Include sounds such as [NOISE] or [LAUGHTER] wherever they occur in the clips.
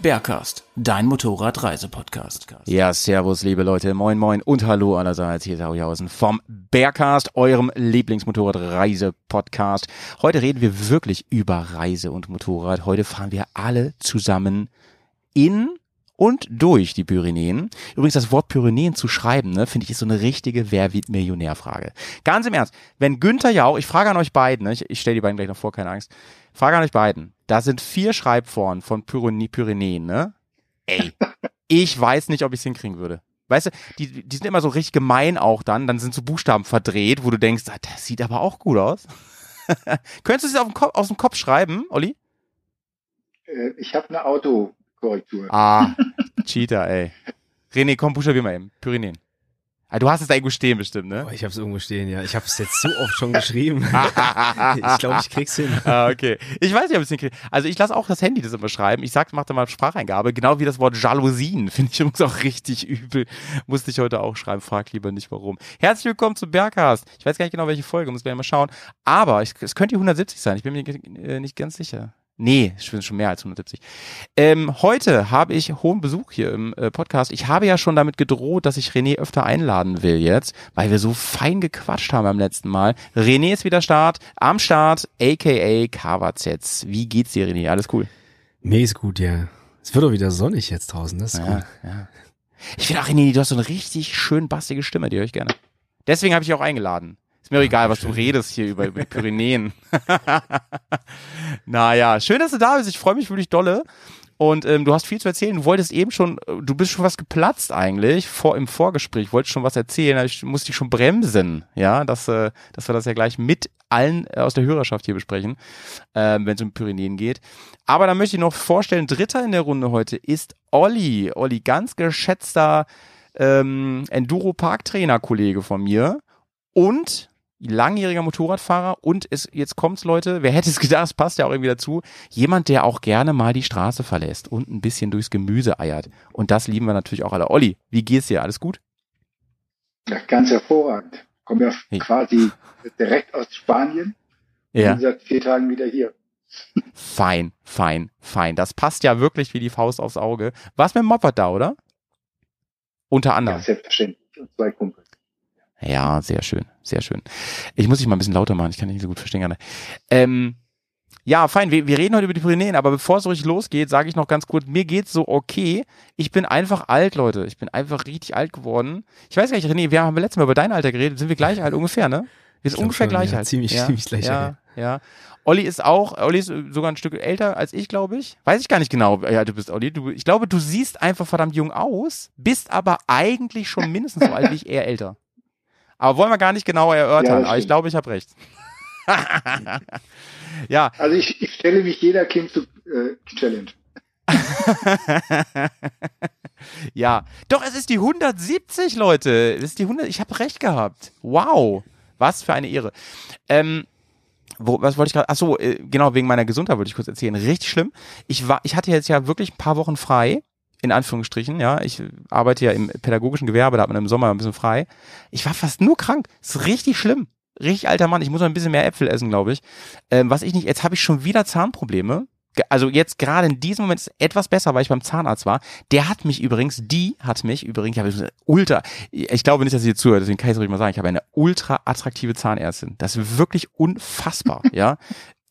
Bergcast, dein Motorradreisepodcast. Ja, servus, liebe Leute. Moin, moin und hallo allerseits. Hier ist Hauhausen vom Bergcast, eurem Lieblingsmotorradreise-Podcast. Heute reden wir wirklich über Reise und Motorrad. Heute fahren wir alle zusammen in und durch die Pyrenäen. Übrigens, das Wort Pyrenäen zu schreiben, ne, finde ich, ist so eine richtige Wer wird Millionär-Frage. Ganz im Ernst, wenn Günther Jauch, ich frage an euch beiden, ne, ich, ich stelle die beiden gleich noch vor, keine Angst, frage an euch beiden, da sind vier Schreibformen von Pyrenä Pyrenäen, ne? Ey, [LAUGHS] ich weiß nicht, ob ich es hinkriegen würde. Weißt du, die, die sind immer so richtig gemein auch dann, dann sind so Buchstaben verdreht, wo du denkst, ah, das sieht aber auch gut aus. [LAUGHS] Könntest du es Kopf, aus dem Kopf schreiben, Olli? Äh, Ich habe eine Autokorrektur. Ah, Cheater, ey. René, komm, buchstabier mal eben. Pyrenäen. Ah, du hast es da irgendwo stehen bestimmt, ne? Oh, ich habe es irgendwo stehen, ja. Ich habe es jetzt so oft schon geschrieben. [LAUGHS] ich glaube, ich krieg's hin. Ah, okay. Ich weiß nicht, ob ich es hinkriege. Also ich lasse auch das Handy das immer schreiben. Ich sag, mach da mal Spracheingabe. Genau wie das Wort Jalousien. [LAUGHS] Finde ich übrigens auch richtig übel. Musste ich heute auch schreiben. Frag lieber nicht, warum. Herzlich willkommen zum Bergcast. Ich weiß gar nicht genau, welche Folge. Muss gleich mal schauen. Aber ich, es könnte die 170 sein. Ich bin mir äh, nicht ganz sicher. Nee, ich bin schon mehr als 170. Ähm, heute habe ich hohen Besuch hier im äh, Podcast. Ich habe ja schon damit gedroht, dass ich René öfter einladen will jetzt, weil wir so fein gequatscht haben beim letzten Mal. René ist wieder Start, am Start, aka KWZ. Wie geht's dir, René? Alles cool? Mir ist gut, ja. Es wird doch wieder sonnig jetzt draußen, das ist Ja, gut. ja. Ich finde auch, René, du hast so eine richtig schön bassige Stimme, die höre ich gerne. Deswegen habe ich dich auch eingeladen. Ist mir auch egal, was du redest hier über, über die Pyrenäen. [LAUGHS] naja, schön, dass du da bist. Ich freue mich wirklich dolle. Und ähm, du hast viel zu erzählen. Du wolltest eben schon, äh, du bist schon was geplatzt eigentlich vor im Vorgespräch. Wolltest schon was erzählen. Ich musste dich schon bremsen, ja, dass, äh, dass wir das ja gleich mit allen äh, aus der Hörerschaft hier besprechen, ähm, wenn es um Pyrenäen geht. Aber dann möchte ich noch vorstellen, Dritter in der Runde heute ist Olli. Olli, ganz geschätzter ähm, Enduro-Park-Trainer-Kollege von mir und langjähriger Motorradfahrer und es, jetzt kommt's Leute, wer hätte es gedacht, es passt ja auch irgendwie dazu, jemand, der auch gerne mal die Straße verlässt und ein bisschen durchs Gemüse eiert. Und das lieben wir natürlich auch alle. Olli, wie geht's dir? Alles gut? Ja, ganz hervorragend. Komme ja Hey. quasi direkt aus Spanien. Ja. Bin seit vier Tagen wieder hier. Fein, fein, fein. Das passt ja wirklich wie die Faust aufs Auge. Warst mit dem Moped da, oder? Unter Ja, anderem. selbstverständlich. Und zwei Kumpels. Ja, sehr schön, sehr schön. Ich muss dich mal ein bisschen lauter machen, ich kann dich nicht so gut verstehen gerade. Ähm, ja, fein, wir, wir reden heute über die Pyrenäen, aber bevor es so richtig losgeht, sage ich noch ganz kurz, mir geht's so okay. Ich bin einfach alt, Leute. Ich bin einfach richtig alt geworden. Ich weiß gar nicht, René, wir haben letztes Mal über dein Alter geredet. Sind wir gleich alt ungefähr, ne? Wir sind ungefähr schon, gleich ja, alt. ziemlich- ziemlich gleich ja, alt. Ja, Olli ist auch, Olli ist sogar ein Stück älter als ich, glaube ich. Weiß ich gar nicht genau. Ja, du bist Olli. Du, ich glaube, du siehst einfach verdammt jung aus, bist aber eigentlich schon mindestens so alt wie ich, eher älter. Aber wollen wir gar nicht genauer Ja, erörtern. das aber ich glaube, ich habe recht. [LAUGHS] ja, Also ich, ich stelle mich jeder Kind zu äh, Challenge. [LAUGHS] ja. Doch, es ist die 170, Leute. Es ist die 100. Ich habe recht gehabt. Wow. Was für eine Ehre. Ähm, wo, was wollte ich gerade? Ach so, äh, genau, wegen meiner Gesundheit wollte ich kurz erzählen. Richtig schlimm. Ich war, ich hatte jetzt ja wirklich ein paar Wochen frei. In Anführungsstrichen, ja. Ich arbeite ja im pädagogischen Gewerbe, da hat man im Sommer ein bisschen frei. Ich war fast nur krank. Das ist richtig schlimm. Richtig alter Mann. Ich muss noch ein bisschen mehr Äpfel essen, glaube ich. Ähm, was ich nicht, jetzt habe ich schon wieder Zahnprobleme. Also jetzt gerade in diesem Moment ist es etwas besser, weil ich beim Zahnarzt war. Der hat mich übrigens, die hat mich übrigens, ich habe eine ultra, ich glaube nicht, dass sie hier zuhört, deswegen kann ich es ruhig mal sagen, ich habe eine ultra attraktive Zahnärztin. Das ist wirklich unfassbar, [LAUGHS] ja.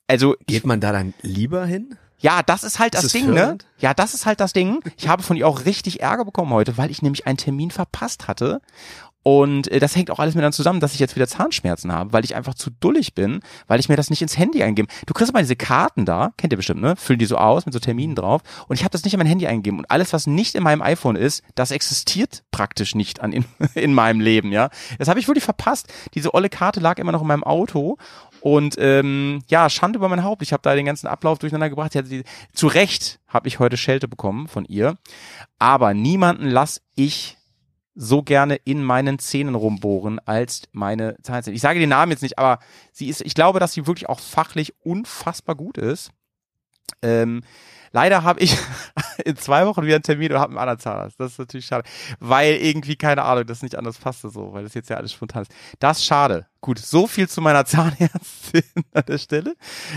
Also Geht man da dann lieber hin? Ja, das ist halt Ist das Ding, ne? fördernd? Ja, das ist halt das Ding. Ich habe von ihr auch richtig Ärger bekommen heute, weil ich nämlich einen Termin verpasst hatte. Und äh, das hängt auch alles miteinander zusammen, dass ich jetzt wieder Zahnschmerzen habe, weil ich einfach zu dullig bin, weil ich mir das nicht ins Handy eingebe. Du kriegst mal diese Karten da, kennt ihr bestimmt, ne? Füllen die so aus mit so Terminen drauf. Und ich habe das nicht in mein Handy eingegeben. Und alles, was nicht in meinem iPhone ist, das existiert praktisch nicht an in, [LAUGHS] in meinem Leben, ja. Das habe ich wirklich verpasst. Diese olle Karte lag immer noch in meinem Auto. Und ähm, ja, Schande über mein Haupt. Ich habe da den ganzen Ablauf durcheinander gebracht. Die, zu Recht habe ich heute Schelte bekommen von ihr. Aber niemanden lass ich so gerne in meinen Zähnen rumbohren als meine Zahnärztin. Ich sage den Namen jetzt nicht, aber sie ist, ich glaube, dass sie wirklich auch fachlich unfassbar gut ist. Ähm, leider habe ich [LAUGHS] in zwei Wochen wieder einen Termin und habe einen anderen Zahnarzt. Das ist natürlich schade, weil irgendwie keine Ahnung, das nicht anders passte so, weil das jetzt ja alles spontan ist. Das ist schade. Gut, so viel zu meiner [LAUGHS] Zahnärztin an der Stelle.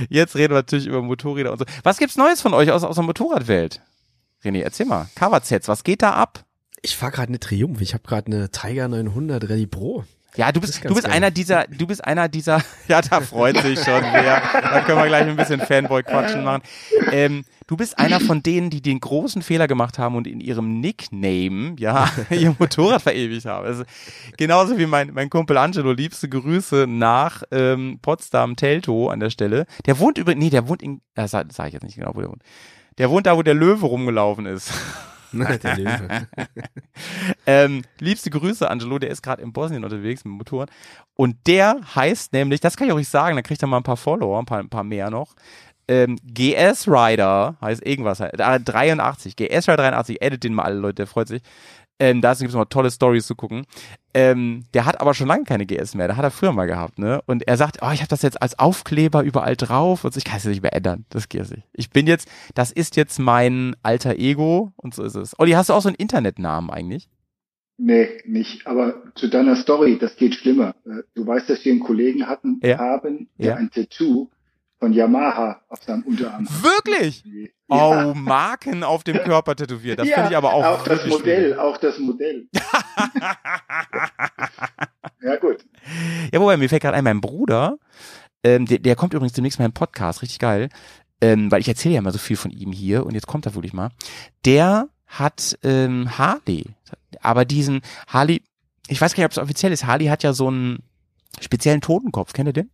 Jetzt reden wir natürlich über Motorräder und so. Was gibt's Neues von euch aus, aus der Motorradwelt? René, erzähl mal. Coversets, was geht da ab? Ich fahr gerade eine Triumph. Ich habe gerade eine Tiger 900 Rallye Pro. Ja, du bist, du bist geil. einer dieser, du bist einer dieser, [LAUGHS] ja, da freut sich schon wer. Da können wir gleich ein bisschen Fanboy-Quatschen machen. Ähm, du bist einer von denen, die den großen Fehler gemacht haben und in ihrem Nickname, ja, [LAUGHS] ihr Motorrad verewigt haben. Also, genauso wie mein, mein Kumpel Angelo, liebste Grüße nach ähm, Potsdam Telto an der Stelle. Der wohnt übrigens, nee, der wohnt in, das sag, sag ich jetzt nicht genau, wo der wohnt. Der wohnt da, wo der Löwe rumgelaufen ist. [LAUGHS] Der Löwe. [LAUGHS] Ähm, liebste Grüße, Angelo, der ist gerade in Bosnien unterwegs mit Motorrad. Und der heißt nämlich, das kann ich nicht sagen, da kriegt er mal ein paar Follower, ein paar, ein paar mehr noch. Ähm, GS Rider heißt irgendwas, äh, 83, GS Rider 83, edit den mal alle Leute, der freut sich. Ähm, da gibt es noch tolle Stories zu gucken. Ähm, der hat aber schon lange keine GS mehr, der hat er früher mal gehabt, ne? Und er sagt, oh, ich habe das jetzt als Aufkleber überall drauf und so, ich kann es nicht mehr ändern, das geht nicht. Ich bin jetzt, das ist jetzt mein alter Ego und so ist es. Olli, hast du auch so einen Internetnamen eigentlich? Nee, nicht. Aber zu deiner Story, das geht schlimmer. Äh, Du weißt, dass wir einen Kollegen hatten, Ja. haben, der Ja. ein Tattoo von Yamaha auf seinem Unterarm. Wirklich? Ja. Oh, Marken auf dem Körper tätowiert. Das finde ich aber auch, auch das Modell, auch das Modell. [LAUGHS] ja gut. schwierig. Ja, wobei, mir fällt gerade ein, mein Bruder, ähm, der, der kommt übrigens demnächst mal im Podcast, richtig geil, ähm, weil ich erzähle ja immer so viel von ihm hier und jetzt kommt er wirklich mal. Der hat ähm, Harley, aber diesen Harley, ich weiß gar nicht, ob es offiziell ist, Harley hat ja so einen speziellen Totenkopf, kennt ihr den?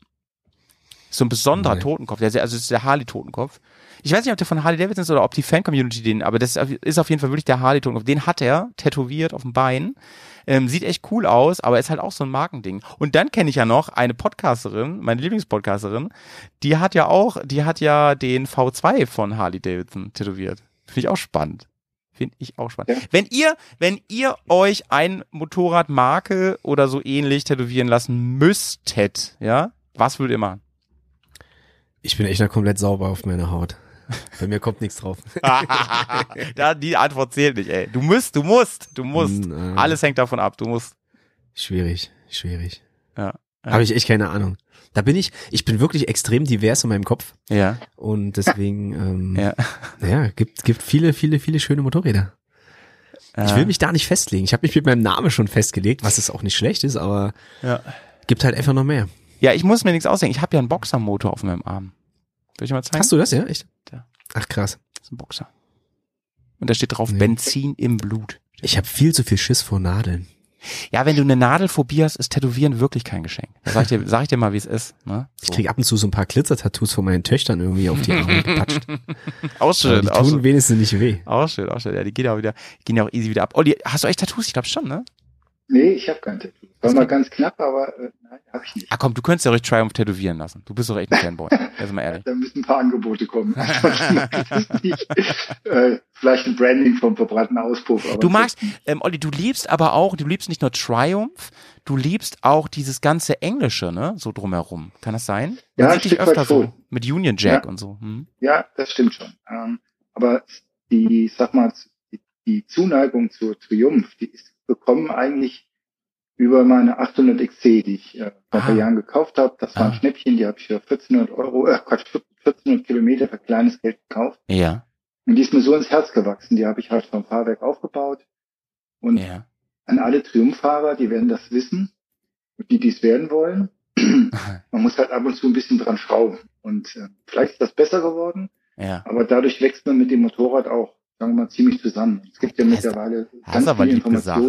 So ein besonderer Nein. Totenkopf, der, also es ist der Harley-Totenkopf. Ich weiß nicht, ob der von Harley Davidson ist oder ob die Fan-Community den, aber das ist auf- ist auf jeden Fall wirklich der Harley-Totenkopf. Den hat er tätowiert auf dem Bein. Ähm, sieht echt cool aus, aber ist halt auch so ein Markending. Und dann kenne ich ja noch eine Podcasterin, meine Lieblingspodcasterin, die hat ja auch, die hat ja den V2 von Harley Davidson tätowiert. Finde ich auch spannend. Finde ich auch spannend. Ja. Wenn ihr, wenn ihr euch ein Motorradmarke oder so ähnlich tätowieren lassen müsstet, ja, was würdet ihr machen? Ich bin echt noch komplett sauber auf meiner Haut. Bei mir kommt nichts drauf. [LAUGHS] da, die Antwort zählt nicht, ey. Du musst, du musst, du musst. Nein. Alles hängt davon ab, du musst. Schwierig, schwierig. Ja. Ja. Habe ich echt keine Ahnung. Da bin ich, ich bin wirklich extrem divers in meinem Kopf Ja, und deswegen, [LAUGHS] ähm, ja. ja, gibt, gibt viele, viele, viele schöne Motorräder. Ich will mich da nicht festlegen. Ich habe mich mit meinem Namen schon festgelegt, was es auch nicht schlecht ist, aber Ja. gibt halt einfach noch mehr. Ja, ich muss mir nichts ausdenken. Ich habe ja einen Boxermotor auf meinem Arm. Soll ich mal zeigen? Hast du das, ja? Echt? Ja. Ach krass. Das ist ein Boxer. Und da steht drauf Nee. Benzin im Blut. Ich habe viel zu viel Schiss vor Nadeln. Ja, wenn du eine Nadelphobie hast, ist Tätowieren wirklich kein Geschenk. Da sag ich dir, [LAUGHS] sag ich dir mal, wie es ist. Ne? Ich krieg ab und zu so ein paar Glitzer-Tattoos von meinen Töchtern irgendwie auf die Arme gepatscht. [LAUGHS] Ausschön, die tun wenigstens nicht weh. Ausschön, ausschön. Ja, die gehen ja auch wieder, gehen ja auch easy wieder ab. Olli, hast du echt Tattoos? Ich glaube schon, ne? Nee, ich habe kein Tattoo. War mal ganz knapp, aber äh, nein, habe ich nicht. Ah komm, du könntest ja ruhig Triumph tätowieren lassen. Du bist doch echt ein Fanboy. Jetzt mal ehrlich. Da müssen ein paar Angebote kommen. [LAUGHS] Äh, vielleicht ein Branding vom verbrannten Auspuff. Du magst, ähm, Olli, du liebst aber auch, du liebst nicht nur Triumph, du liebst auch dieses ganze Englische, ne? So drumherum. Kann das sein? Ja, Man sieht dich öfter so schon. mit Union Jack Ja. und so. Hm? Ja, das stimmt schon. Ähm, aber die, sag mal, die, die Zuneigung zur Triumph, die ist gekommen eigentlich über meine 800 XC, die ich äh, vor ein paar Ah. Jahren gekauft habe. Das war Ah. ein Schnäppchen, die habe ich für 1400 Euro, äh, Quatsch, 1400 Kilometer für kleines Geld gekauft. Ja, Und die ist mir so ins Herz gewachsen. Die habe ich halt vom Fahrwerk aufgebaut. Und ja. an alle Triumphfahrer, die werden das wissen. Und die, die es werden wollen, [LAUGHS] man muss halt ab und zu ein bisschen dran schrauben. Und äh, vielleicht ist das besser geworden. Ja. Aber dadurch wächst man mit dem Motorrad auch, sagen wir mal, ziemlich zusammen. Es gibt ja Hast- mittlerweile Hast ganz aber viele lieb gesagt.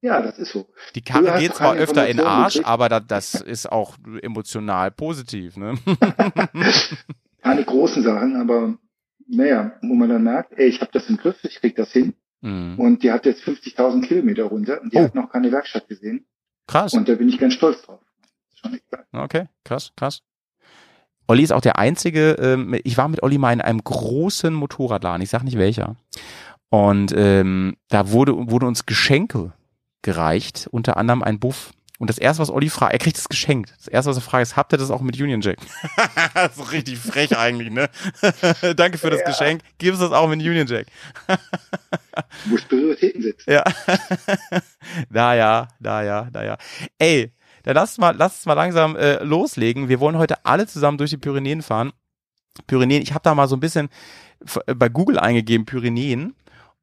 Ja, das ist so. Die Karre geht zwar öfter in Arsch, gekriegt. aber da, das ist auch emotional positiv, ne? [LAUGHS] Keine großen Sachen, aber naja, wo man dann merkt, ey, ich habe das im Griff, ich krieg das hin. Mhm. Und die hat jetzt 50.000 Kilometer runter und die Oh. hat noch keine Werkstatt gesehen. Krass. Und da bin ich ganz stolz drauf. Okay, krass, krass. Olli ist auch der einzige, ähm, ich war mit Olli mal in einem großen Motorradladen, ich sag nicht welcher. Und ähm, da wurde, wurde uns Geschenke gereicht, unter anderem ein Buff. Und das erste, was Olli fragt, er kriegt es geschenkt. Das erste, was er fragt, ist, habt ihr das auch mit Union Jack? [LAUGHS] [LAUGHS] das ist richtig frech eigentlich, ne? [LAUGHS] Danke für das Ja. Geschenk. Gib es das auch mit Union Jack. Musst Prioritäten setzen. Ja. da ja, da ja, da ja. Ey, dann lass mal, lass uns mal langsam äh, loslegen. Wir wollen heute alle zusammen durch die Pyrenäen fahren. Pyrenäen, ich habe da mal so ein bisschen bei Google eingegeben, Pyrenäen.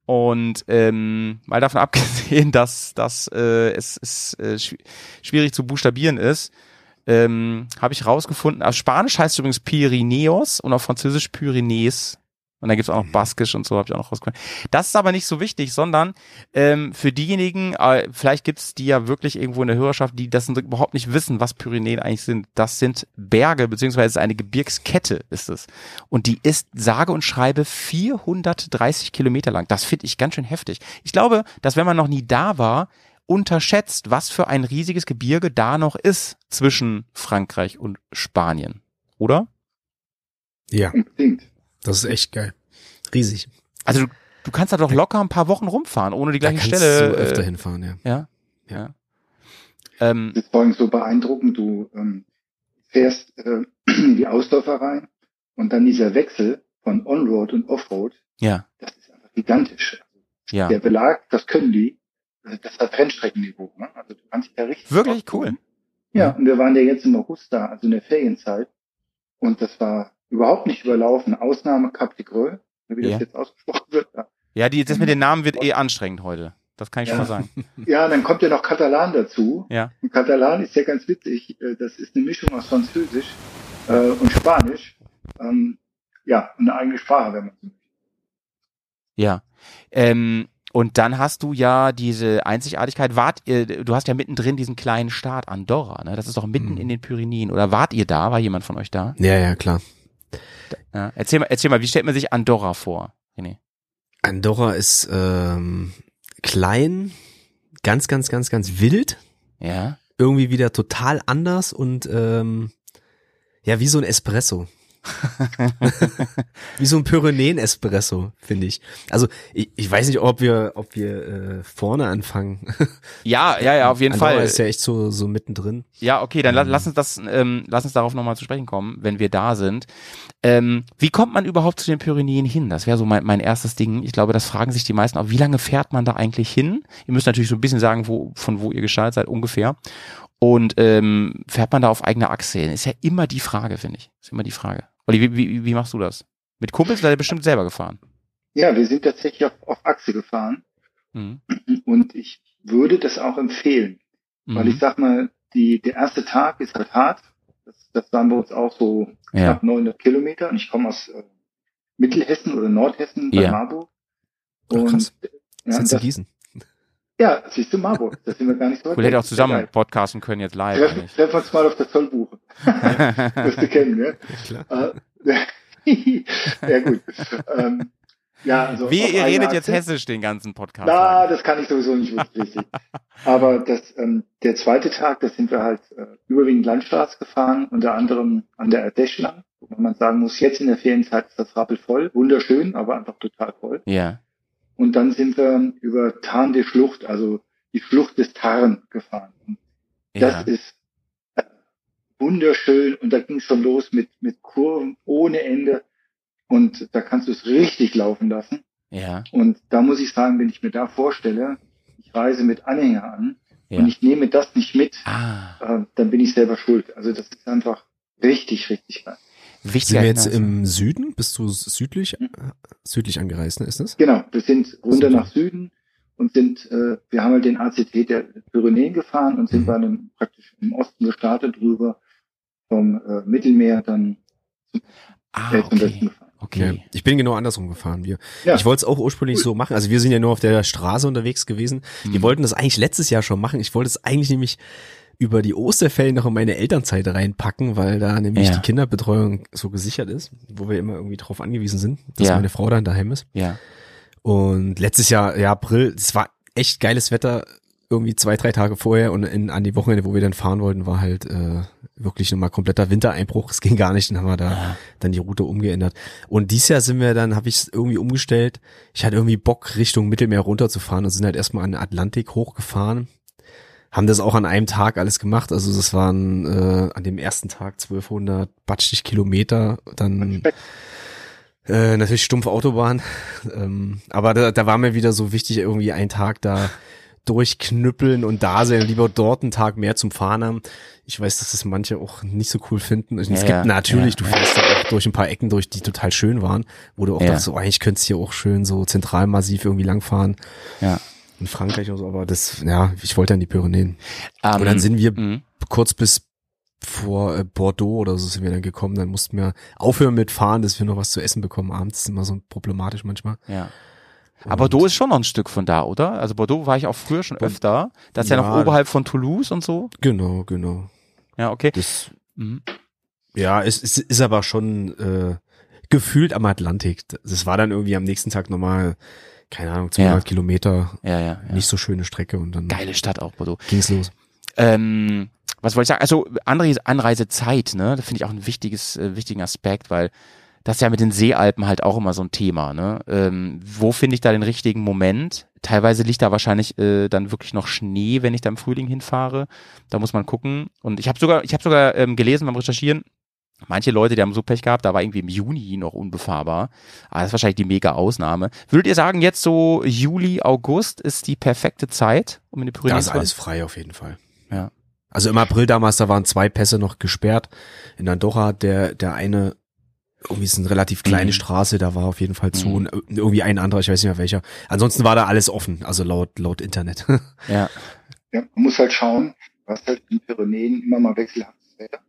Und ähm, mal davon [LAUGHS] abgesehen, dass, dass äh, es, es äh, schwi- schwierig zu buchstabieren ist, ähm, habe ich rausgefunden, auf Spanisch heißt es übrigens Pyrenäos und auf Französisch Pyrenäes. Und dann gibt's auch noch Baskisch und so, habe ich auch noch rausgefunden. Das ist aber nicht so wichtig, sondern ähm, für diejenigen, äh, vielleicht gibt's die ja wirklich irgendwo in der Hörerschaft, die das überhaupt nicht wissen, was Pyrenäen eigentlich sind. Das sind Berge, beziehungsweise eine Gebirgskette ist es. Und die ist sage und schreibe 430 Kilometer lang. Das finde ich ganz schön heftig. Ich glaube, dass wenn man noch nie da war, unterschätzt, was für ein riesiges Gebirge da noch ist zwischen Frankreich und Spanien. Oder? Ja, Unbedingt. Das ist echt geil. Riesig. Also du, du kannst da doch locker ein paar Wochen rumfahren, ohne die Da gleiche kannst Stelle. du öfter äh, hinfahren, ja. Ja. Ja. Ähm, Das ist vor allem so beeindruckend. Du ähm, fährst äh, in [CLEARS THROAT] die Ausläufer rein und dann dieser Wechsel von On-Road und Off-Road, ja, das ist einfach gigantisch. ja. Der Belag, das können die. Also Das hat Rennstreckenniveau. Ne? Also du kannst dich da richtig Wirklich cool. Ja, und wir waren ja jetzt im August da, also in der Ferienzeit. Und das war überhaupt nicht überlaufen. Ausnahme Cap de Greux, wie Ja. das jetzt ausgesprochen wird. Ja. Ja, die, das mit den Namen wird eh anstrengend heute. Das kann ich schon Ja. mal sagen. [LAUGHS] Ja, dann kommt ja noch Katalan dazu. Ja. Und Katalan ist ja ganz witzig. Äh, Das ist eine Mischung aus Französisch äh, und Spanisch. Ähm, ja, eine eigene Sprache, wenn man so möchte. Ja. Ähm, und dann hast du ja diese Einzigartigkeit, wart ihr, du hast ja mittendrin diesen kleinen Staat Andorra, ne? Das ist doch mitten Mhm. in den Pyrenäen. Oder wart ihr da? War jemand von euch da? Ja, ja, klar. Ja. Erzähl mal, erzähl mal, wie stellt man sich Andorra vor? René? Andorra ist ähm, klein, ganz, ganz, ganz, ganz wild. Ja. Irgendwie wieder total anders und ähm, ja, wie so ein Espresso. [LAUGHS] wie so ein Pyrenäen-Espresso, finde ich. Also ich, ich weiß nicht, ob wir, ob wir äh, vorne anfangen. [LAUGHS] Ja, ja, ja, auf jeden Andorra Fall. ist ja echt so, so mittendrin. Ja, okay, dann Ähm. lass uns das, ähm, lass uns darauf nochmal zu sprechen kommen, wenn wir da sind. Ähm, wie kommt man überhaupt zu den Pyrenäen hin? Das wäre so mein, mein erstes Ding. Ich glaube, das fragen sich die meisten auch. Wie lange fährt man da eigentlich hin? Ihr müsst natürlich so ein bisschen sagen, wo, von wo ihr gestartet seid, ungefähr. Und ähm, fährt man da auf eigener Achse hin? Ist ja immer die Frage, finde ich. Ist immer die Frage. Olli, wie, wie, wie machst du das? Mit Kumpels seid ihr bestimmt selber gefahren. Ja, wir sind tatsächlich auf, auf Achse gefahren Mhm. und ich würde das auch empfehlen. Weil ich Mhm. sag mal, die, der erste Tag ist halt hart. Das, das waren bei uns auch so Ja. knapp 900 Kilometer und ich komme aus äh, Mittelhessen oder Nordhessen bei Ja. Marburg. Ach, Und krass. ja, Sind das, Gießen? Ja, siehst du Marburg. Das sind wir gar nicht so weit Cool, hätte auch zusammen podcasten können jetzt live Treffen, treffen wir uns mal auf der Zollbuche. [LAUGHS] Wirst du kennen, ne? Klar. Äh, [LAUGHS] ja, gut. Ähm, ja, also Wie, ihr redet jetzt Achse. hessisch den ganzen Podcast. Na, lang. das kann ich sowieso nicht wirklich richtig. Aber das, ähm, der zweite Tag, da sind wir halt äh, überwiegend Landstraße gefahren, unter anderem an der Ardèche lang, wo man sagen muss, jetzt in der Ferienzeit ist das rappelvoll, wunderschön, aber einfach total voll. Ja. Und dann sind wir über Tarn der Schlucht, also die Schlucht des Tarn gefahren. Und Ja. das ist äh, wunderschön und da ging es schon los mit, mit Kurven ohne Ende und da kannst du es richtig laufen lassen. Ja. Und da muss ich sagen, wenn ich mir da vorstelle, ich reise mit Anhänger an Ja. und ich nehme das nicht mit, Ah. äh, dann bin ich selber schuld. Also das ist einfach richtig, richtig geil. Wichtiger Sind wir jetzt im Süden? Bist du südlich, äh, südlich angereist, ne? Ist das? Genau, wir sind runter nach Süden und sind, äh, wir haben halt den ACT der Pyrenäen gefahren und sind Mhm. bei einem praktisch im Osten gestartet drüber vom äh, Mittelmeer dann Ah, äh, zum Westen okay. gefahren. Ja. Okay. Ich bin genau andersrum gefahren. Wir, Ja. Ich wollte es auch ursprünglich so machen. Also wir sind ja nur auf der Straße unterwegs gewesen. Wir Mhm. wollten das eigentlich letztes Jahr schon machen. Ich wollte es eigentlich nämlich über die Osterferien noch in meine Elternzeit reinpacken, weil da nämlich Ja. die Kinderbetreuung so gesichert ist, wo wir immer irgendwie drauf angewiesen sind, dass Ja. meine Frau dann daheim ist. Ja. Und letztes Jahr, ja, April, es war echt geiles Wetter, irgendwie zwei, drei Tage vorher und in, an die Wochenende, wo wir dann fahren wollten, war halt äh, wirklich nochmal kompletter Wintereinbruch. Es ging gar nicht, dann haben wir da dann die Route umgeändert. Und dieses Jahr sind wir dann, habe ich es irgendwie umgestellt. Ich hatte irgendwie Bock, Richtung Mittelmeer runterzufahren und sind halt erstmal an den Atlantik hochgefahren. Haben das auch an einem Tag alles gemacht. Also das waren äh, an dem ersten Tag 1200 batschig Kilometer. Dann äh, natürlich stumpfe Autobahn. Ähm, aber da, da war mir wieder so wichtig, irgendwie einen Tag da durchknüppeln und da sein, lieber dort einen Tag mehr zum Fahren haben. Ich weiß, dass das manche auch nicht so cool finden. Und es Ja, gibt natürlich, ja, du fährst da auch durch ein paar Ecken durch, die total schön waren, wo du auch Ja. dachtest, so, eigentlich könntest du hier auch schön so zentralmassiv irgendwie langfahren. Ja. In Frankreich und so, aber das, ja, ich wollte an die Pyrenäen. Ähm, Und dann sind wir mhm. kurz bis vor äh, Bordeaux oder so sind wir dann gekommen. Dann mussten wir aufhören mit fahren, dass wir noch was zu essen bekommen. Abends ist immer so problematisch manchmal. Ja. Aber Bordeaux ist schon noch ein Stück von da, oder? Also Bordeaux war ich auch früher schon öfter. Das ist ja, Ja. noch oberhalb von Toulouse und so. Genau, genau. Ja, okay. Das, Mhm. ja, es, es ist aber schon äh, gefühlt am Atlantik. Das war dann irgendwie am nächsten Tag nochmal, keine Ahnung, 200 Ja. Kilometer, Ja, ja. ja. nicht so schöne Strecke und dann Geile Stadt auch, Bordeaux. ging's los. Ähm, was wollte ich sagen? Also Anreise, Anreisezeit, ne? Das finde ich auch ein wichtiges, äh, wichtigen Aspekt, weil das ist ja mit den Seealpen halt auch immer so ein Thema, ne? Ähm, wo finde ich da den richtigen Moment? Teilweise liegt da wahrscheinlich äh, dann wirklich noch Schnee, wenn ich da im Frühling hinfahre. Da muss man gucken. Und ich habe sogar, ich habe sogar ähm, gelesen beim Recherchieren, manche Leute, die haben so Pech gehabt, da war irgendwie im Juni noch unbefahrbar. Aber das ist wahrscheinlich die mega Ausnahme. Würdet ihr sagen, jetzt so Juli, August ist die perfekte Zeit, um in die Pyrenäen Da ist zu alles frei auf jeden Fall. Ja. Also im April damals, da waren zwei Pässe noch gesperrt. In Andorra, der, der eine, irgendwie ist eine relativ kleine Mhm. Straße, da war auf jeden Fall zu Mhm. und irgendwie ein anderer, ich weiß nicht mehr welcher. Ansonsten war da alles offen, also laut, laut Internet. [LAUGHS] Ja. Ja, man muss halt schauen, hast halt in den Pyrenäen immer mal wechselhaftes Wetter.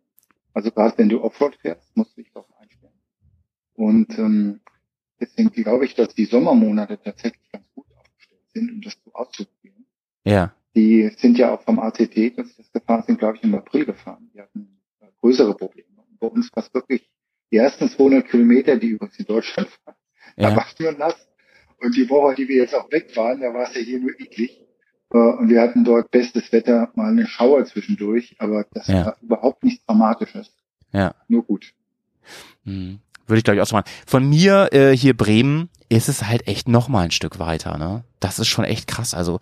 Also gerade wenn du Offroad fährst, musst du dich darauf einstellen. Und ähm, deswegen glaube ich, dass die Sommermonate tatsächlich ganz gut aufgestellt sind, um das so auszuprobieren. Ja. Die sind ja auch vom ACT, als das gefahren sind, glaube ich, im April gefahren. Die hatten äh, größere Probleme. Und bei uns war es wirklich die ersten 200 Kilometer, die übrigens in Deutschland waren, da Ja. war es nur nass. Und die Woche, die wir jetzt auch weg waren, da war es ja hier nur eklig. Äh, Und wir hatten dort bestes Wetter, mal eine Schauer zwischendurch, aber das Ja. war überhaupt nichts Dramatisches. Ja. Nur gut. Mhm. Würde ich glaube ich auch so machen. Von mir äh, hier Bremen ist es halt echt noch mal ein Stück weiter. Ne, das ist schon echt krass. Also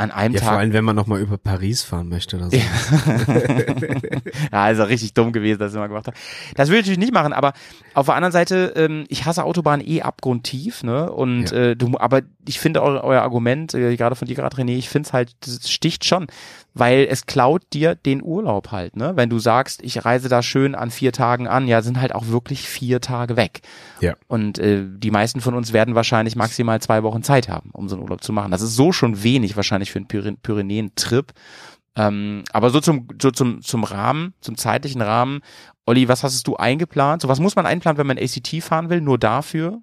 an einem ja, vor Tag. allem, wenn man nochmal über Paris fahren möchte oder so. ja, [LAUGHS] also richtig dumm gewesen, dass ich mal gemacht habe. Das will ich natürlich nicht machen, aber auf der anderen Seite, ähm, ich hasse Autobahnen eh abgrundtief, ne? Und Ja. äh, du, aber ich finde euer, euer Argument, äh, gerade von dir gerade René, ich finde es halt, das sticht schon, weil es klaut dir den Urlaub halt, ne? Wenn du sagst, ich reise da schön an vier Tagen an, ja, sind halt auch wirklich vier Tage weg. Ja. Und äh, die meisten von uns werden wahrscheinlich maximal zwei Wochen Zeit haben, um so einen Urlaub zu machen. Das ist so schon wenig wahrscheinlich für einen Pyren Pyrenäen-Trip. Ähm, aber so zum, so zum, zum Rahmen, zum zeitlichen Rahmen. Olli, was hast du eingeplant? So was muss man einplanen, wenn man ACT fahren will? Nur dafür?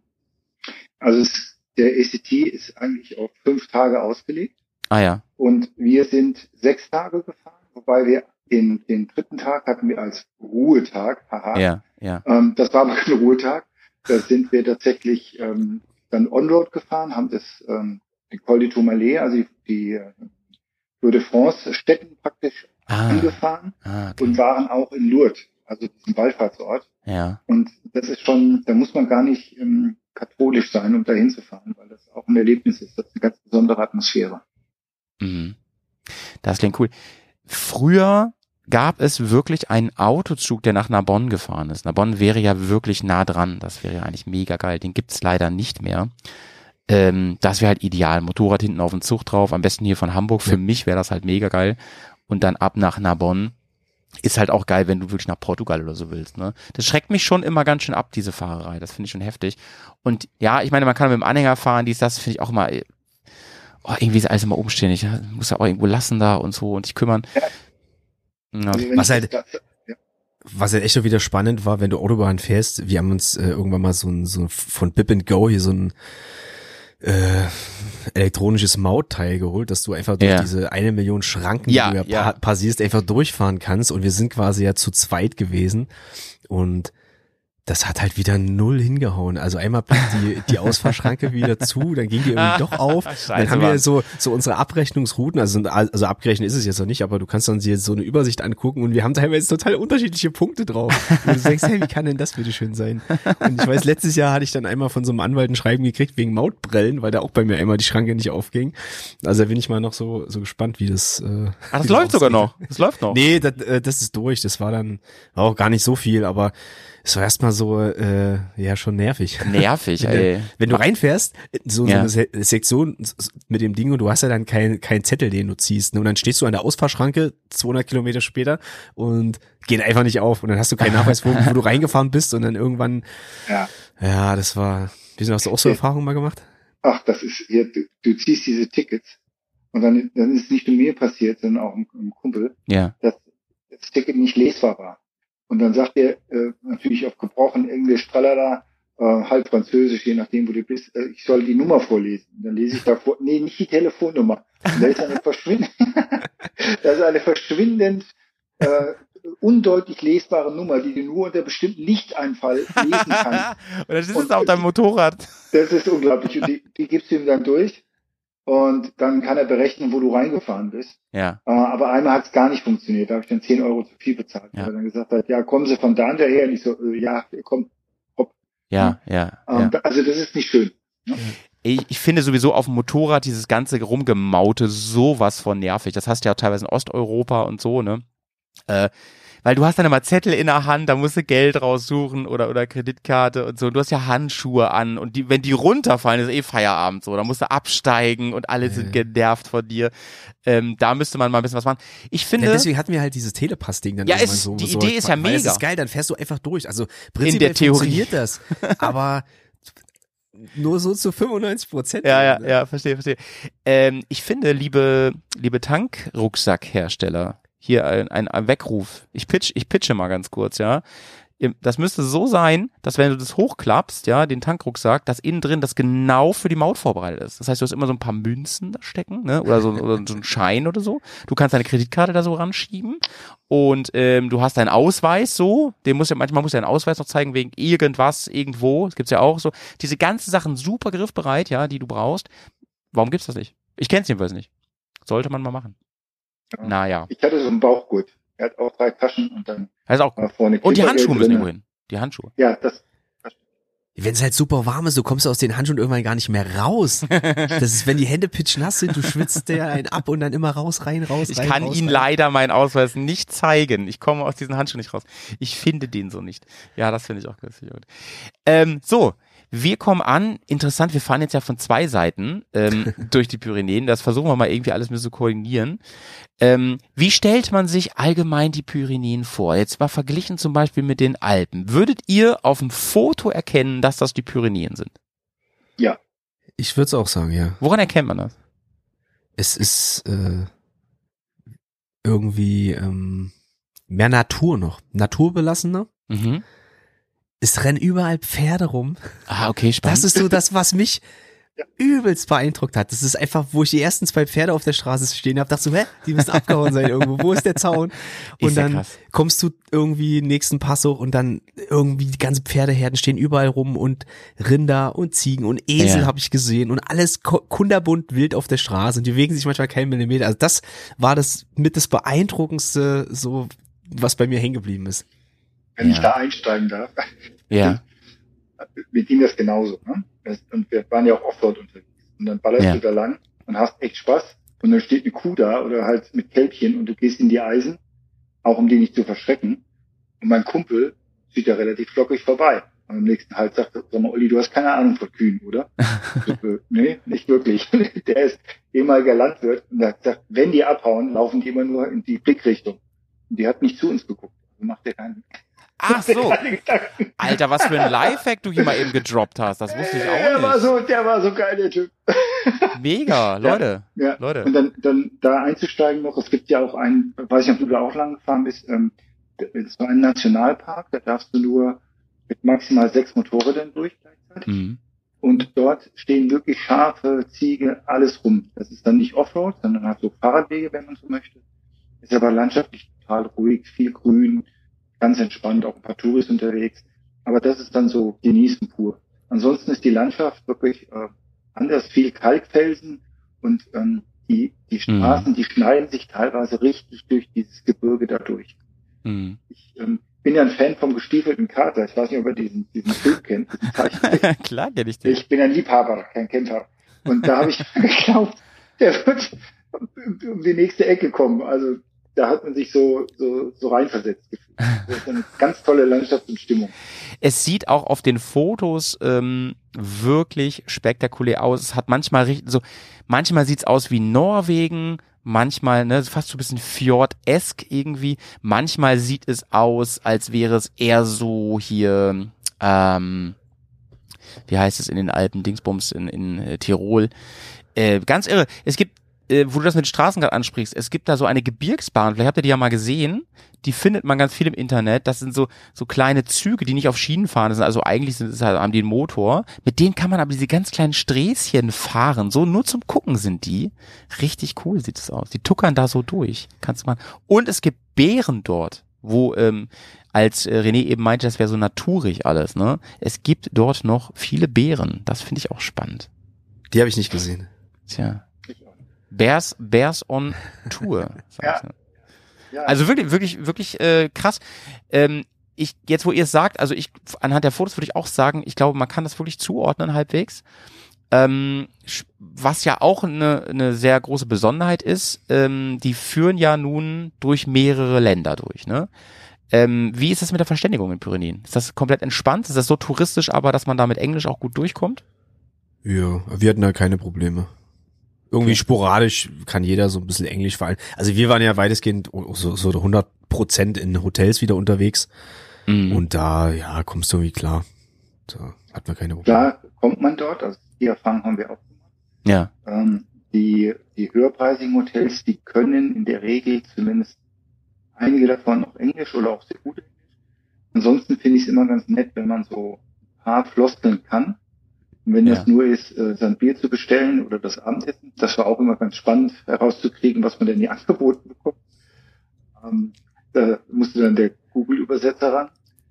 Also es, der ACT ist eigentlich auf fünf Tage ausgelegt. Ah ja. Und wir sind sechs Tage gefahren, wobei wir den, den dritten Tag hatten wir als Ruhetag. Haha. Ja, ja. Ähm, das war aber kein Ruhetag. Da sind wir tatsächlich ähm, dann On-Road gefahren, haben das ähm, den Col du Tourmalet, also die, die äh, Tour de France Städten praktisch Ah, angefahren ah okay. und waren auch in Lourdes, also diesem Wallfahrtsort. Ja. Und das ist schon, da muss man gar nicht ähm, katholisch sein, um da hinzufahren, weil das auch ein Erlebnis ist. Das ist eine ganz besondere Atmosphäre. Mhm. Das klingt cool. Früher gab es wirklich einen Autozug, der nach Narbonne gefahren ist. Narbonne wäre ja wirklich nah dran. Das wäre ja eigentlich mega geil. Den gibt's leider nicht mehr. Ähm, das wäre halt ideal. Motorrad hinten auf dem Zug drauf. Am besten hier von Hamburg. Für Ja. mich wäre das halt mega geil. Und dann ab nach Narbonne. Ist halt auch geil, wenn du wirklich nach Portugal oder so willst. Ne? Das schreckt mich schon immer ganz schön ab, diese Fahrerei. Das finde ich schon heftig. Und ja, ich meine, man kann mit dem Anhänger fahren, dies, das finde ich auch immer, oh, irgendwie ist alles immer umständlich. Ja? Muss ja auch irgendwo lassen da und so und dich kümmern. Ja. Also Was ich halt- Was ja echt schon wieder spannend war, wenn du Autobahn fährst, wir haben uns äh, irgendwann mal so ein, so ein von Bip and Go hier so ein äh, elektronisches Mautteil geholt, dass du einfach durch Ja. diese eine Million Schranken, Ja, die du ja, ja. pa passierst, einfach durchfahren kannst. Und wir sind quasi ja zu zweit gewesen. Und das hat halt wieder null hingehauen. Also einmal blieb die, die [LAUGHS] Ausfahrschranke wieder zu, dann ging die irgendwie doch auf. [LAUGHS] Scheiße, dann haben wir so, so unsere Abrechnungsrouten, also, also abgerechnet ist es jetzt noch nicht, aber du kannst dann dir so eine Übersicht angucken und wir haben teilweise total unterschiedliche Punkte drauf. Und du denkst, hey, wie kann denn das bitte schön sein? Und ich weiß, letztes Jahr hatte ich dann einmal von so einem Anwalt ein Schreiben gekriegt wegen Mautbrellen, weil da auch bei mir einmal die Schranke nicht aufging. Also da bin ich mal noch so, so gespannt, wie das, äh, Ach, das läuft sogar noch. Das läuft noch. Nee, das, äh, das ist durch. Das war dann war auch gar nicht so viel, aber es war erstmal so, äh, ja, schon nervig. Nervig, Wenn, ey. du, wenn du reinfährst, so, so Ja. eine Se Sektion mit dem Ding und du hast ja dann keinen kein Zettel, den du ziehst. Ne? Und dann stehst du an der Ausfahrschranke 200 Kilometer später und geht einfach nicht auf. Und dann hast du keinen Nachweis, wo, wo du [LAUGHS] reingefahren bist. Und dann irgendwann, Ja. ja, das war, wie sind hast du auch so. Erfahrungen mal gemacht? Ach, das ist hier, du, du ziehst diese Tickets und dann, dann ist es nicht nur mir passiert, sondern auch einem, einem Kumpel, Ja. dass das Ticket nicht lesbar war. Und dann sagt er äh, natürlich auf gebrochen Englisch, tralala, äh, halb Französisch, je nachdem, wo du bist, äh, ich soll die Nummer vorlesen. Und dann lese ich da vor, nee, nicht die Telefonnummer. Und da ist eine verschwindend, [LAUGHS] da ist eine verschwindend äh, undeutlich lesbare Nummer, die du nur unter bestimmten Lichteinfall lesen kannst. [LAUGHS] Und das ist Und- es auf deinem Motorrad. Das ist unglaublich. Und die, die gibst du ihm dann durch und dann kann er berechnen, wo du reingefahren bist. Ja. Äh, aber einmal hat es gar nicht funktioniert. Da habe ich dann 10 Euro zu viel bezahlt. Ja. Weil er dann gesagt hat, ja, kommen Sie von da und daher. Und ich so, äh, ja, komm. Ja, ja, ja. Ähm, Also das ist nicht schön. Ich, ich finde sowieso auf dem Motorrad dieses ganze Rumgemaute sowas von nervig. Das hast du ja teilweise in Osteuropa und so, ne? Äh, weil du hast dann immer Zettel in der Hand, da musst du Geld raussuchen oder, oder Kreditkarte und so. Du hast ja Handschuhe an und die, wenn die runterfallen, ist eh Feierabend so. Da musst du absteigen und alle sind genervt von dir. Ähm, da müsste man mal ein bisschen was machen. Ich finde, Ja, deswegen hatten wir halt dieses Telepass-Ding dann Ja, ist- so. die so, Idee ist ja mega. ist geil, dann fährst du einfach durch. Also prinzipiell der Theorie. funktioniert das, [LAUGHS] aber nur so zu 95 Prozent. Ja, ja, ja, verstehe, verstehe. Ähm, ich finde, liebe, liebe Tankrucksackhersteller, hier ein, ein, ein Weckruf. Ich pitch, ich pitche mal ganz kurz, ja. Das müsste so sein, dass wenn du das hochklappst, ja, den Tankrucksack, dass innen drin das genau für die Maut vorbereitet ist. Das heißt, du hast immer so ein paar Münzen da stecken, ne, oder so, oder so ein Schein oder so. Du kannst deine Kreditkarte da so ranschieben und ähm, du hast deinen Ausweis so, den muss ja manchmal muss ja einen Ausweis noch zeigen wegen irgendwas irgendwo. Das gibt's ja auch so. Diese ganzen Sachen super griffbereit, ja, die du brauchst. Warum gibt's das nicht? Ich kenn's jedenfalls nicht. Sollte man mal machen. Ja. Naja. Ich hatte so einen Bauchgurt. Er hat auch drei Taschen und dann Das ist auch gut. vorne Und die Handschuhe müssen drinne. irgendwo hin. Die Handschuhe. Ja, das, Wenn es halt super warm ist, du kommst aus den Handschuhen irgendwann gar nicht mehr raus. [LAUGHS] Das ist, wenn die Hände pitschnass sind, du schwitzt der einen ab und dann immer raus, rein, raus, Ich rein, kann raus, Ihnen rein. leider meinen Ausweis nicht zeigen. Ich komme aus diesen Handschuhen nicht raus. Ich finde den so nicht. Ja, das finde ich auch ganz gut. Ähm, so, wir kommen an. Interessant, wir fahren jetzt ja von zwei Seiten ähm, [LAUGHS] durch die Pyrenäen. Das versuchen wir mal irgendwie alles bisschen zu koordinieren. Ähm, wie stellt man sich allgemein die Pyrenäen vor? Jetzt mal verglichen zum Beispiel mit den Alpen. Würdet ihr auf dem Foto erkennen, dass das die Pyrenäen sind? ja. Ich würde es auch sagen, ja. Woran erkennt man das? Es ist äh, irgendwie ähm, mehr Natur noch. Naturbelassener. Mhm. Es rennen überall Pferde rum. Ah, okay, spannend. Das ist so das, was mich übelst beeindruckt hat. Das ist einfach, wo ich die ersten zwei Pferde auf der Straße stehen habe, dachte so, hä, die müssen abgehauen sein irgendwo. Wo ist der Zaun? [LAUGHS] Und Ist ja dann krass. kommst du irgendwie nächsten Pass hoch und dann irgendwie die ganzen Pferdeherden stehen überall rum und Rinder und Ziegen und Esel Ja. habe ich gesehen und alles kunderbunt wild auf der Straße und die bewegen sich manchmal keinen Millimeter. Also das war das mit das beeindruckendste, so was bei mir hängen geblieben ist. Wenn Ja. ich da einsteigen darf. Ja. Mir ging das genauso. Ne? Und wir waren ja auch Offroad unterwegs. Und dann ballerst Ja. du da lang und hast echt Spaß. Und dann steht eine Kuh da oder halt mit Kälbchen und du gehst in die Eisen, auch um die nicht zu verschrecken. Und mein Kumpel zieht da relativ flockig vorbei. Und am nächsten Halt sagt er, sag mal, Olli, du hast keine Ahnung von Kühen, oder? So, [LAUGHS] äh, nee, nicht wirklich. [LAUGHS] Der ist ehemaliger Landwirt und hat gesagt, wenn die abhauen, laufen die immer nur in die Blickrichtung. Und die hat nicht zu uns geguckt. Also macht der keinen, Ach so. Alter, was für ein Lifehack du hier mal eben gedroppt hast. Das wusste ich Der war auch so, der war so geil, der Typ. Mega, [LAUGHS] Leute. Ja. Leute. Und dann, dann da einzusteigen noch, es gibt ja auch einen, weiß ich nicht, ob du da auch lang gefahren bist, ähm, es war ein Nationalpark, da darfst du nur mit maximal sechs Motorrädern durch gleichzeitig. Mhm. Und dort stehen wirklich Schafe, Ziege, alles rum. Das ist dann nicht Offroad, sondern halt so Fahrradwege, wenn man so möchte. Ist aber landschaftlich total ruhig, viel Grün, ganz entspannt, auch ein paar Touris unterwegs. aber das ist dann so genießen pur. Ansonsten ist die Landschaft wirklich äh, anders, viel Kalkfelsen und ähm, die, die Straßen, die schneiden sich teilweise richtig durch dieses Gebirge dadurch. Mhm. Ich ähm, bin ja ein Fan vom gestiefelten Kater. Ich weiß nicht, ob ihr diesen, diesen Film kennt, diesen. [LAUGHS] Klar kenn ich den. Ich bin ein Liebhaber, kein Kämpfer. Und da habe ich [LAUGHS] geglaubt, der wird um die nächste Ecke kommen. Also da hat man sich so, so, so reinversetzt. Das ist eine ganz tolle Landschaft und Stimmung. Es sieht auch auf den Fotos ähm, wirklich spektakulär aus. Es hat manchmal richtig so, manchmal sieht's aus wie Norwegen, manchmal ne, fast so ein bisschen Fjord-esk irgendwie. Manchmal sieht es aus, als wäre es eher so hier, ähm, wie heißt es in den Alpen, Dingsbums in, in äh, Tirol. Äh, ganz irre. Es gibt, äh, wo du das mit Straßen gerade ansprichst, es gibt da so eine Gebirgsbahn, vielleicht habt ihr die ja mal gesehen, die findet man ganz viel im Internet. Das sind so, so kleine Züge, die nicht auf Schienen fahren. Das sind also eigentlich sind, es halt, haben die einen Motor. Mit denen kann man aber diese ganz kleinen Sträßchen fahren. So nur zum Gucken sind die. Richtig cool sieht es aus. Die tuckern da so durch. Kannst du mal. Und es gibt Bären dort, wo, ähm, als äh, René eben meinte, das wäre so naturig alles, ne? Es gibt dort noch viele Bären. Das finde ich auch spannend. Die habe ich nicht gesehen. Tja. Bears, Bears on Tour. [LAUGHS] Ja. Ja, Also wirklich, wirklich, wirklich äh, krass. Ähm, ich jetzt, wo ihr es sagt, also ich anhand der Fotos würde ich auch sagen, ich glaube, man kann das wirklich zuordnen halbwegs. Ähm, was ja auch eine, eine sehr große Besonderheit ist, ähm, die führen ja nun durch mehrere Länder durch. Ne? Ähm, wie ist das mit der Verständigung in Pyrenäen? Ist das komplett entspannt? Ist das so touristisch, aber dass man da mit Englisch auch gut durchkommt? Ja, wir hatten da keine Probleme. Irgendwie Okay. sporadisch kann jeder so ein bisschen Englisch fallen. Also wir waren ja weitestgehend so, so 100 Prozent in Hotels wieder unterwegs. Mhm. Und da, ja, kommst du irgendwie klar. Da hatten wir keine Probleme. klar kommt man dort, also die Erfahrung haben wir auch gemacht. ja, Ähm, die, die höherpreisigen Hotels, die können in der Regel zumindest einige davon auch Englisch oder auch sehr gut Englisch. Ansonsten finde ich es immer ganz nett, wenn man so ein paar Floskeln kann. Und wenn Ja. das nur ist, äh, sein Bier zu bestellen oder das Abendessen, das war auch immer ganz spannend herauszukriegen, was man denn hier [LAUGHS] angeboten bekommt. Ähm, da musste dann der Google-Übersetzer ran.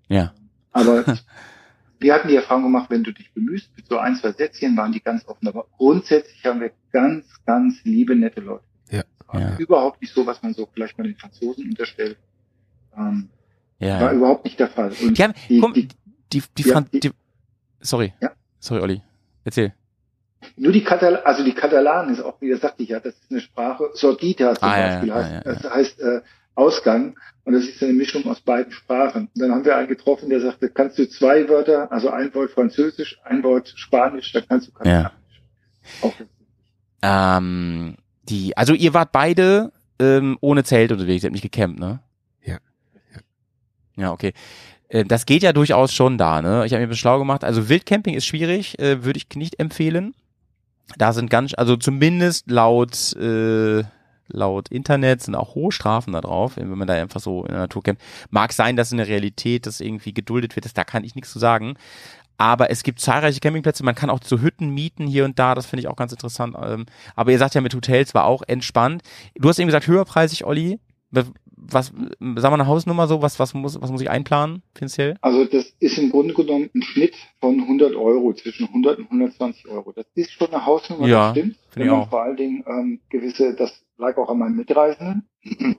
ja, Aber [LAUGHS] wir hatten die Erfahrung gemacht, wenn du dich bemühst, mit so ein, zwei Sätzchen waren die ganz offen. Aber grundsätzlich haben wir ganz, ganz liebe, nette Leute. Ja. Ja. Überhaupt nicht so, was man so vielleicht mal den Franzosen unterstellt. Ähm, War ja. überhaupt nicht der Fall. Und Die haben, die, komm, die, die, die, Ja, die- die, sorry. Ja. Sorry, Olli. Erzähl. nur die Katal also die Katalanen ist auch, wie das sagte ich ja, das ist eine Sprache, Sorgita zum Ah, ja, Beispiel ja, heißt, ja, ja. das heißt äh, Ausgang. Und das ist eine Mischung aus beiden Sprachen. Und dann haben wir einen getroffen, der sagte, kannst du zwei Wörter, also ein Wort Französisch, ein Wort Spanisch, dann kannst du Katalanisch. Auch Ähm, die, also ihr wart beide ähm, ohne Zelt unterwegs, ihr habt nicht gecampt, ne? Ja. Ja, okay. Äh, Das geht ja durchaus schon da, ne? Ich habe mir ein schlau gemacht. Also Wildcamping ist schwierig, äh, würde ich nicht empfehlen. Da sind ganz, also zumindest laut äh, laut Internet sind auch hohe Strafen da drauf, wenn man da einfach so in der Natur campt. Mag sein, dass in der Realität das irgendwie geduldet wird, das, da kann ich nichts zu sagen. Aber es gibt zahlreiche Campingplätze, man kann auch so Hütten mieten hier und da, das finde ich auch ganz interessant. Ähm, Aber ihr sagt ja, mit Hotels war auch entspannt. Du hast eben gesagt, höherpreisig, Olli. Was, sag mal eine Hausnummer so, was, was muss, was muss ich einplanen finanziell? Also das ist im Grunde genommen ein Schnitt von 100 Euro, zwischen 100 und 120 Euro. Das ist schon eine Hausnummer, Ja, das stimmt. finde ich Wenn man auch. vor allen Dingen ähm, gewisse, das lag auch an meinen Mitreisenden. [LAUGHS]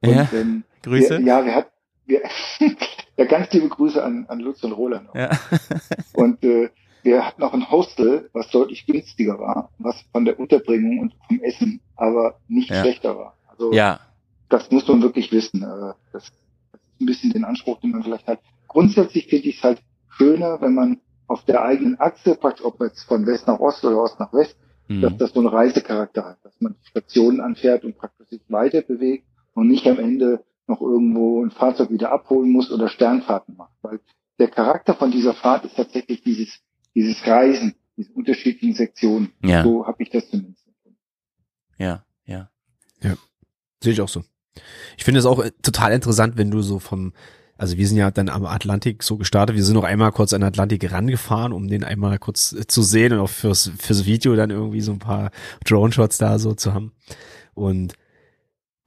Und, Ja, ähm, Grüße. Wir, ja, wir hatten, wir, [LAUGHS] ja, ganz liebe Grüße an, an Lutz und Roland. Ja. [LAUGHS] Und äh, wir hatten auch ein Hostel, was deutlich günstiger war, was von der Unterbringung und vom Essen aber nicht Ja. schlechter war. Also ja, das muss man wirklich wissen. Äh, Das, das ist ein bisschen den Anspruch, den man vielleicht hat. Grundsätzlich finde ich es halt schöner, wenn man auf der eigenen Achse, praktisch ob jetzt von West nach Ost oder Ost nach West, dass mhm. das so einen Reisecharakter hat, dass man Stationen anfährt und praktisch sich weiter bewegt und nicht am Ende noch irgendwo ein Fahrzeug wieder abholen muss oder Sternfahrten macht. Weil der Charakter von dieser Fahrt ist tatsächlich dieses, dieses Reisen, diese unterschiedlichen Sektionen. ja, So habe ich das zumindest. empfunden. ja, ja. Sehe ich auch so. Ich finde es auch äh, total interessant, wenn du so vom, also wir sind ja dann am Atlantik so gestartet, wir sind noch einmal kurz an den Atlantik rangefahren, um den einmal kurz äh, zu sehen und auch fürs, fürs Video dann irgendwie so ein paar Drone-Shots da so zu haben. Und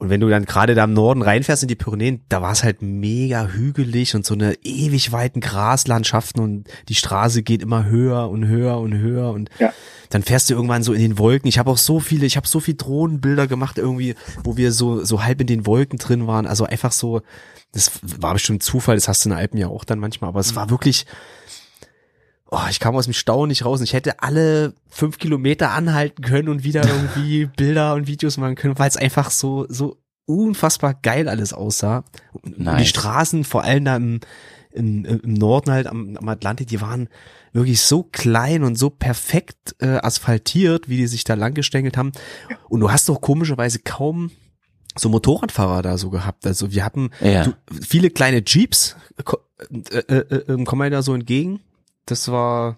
Und wenn du dann gerade da im Norden reinfährst in die Pyrenäen, da war es halt mega hügelig und so eine ewig weiten Graslandschaften und die Straße geht immer höher und höher und höher und Ja. dann fährst du irgendwann so in den Wolken. Ich habe auch so viele, ich habe so viele Drohnenbilder gemacht irgendwie, wo wir so so halb in den Wolken drin waren. Also einfach so, das war bestimmt Zufall. Das hast du in den Alpen ja auch dann manchmal, aber es war wirklich. Oh, ich kam aus dem Stau nicht raus und ich hätte alle fünf Kilometer anhalten können und wieder irgendwie [LAUGHS] Bilder und Videos machen können, weil es einfach so, so unfassbar geil alles aussah. Und die Nice. Straßen, vor allem da im, im, im Norden halt am, am Atlantik, die waren wirklich so klein und so perfekt äh, asphaltiert, wie die sich da lang gestängelt haben. Und du hast doch komischerweise kaum so Motorradfahrer da so gehabt. Also wir hatten Ja. du, viele kleine Jeeps, äh, äh, äh, kommen mir da so entgegen. Das war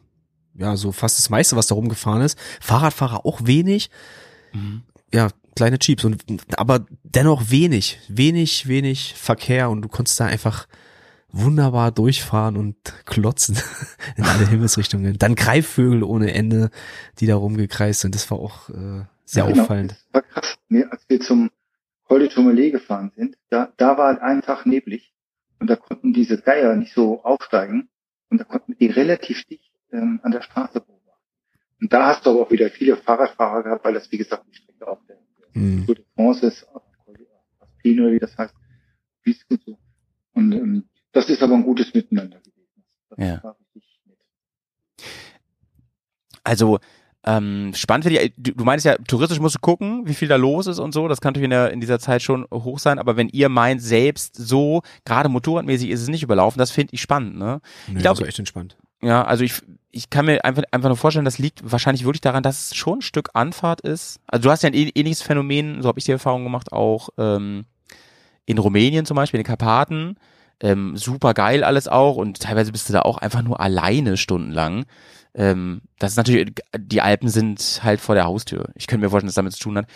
ja so fast das meiste, was da rumgefahren ist. Fahrradfahrer auch wenig. Ja, kleine Jeeps und aber dennoch wenig, wenig, wenig Verkehr und du konntest da einfach wunderbar durchfahren und klotzen [LAUGHS] in alle Himmelsrichtungen. Dann Greifvögel ohne Ende, die da rumgekreist sind. Das war auch äh, sehr Ja, genau. auffallend. Das war krass. Nee, als wir zum Col de Tourmalet gefahren sind, da, da war halt einen Tag neblig und da konnten diese Geier nicht so aufsteigen und da konnten wir die relativ dicht ähm, an der Straße beobachten. Und da hast du aber auch wieder viele Fahrradfahrer gehabt, weil das, wie gesagt, die Strecke auf der Hm. Tour de France ist, wie das heißt, und so. Und ähm, das ist aber ein gutes Miteinander gewesen. Das Ja. war richtig nett. Also ähm, spannend finde ich, du, du meinst ja, touristisch musst du gucken, wie viel da los ist und so. Das kann natürlich in, der, in dieser Zeit schon hoch sein. Aber wenn ihr meint, selbst so, gerade motorradmäßig ist es nicht überlaufen, das finde ich spannend. Ne? Nee, glaub- das war echt entspannt. Ja, also ich, ich kann mir einfach, einfach nur vorstellen, das liegt wahrscheinlich wirklich daran, dass es schon ein Stück Anfahrt ist. Also du hast ja ein ähn- ähnliches Phänomen, so habe ich die Erfahrung gemacht, auch ähm, in Rumänien zum Beispiel, in den Karpaten. Ähm, super geil alles auch und teilweise bist du da auch einfach nur alleine stundenlang. Ähm, das ist natürlich, die Alpen sind halt vor der Haustür. Ich könnte mir vorstellen, dass das damit zu tun hat.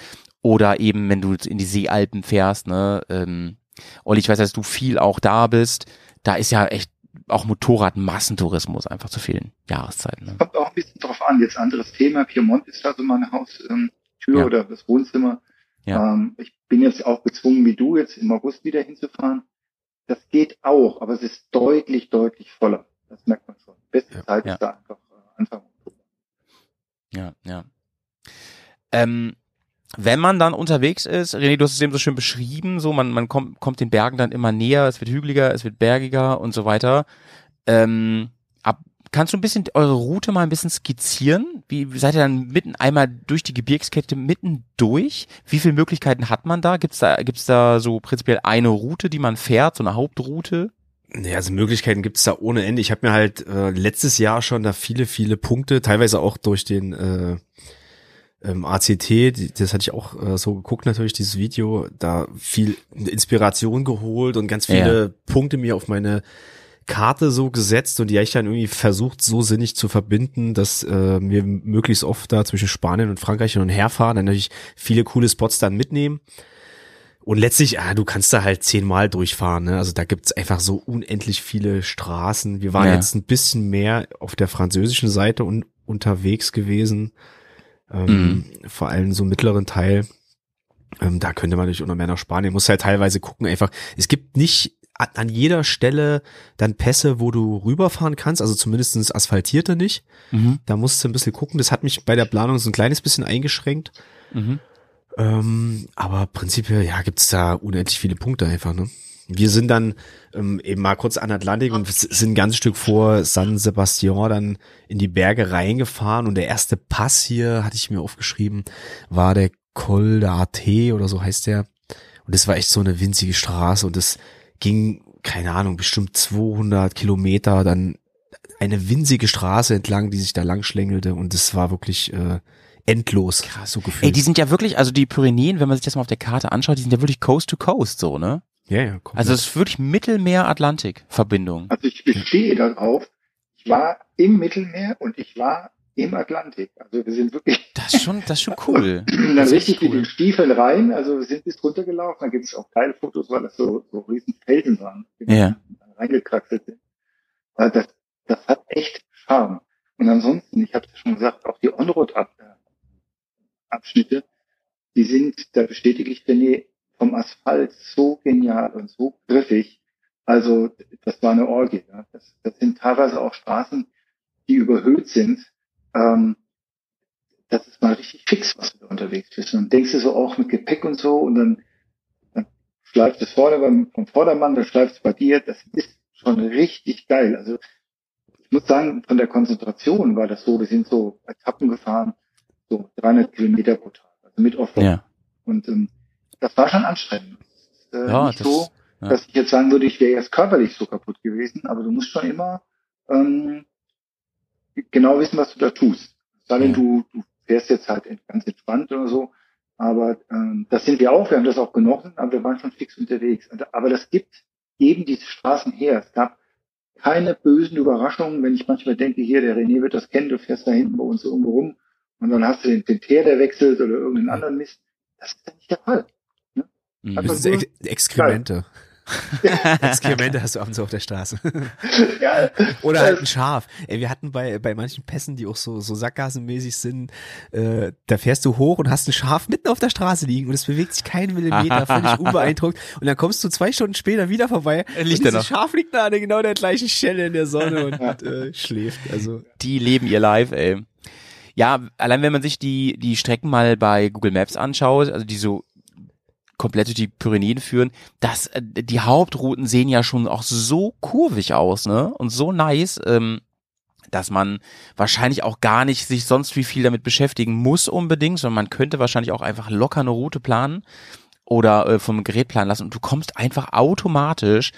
Oder eben, wenn du in die Seealpen fährst, ne, ähm, Olli, ich weiß, dass du viel auch da bist. Da ist ja echt auch Motorrad-Massentourismus einfach zu vielen Jahreszeiten. Ne? Kommt auch ein bisschen drauf an. Jetzt anderes Thema. Piemont ist da so meine Haustür ähm, Ja. oder das Wohnzimmer. Ja. Ähm, ich bin jetzt auch gezwungen, wie du jetzt im August wieder hinzufahren. Das geht auch, aber es ist deutlich, deutlich voller. Das merkt man schon. Beste Ja. Zeit Ja. ist da einfach äh, Anfang Oktober. Ja, ja. Ähm, wenn man dann unterwegs ist, René, du hast es eben so schön beschrieben, so man, man kommt, kommt den Bergen dann immer näher, es wird hügeliger, es wird bergiger und so weiter. Ähm, kannst du ein bisschen eure Route mal ein bisschen skizzieren? Wie seid ihr dann mitten einmal durch die Gebirgskette mitten durch? Wie viele Möglichkeiten hat man da? Gibt's da, gibt's da so prinzipiell eine Route, die man fährt, so eine Hauptroute? Nee, also Möglichkeiten gibt's da ohne Ende. Ich habe mir halt äh, letztes Jahr schon da viele, viele Punkte, teilweise auch durch den äh, ähm, ACT, die, das hatte ich auch äh, so geguckt natürlich, dieses Video, da viel Inspiration geholt und ganz viele Punkte mir auf meine Karte so gesetzt und die habe ich dann irgendwie versucht, so sinnig zu verbinden, dass äh, wir möglichst oft da zwischen Spanien und Frankreich hin und her fahren, dann natürlich viele coole Spots dann mitnehmen. Und letztlich, ah, du kannst da halt zehnmal durchfahren. Ne? Also da gibt's einfach so unendlich viele Straßen. Wir waren Ja. jetzt ein bisschen mehr auf der französischen Seite und unterwegs gewesen. Ähm, Vor allem so im mittleren Teil. Ähm, da könnte man natürlich auch noch mehr nach Spanien. Muss halt teilweise gucken. Einfach, es gibt nicht an, jeder Stelle dann Pässe, wo du rüberfahren kannst. Also zumindestens asphaltierte nicht. Mhm. Da musst du ein bisschen gucken. Das hat mich bei der Planung so ein kleines bisschen eingeschränkt. Mhm. Ähm, aber prinzipiell, ja, gibt's da unendlich viele Punkte einfach, ne? Wir sind dann ähm, eben mal kurz an Atlantik und sind ein ganzes Stück vor San Sebastian dann in die Berge reingefahren und der erste Pass hier, hatte ich mir aufgeschrieben, war der Col d'Arte oder so heißt der. Und das war echt so eine winzige Straße und das ging, keine Ahnung, bestimmt 200 Kilometer dann eine winzige Straße entlang, die sich da lang schlängelte und das war wirklich äh, endlos, Krass. so gefühlt. Ey, die sind ja wirklich, also die Pyrenäen, wenn man sich das mal auf der Karte anschaut, die sind ja wirklich Coast to Coast, so, ne? Ja, ja, komplett. Also es ist wirklich Mittelmeer-Atlantik-Verbindung. Also ich bestehe darauf. Ich war im Mittelmeer und ich war im Atlantik. Also wir sind wirklich [LAUGHS] Das ist schon, das ist schon cool. dann Das ist richtig echt mit cool. den Stiefeln rein. Also wir sind bis runtergelaufen. Da gibt es auch geile Fotos, weil das so, so riesen Felsen waren, die Ja. reingekraxelt sind. Also das, das hat echt Charme. Und ansonsten, ich habe es ja schon gesagt, auch die On-Road-Abschnitte, die sind, da bestätige ich René, vom Asphalt so genial und so griffig. Also das war eine Orgie. Ja. Das, das sind teilweise auch Straßen, die überhöht sind. Ähm, das ist mal richtig fix, was du da unterwegs bist. Und denkst du so auch mit Gepäck und so und dann, dann schleift es vorne beim, vom Vordermann, dann schleift es bei dir. Das ist schon richtig geil. Also ich muss sagen, von der Konzentration war das so, wir sind so Etappen gefahren, so 300 Kilometer pro Tag, also mit Offroad. Ja. Und ähm, das war schon anstrengend. Äh, Ja, nicht das- so, ja. dass ich jetzt sagen würde, ich wäre jetzt körperlich so kaputt gewesen, aber du musst schon immer ähm, genau wissen, was du da tust. Sei denn, Ja. du, du fährst jetzt halt ganz entspannt oder so, aber ähm, das sind wir auch, wir haben das auch genossen, aber wir waren schon fix unterwegs. Aber das gibt eben diese Straßen her. Es gab keine bösen Überraschungen, wenn ich manchmal denke, hier, der René wird das kennen, du fährst da hinten bei uns irgendwo rum und dann hast du den, den Teer, der wechselt oder irgendeinen anderen Mist. Das ist ja nicht der Fall. Mhm. Also- Das sind Ex Exkremente. [LAUGHS] Exkremente hast du abends auf der Straße. [LAUGHS] Ja, Oder halt ein Schaf. Ey, wir hatten bei, bei manchen Pässen, die auch so, so sackgassenmäßig sind, äh, da fährst du hoch und hast ein Schaf mitten auf der Straße liegen und es bewegt sich keinen Millimeter, völlig [LAUGHS] unbeeindruckt. Und dann kommst du zwei Stunden später wieder vorbei. Liegt und dieses. Schaf liegt da an genau der gleichen Stelle in der Sonne und äh, schläft. Also die leben ihr Live, ey. Ja, allein wenn man sich die, die Strecken mal bei Google Maps anschaut, also die so komplett durch die Pyrenäen führen, das, äh, die Hauptrouten sehen ja schon auch so kurvig aus, ne? Und so nice, ähm, dass man wahrscheinlich auch gar nicht sich sonst wie viel damit beschäftigen muss unbedingt, sondern man könnte wahrscheinlich auch einfach locker eine Route planen oder äh, vom Gerät planen lassen und du kommst einfach automatisch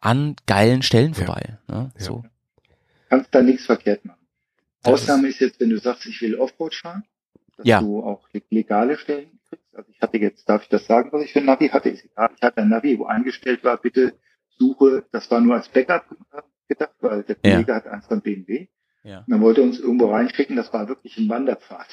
an geilen Stellen Ja. vorbei. Ne? Ja. So. kannst da nichts verkehrt machen. Das Ausnahme ist jetzt, wenn du sagst, ich will Offroad fahren, dass Ja. du auch le- legale Stellen. Also ich hatte jetzt, darf ich das sagen, was ich für ein Navi hatte? Ist egal. Ich hatte ein Navi, wo eingestellt war, bitte suche, das war nur als Backup äh, gedacht, weil der Ja. Kollege hat eins von BMW. Ja. Und dann wollte er uns irgendwo reinschicken, das war wirklich ein Wanderpfad.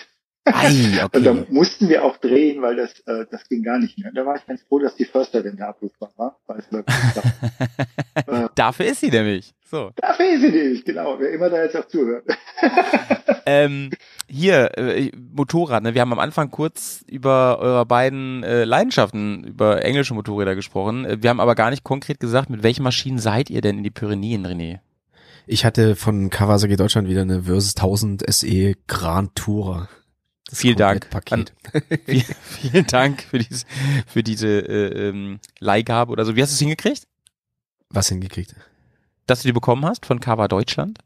Ei, Und da okay. mussten wir auch drehen, weil das, äh, das ging gar nicht mehr. Da war ich ganz froh, dass die Förster denn da abrufbar war, weil es wirklich [LAUGHS] äh, Dafür ist sie nämlich. So. Dafür ist sie nicht, genau. Wer immer da jetzt auch zuhört. [LAUGHS] [LAUGHS] Ähm, hier, äh, Motorrad, ne? Wir haben am Anfang kurz über eure beiden äh, Leidenschaften, über englische Motorräder gesprochen. Äh, Wir haben aber gar nicht konkret gesagt, mit welchen Maschinen seid ihr denn in die Pyrenäen, René? ich hatte von Kawasaki Deutschland wieder eine Versus 1000 SE Grand Tourer. Vielen Dank. [LAUGHS] Viel, vielen Dank für, dieses, für diese äh, ähm, Leihgabe oder so. Wie hast du es hingekriegt? Was hingekriegt? Dass du die bekommen hast von Kawa Deutschland?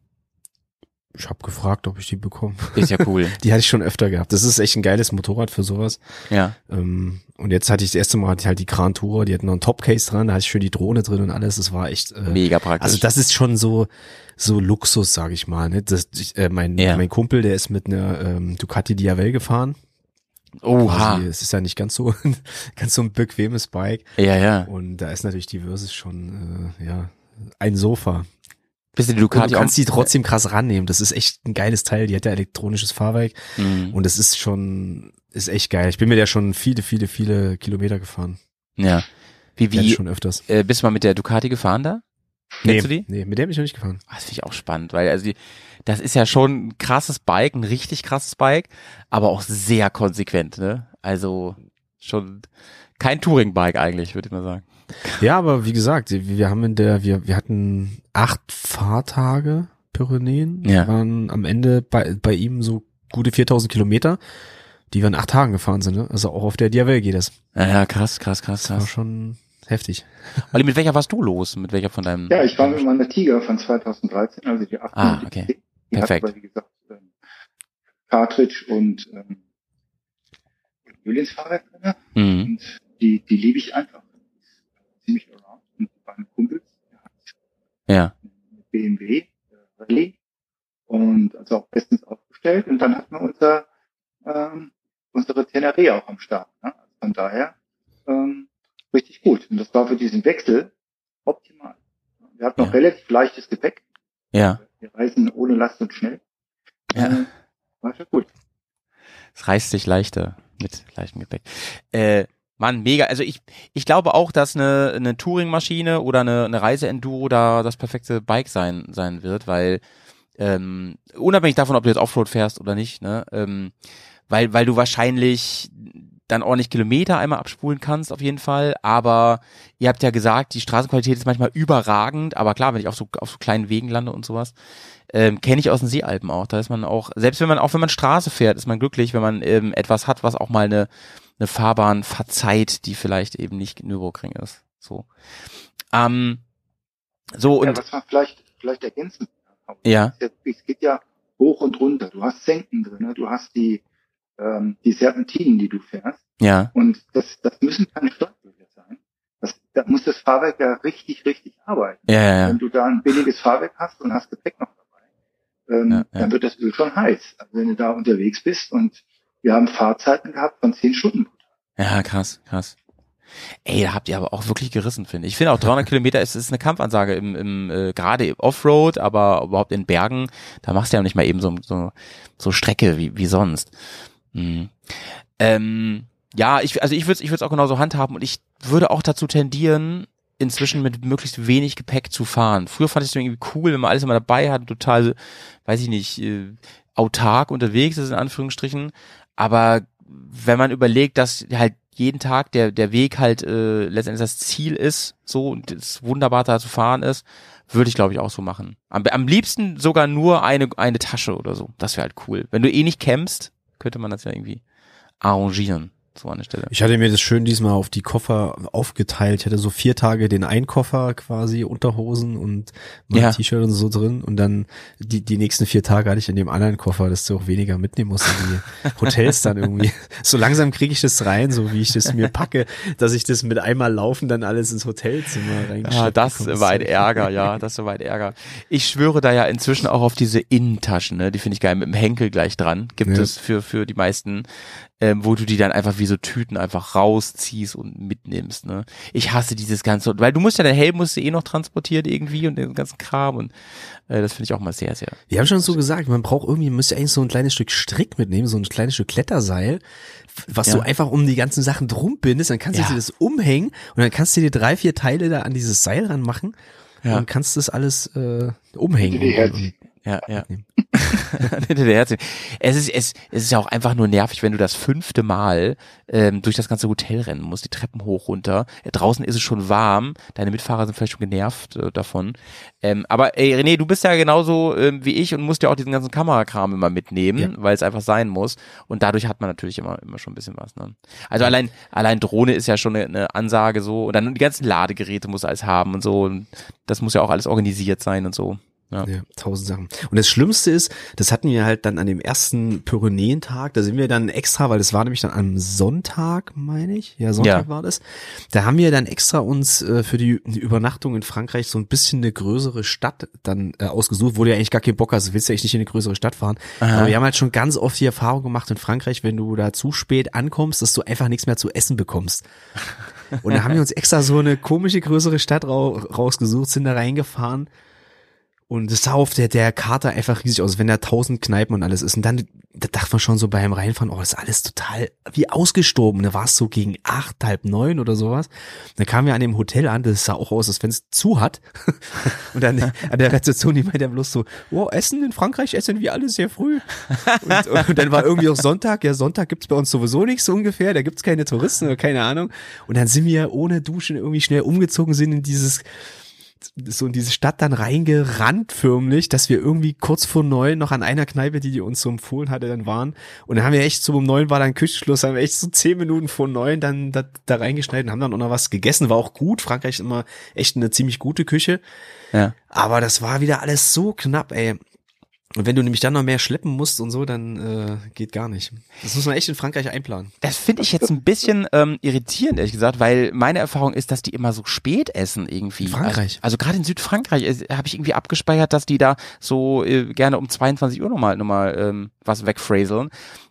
Ich habe gefragt, ob ich die bekomme. Ist ja cool. [LAUGHS] Die hatte ich schon öfter gehabt. Das ist echt ein geiles Motorrad für sowas. ja. Ähm, und jetzt hatte ich das erste Mal hatte ich halt die Grand Tourer, die hatten noch einen Topcase dran, da hatte ich für die Drohne drin und alles. Das war echt. Äh, Mega praktisch. also das ist schon so so Luxus, sage ich mal. Ne? Das, ich, äh, mein Ja. mein Kumpel, der ist mit einer ähm, Ducati Diavel gefahren. Oha. Quasi, Es ist ja nicht ganz so [LAUGHS] ganz so ein bequemes Bike. Ja, ja. Und da ist natürlich die Versus schon äh, ja ein Sofa. Bist du die Und Ducati du kannst die trotzdem krass rannehmen. Das ist echt ein geiles Teil. Die hat ja elektronisches Fahrwerk Mhm. und es ist schon ist echt geil. Ich bin mit der schon viele viele viele Kilometer gefahren. Ja. Wie, wie, schon öfters. äh, bist du mal mit der Ducati gefahren da? Kennst du die? Nee, mit der bin ich noch nicht gefahren. Ah, Das finde ich auch spannend, weil also die, das ist ja schon ein krasses Bike, ein richtig krasses Bike, aber auch sehr konsequent, ne? Also schon kein Touring-Bike eigentlich, würde ich mal sagen. Ja, aber wie gesagt, wir haben in der, wir, wir hatten acht Fahrtage Pyrenäen, Ja. waren am Ende bei, bei ihm so gute 4000 Kilometer, die wir in acht Tagen gefahren sind, ne? Also auch auf der Diavel geht das. Ja, ja, krass, krass, krass, Das war krass. schon heftig. Olli, mit welcher warst du los? Mit welcher von deinem? Ja, ich war mit meiner Tiger von 2013, also die 8 Ah, okay. Die Perfekt. Hat aber, wie gesagt, ähm, Cartridge und ähm, Julians Fahrrad drin. Mhm. Und die, die liebe ich einfach. Die ist ziemlich around. Und die beiden Kumpels, der hat Ja. BMW, äh, Rallye. Und also auch bestens aufgestellt. Und dann hatten wir unser, ähm, unsere Teneré auch am Start. Ne? Also von daher ähm, richtig gut. Und das war für diesen Wechsel optimal. Wir hatten noch Ja. relativ leichtes Gepäck. Ja. Wir reisen ohne Last und schnell. Ja. Äh, war schon gut. Es reißt sich leichter mit leichtem Gepäck. Äh, Mann, mega. Also ich, ich glaube auch, dass eine, eine Touring-Maschine oder eine, eine Reise-Enduro da das perfekte Bike sein, sein wird, weil ähm, unabhängig davon, ob du jetzt Offroad fährst oder nicht, ne, ähm, weil, weil du wahrscheinlich dann ordentlich Kilometer einmal abspulen kannst, auf jeden Fall. Aber ihr habt ja gesagt, die Straßenqualität ist manchmal überragend. Aber klar, wenn ich auf so, auf so kleinen Wegen lande und sowas, ähm, kenne ich aus den Seealpen auch. Da ist man auch, selbst wenn man, auch wenn man Straße fährt, ist man glücklich, wenn man ähm, etwas hat, was auch mal eine, eine Fahrbahn verzeiht, die vielleicht eben nicht Nürburgring ist. So. Ähm, so Ja, und was man vielleicht, vielleicht ergänzen kann. ja, Es geht ja hoch und runter. Du hast Senken drin, du hast die, ähm, die Serpentinen, die du fährst. ja, Und das, das müssen keine Stadtbürger sein. Das, da muss das Fahrwerk ja richtig, richtig arbeiten. ja, ja, ja. Wenn du da ein billiges Fahrwerk hast und hast Gepäck noch dabei, ähm, Ja, ja. dann wird das Öl schon heiß. Also wenn du da unterwegs bist und wir haben Fahrzeiten gehabt von zehn Stunden. Ja, krass, krass. Ey, da habt ihr aber auch wirklich gerissen, finde ich. Ich finde auch 300 [LAUGHS] Kilometer ist, ist eine Kampfansage im, im äh, gerade im Offroad, aber überhaupt in Bergen. Da machst du ja nicht mal eben so so, so Strecke wie wie sonst. Mhm. Ähm, ja, ich also ich würde ich würde es auch genauso handhaben und ich würde auch dazu tendieren inzwischen mit möglichst wenig Gepäck zu fahren. Früher fand ich es irgendwie cool, wenn man alles immer dabei hat, total, weiß ich nicht, äh, autark unterwegs ist in Anführungsstrichen. Aber wenn man überlegt, dass halt jeden Tag der der Weg halt äh, letztendlich das Ziel ist, so und es wunderbar da zu fahren ist, würde ich glaube ich auch so machen. Am, am liebsten sogar nur eine eine Tasche oder so. Das wäre halt cool. Wenn du eh nicht campst, könnte man das ja irgendwie arrangieren so an der Stelle. Ich hatte mir das schön diesmal auf die Koffer aufgeteilt. Ich hatte so vier Tage den einen Koffer quasi, Unterhosen und mein Ja. T-Shirt und so drin. Und dann die, die nächsten vier Tage hatte ich in dem anderen Koffer, dass du auch weniger mitnehmen musst in die [LAUGHS] Hotels dann irgendwie. So langsam kriege ich das rein, so wie ich das mir [LAUGHS] packe, dass ich das mit einmal laufen dann alles ins Hotelzimmer reingeschickt Ah, das war ein Ärger, ja, das war ein Ärger. Ich schwöre da ja inzwischen auch auf diese Innentaschen, ne? die finde ich geil, mit dem Henkel gleich dran. Gibt Ja. es für, für die meisten, ähm, wo du die dann einfach wie so Tüten einfach rausziehst und mitnimmst. Ne? Ich hasse dieses Ganze, weil du musst ja, dein Helm musst du eh noch transportieren irgendwie und den ganzen Kram und äh, das finde ich auch mal sehr, sehr. Wir haben schon so gesagt, man braucht irgendwie, man müsste eigentlich so ein kleines Stück Strick mitnehmen, so ein kleines Stück Kletterseil, was Ja. du einfach um die ganzen Sachen drum bindest, dann kannst du Ja. dir das umhängen und dann kannst du dir drei, vier Teile da an dieses Seil ranmachen Ja. und kannst das alles äh, umhängen. Die Und- Ja, ja. [LAUGHS] Es ist, es, es ist ja auch einfach nur nervig, wenn du das fünfte Mal ähm, durch das ganze Hotel rennen musst, die Treppen hoch runter. Ja, draußen ist es schon warm, deine Mitfahrer sind vielleicht schon genervt äh, davon. Ähm, aber ey, René, du bist ja genauso ähm, wie ich und musst ja auch diesen ganzen Kamerakram immer mitnehmen, Ja. weil es einfach sein muss. Und dadurch hat man natürlich immer, immer schon ein bisschen was. Ne? Also allein, allein Drohne ist ja schon eine, eine Ansage so. Und dann die ganzen Ladegeräte muss alles haben und so. Und das muss ja auch alles organisiert sein und so. Ja. Ja, tausend Sachen. Und das Schlimmste ist, das hatten wir halt dann an dem ersten Pyrenäentag, da sind wir dann extra, weil das war nämlich dann am Sonntag, meine ich. Ja, Sonntag Ja. war das. Da haben wir dann extra uns äh, für die, die Übernachtung in Frankreich so ein bisschen eine größere Stadt dann äh, ausgesucht, wo du ja eigentlich gar keinen Bock hast, du willst ja echt nicht in eine größere Stadt fahren. Aber wir haben halt schon ganz oft die Erfahrung gemacht in Frankreich, wenn du da zu spät ankommst, dass du einfach nichts mehr zu essen bekommst. [LAUGHS] Und da haben wir uns extra so eine komische größere Stadt rau rausgesucht, sind da reingefahren. Und es sah auf der, der Karte einfach riesig aus, wenn da tausend Kneipen und alles ist. Und dann da dachte man schon so beim Reinfahren, oh, das ist alles total wie ausgestorben. Da war es so gegen acht, halb neun oder sowas. Dann kamen wir an dem Hotel an, das sah auch aus, als wenn es zu hat. [LAUGHS] Und dann an der Rezeption, die meinte dann bloß so, oh, Essen in Frankreich essen wir alle sehr früh. Und, und dann war irgendwie auch Sonntag, ja, Sonntag gibt's bei uns sowieso nichts so ungefähr, da gibt's keine Touristen oder keine Ahnung. Und dann sind wir ohne Duschen irgendwie schnell umgezogen, sind in dieses so in diese Stadt dann reingerannt förmlich, dass wir irgendwie kurz vor neun noch an einer Kneipe, die die uns so empfohlen hatte, dann waren. Und dann haben wir echt so um neun war dann Küchenschluss, haben wir echt so zehn Minuten vor neun dann da, da reingeschneit und haben dann auch noch was gegessen. War auch gut. Frankreich ist immer echt eine ziemlich gute Küche. Ja. Aber das war wieder alles so knapp, ey. Und wenn du nämlich dann noch mehr schleppen musst und so, dann äh, geht gar nicht. Das muss man echt in Frankreich einplanen. Das finde ich jetzt ein bisschen ähm, irritierend, ehrlich gesagt, weil meine Erfahrung ist, dass die immer so spät essen irgendwie. In Frankreich? Also, also gerade in Südfrankreich äh, habe ich irgendwie abgespeichert, dass die da so äh, gerne um 22 Uhr nochmal noch mal, ähm, was wegphraseln.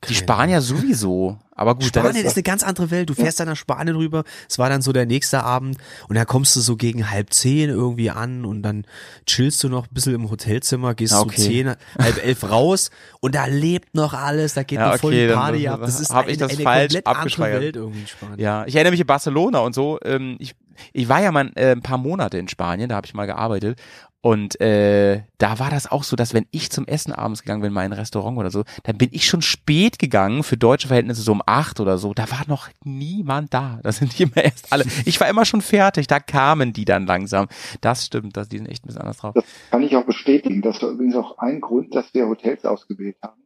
Die Spanier sowieso. Aber gut, dann Spanien ist eine ganz andere Welt. Du fährst dann nach Spanien rüber. Es war dann so der nächste Abend und da kommst du so gegen halb zehn irgendwie an und dann chillst du noch ein bisschen im Hotelzimmer, gehst okay. zehn, halb elf [LAUGHS] raus und da lebt noch alles, da geht Ja, noch voll okay, dann Party ab. Das ist hab eine, ich das eine falsch komplett andere. Welt irgendwie in Spanien. Ja, ich erinnere mich an Barcelona und so. Ähm, ich ich war ja mal äh, ein paar Monate in Spanien, da habe ich mal gearbeitet. Und äh, da war das auch so, dass wenn ich zum Essen abends gegangen bin, mal in ein Restaurant oder so, dann bin ich schon spät gegangen, für deutsche Verhältnisse so um acht oder so. Da war noch niemand da. Da sind die immer erst alle. [LAUGHS] Ich war immer schon fertig, da kamen die dann langsam. Das stimmt, dass die sind echt ein bisschen anders drauf. Das kann ich auch bestätigen. Das war übrigens auch ein Grund, dass wir Hotels ausgewählt haben,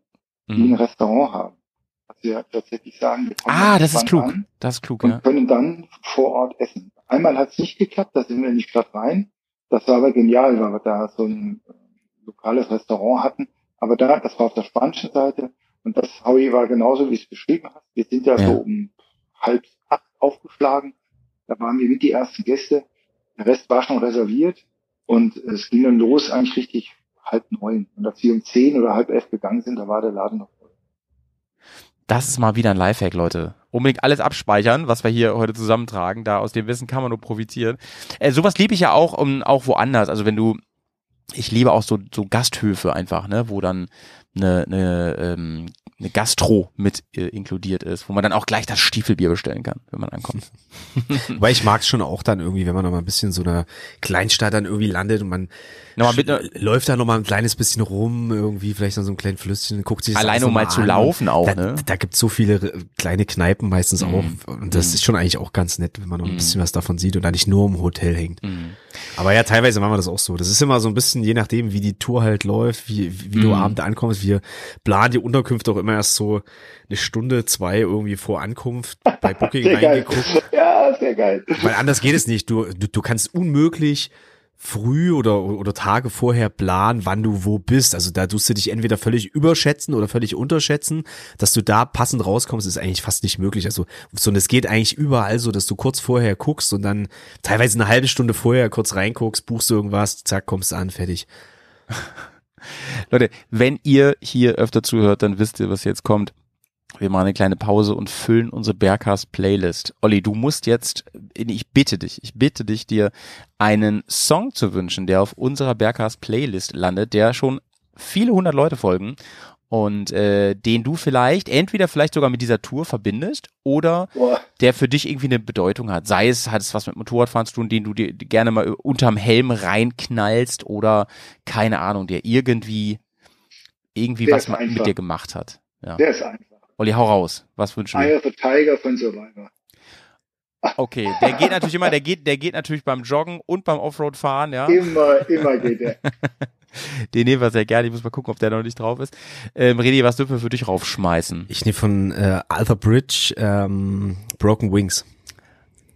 die ein Mhm. Restaurant haben. Dass wir tatsächlich sagen, Ah, das ist klug. an Das ist klug, und ja. können dann vor Ort essen. Einmal hat es nicht geklappt, da sind wir in die Stadt rein. Das war aber genial, weil wir da so ein äh, lokales Restaurant hatten. Aber da, das war auf der spanischen Seite und das, Howie, war genauso, wie es beschrieben hast. Wir sind ja, Ja. so um halb acht aufgeschlagen. Da waren wir mit die ersten Gäste. Der Rest war schon reserviert und es ging dann los eigentlich richtig halb neun. Und als wir um zehn oder halb elf gegangen sind, da war der Laden noch. Das ist mal wieder ein Lifehack, Leute. Unbedingt alles abspeichern, was wir hier heute zusammentragen. Da aus dem Wissen kann man nur profitieren. Äh, sowas liebe ich ja auch, um, auch woanders. Also wenn du, ich liebe auch so, so Gasthöfe einfach, ne, wo dann eine, eine, ähm, eine Gastro mit äh, inkludiert ist, wo man dann auch gleich das Stiefelbier bestellen kann, wenn man ankommt. [LAUGHS] Weil ich mag es schon auch dann irgendwie, wenn man noch mal ein bisschen in so einer Kleinstadt dann irgendwie landet und man Nochmal mit läuft da noch mal ein kleines bisschen rum, irgendwie vielleicht an so einem kleinen Flüsschen, guckt sich das Alleine alles um noch mal zu an. laufen auch, da, ne? Da gibt's so viele kleine Kneipen meistens Mhm. auch und das ist schon eigentlich auch ganz nett, wenn man noch ein Mhm. bisschen was davon sieht und da nicht nur im Hotel hängt. Mhm. Aber ja, teilweise machen wir das auch so. Das ist immer so ein bisschen, je nachdem, wie die Tour halt läuft, wie, wie, wie du Mhm. abends ankommst. Wir planen die Unterkünfte auch immer erst so eine Stunde, zwei irgendwie vor Ankunft bei [LAUGHS] Booking reingeguckt. Ja, sehr geil. Weil anders geht es nicht. Du, du, du kannst unmöglich früh oder, oder Tage vorher planen, wann du wo bist. Also da tust du dich entweder völlig überschätzen oder völlig unterschätzen. Dass du da passend rauskommst, ist eigentlich fast nicht möglich. Also, so, und es geht eigentlich überall so, dass du kurz vorher guckst und dann teilweise eine halbe Stunde vorher kurz reinguckst, buchst irgendwas, zack, kommst an, fertig. [LAUGHS] Leute, wenn ihr hier öfter zuhört, dann wisst ihr, was jetzt kommt. Wir machen eine kleine Pause und füllen unsere Bergcast-Playlist. Olli, du musst jetzt, ich bitte dich, ich bitte dich, dir einen Song zu wünschen, der auf unserer Bergcast-Playlist landet, der schon viele hundert Leute folgen und äh, den du vielleicht, entweder vielleicht sogar mit dieser Tour verbindest oder Boah, der für dich irgendwie eine Bedeutung hat. Sei es, hat es was mit Motorradfahren zu tun, den du dir gerne mal unterm Helm reinknallst oder keine Ahnung, der irgendwie irgendwie Der was mit dir gemacht hat. Ja. der ist einfach. Olli, hau raus. Was wünschen wir? Eye of the Tiger von Survivor. Okay, der geht natürlich immer, der geht, der geht natürlich beim Joggen und beim Offroad-Fahren, ja. Immer, immer geht er. [LAUGHS] Den nehmen wir sehr gerne. Ich muss mal gucken, ob der noch nicht drauf ist. Ähm, Redi, was dürfen wir für dich raufschmeißen? Ich nehme von äh, Arthur Bridge ähm, Broken Wings.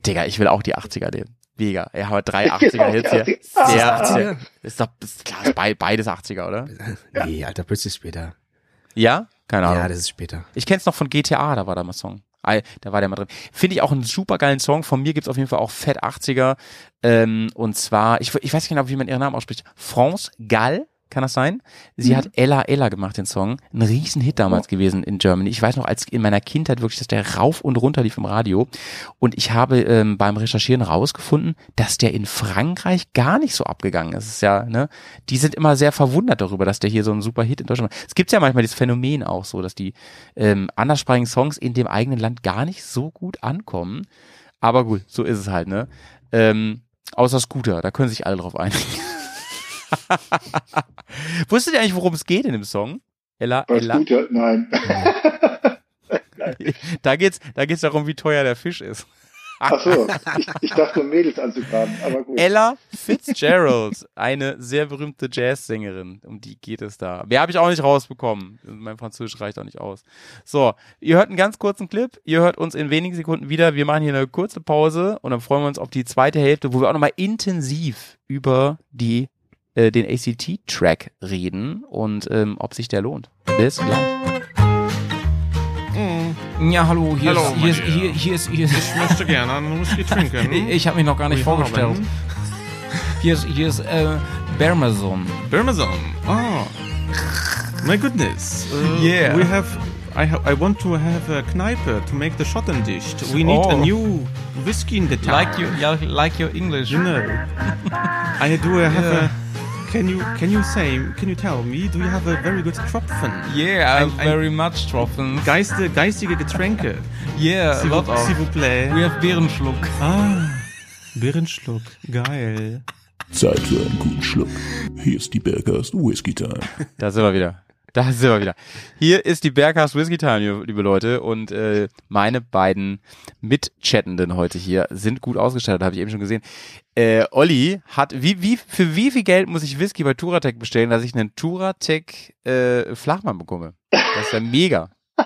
Digga, ich will auch die 80er nehmen. Mega. Er hat drei Ich will auch 80er Hits die hier. 80er. Sehr, Ah. sehr, ist doch, ist klar, ist beides 80er, oder? [LAUGHS] Nee, Alter Bridge ist später. Ja? Keine Ahnung. Ja, das ist später. Ich kenn's noch von GTA, da war da mal Song. Da war der mal drin. Finde ich auch einen super geilen Song. Von mir gibt's auf jeden Fall auch Fett 80er. Ähm, und zwar, ich, ich weiß nicht genau, wie man ihren Namen ausspricht. France Gall, kann das sein? Sie Mhm. hat Ella Ella gemacht, den Song. Ein Riesenhit damals gewesen in Germany. Ich weiß noch, als in meiner Kindheit wirklich, dass der rauf und runter lief im Radio. Und ich habe ähm, beim Recherchieren rausgefunden, dass der in Frankreich gar nicht so abgegangen ist. Ist ja, ne? Die sind immer sehr verwundert darüber, dass der hier so ein super Hit in Deutschland war. Es gibt ja manchmal dieses Phänomen auch so, dass die ähm, anderssprachigen Songs in dem eigenen Land gar nicht so gut ankommen. Aber gut, so ist es halt, ne? Ähm, außer Scooter, da können sich alle drauf einigen. [LAUGHS] [LAUGHS] Wusstet ihr eigentlich, worum es geht in dem Song? Ella, Bei Ella. Scooter, nein. [LAUGHS] Da geht's, da geht's darum, wie teuer der Fisch ist. Ach so, ich, ich dachte, Mädels anzugraben, aber gut. Ella Fitzgerald, eine sehr berühmte Jazzsängerin, um die geht es da. Wer habe ich auch nicht rausbekommen. Mein Französisch reicht auch nicht aus. So, ihr hört einen ganz kurzen Clip, ihr hört uns in wenigen Sekunden wieder. Wir machen hier eine kurze Pause und dann freuen wir uns auf die zweite Hälfte, wo wir auch nochmal intensiv über die äh, den ACT-Track reden und ähm, ob sich der lohnt. Bis gleich. Ja, hallo, hier Hallo, ist, hier ist, mein hier, hier ist, hier ist, Ich möchte gerne einen Whisky trinken. [LAUGHS] ich, ich habe mich noch gar nicht We vorgestellt. Hier ist, hier ist, äh, Bermazon. Parmesan. Oh, my goodness. Uh, Yeah. We have. I ha I want to have a Kneipe to make the Schotten dicht. We need a Oh. new whiskey in the town. Like you, like your English. You know. I do have Yeah. a. Can you can you say can you tell me do you have a very good Tropfen? Yeah, Ein- ein- very much Tropfen. Geiste, geistige Getränke. Yeah, a S'il lot vous- of. S'il vous plaît. We have Bärenschluck. Ah. Birrenschluck. Geil. Zeit für einen guten Schluck. Hier ist die Bergast Whisky Time. Da sind wir wieder. Da sind wir wieder. Hier ist die Berghaus Whisky Time, liebe Leute. Und äh, meine beiden Mitchattenden heute hier sind gut ausgestattet, habe ich eben schon gesehen. Äh, Olli hat, wie, wie, für wie viel Geld muss ich Whisky bei Turatec bestellen, dass ich einen Turatec äh, Flachmann bekomme? Das ist ja mega. [LAUGHS]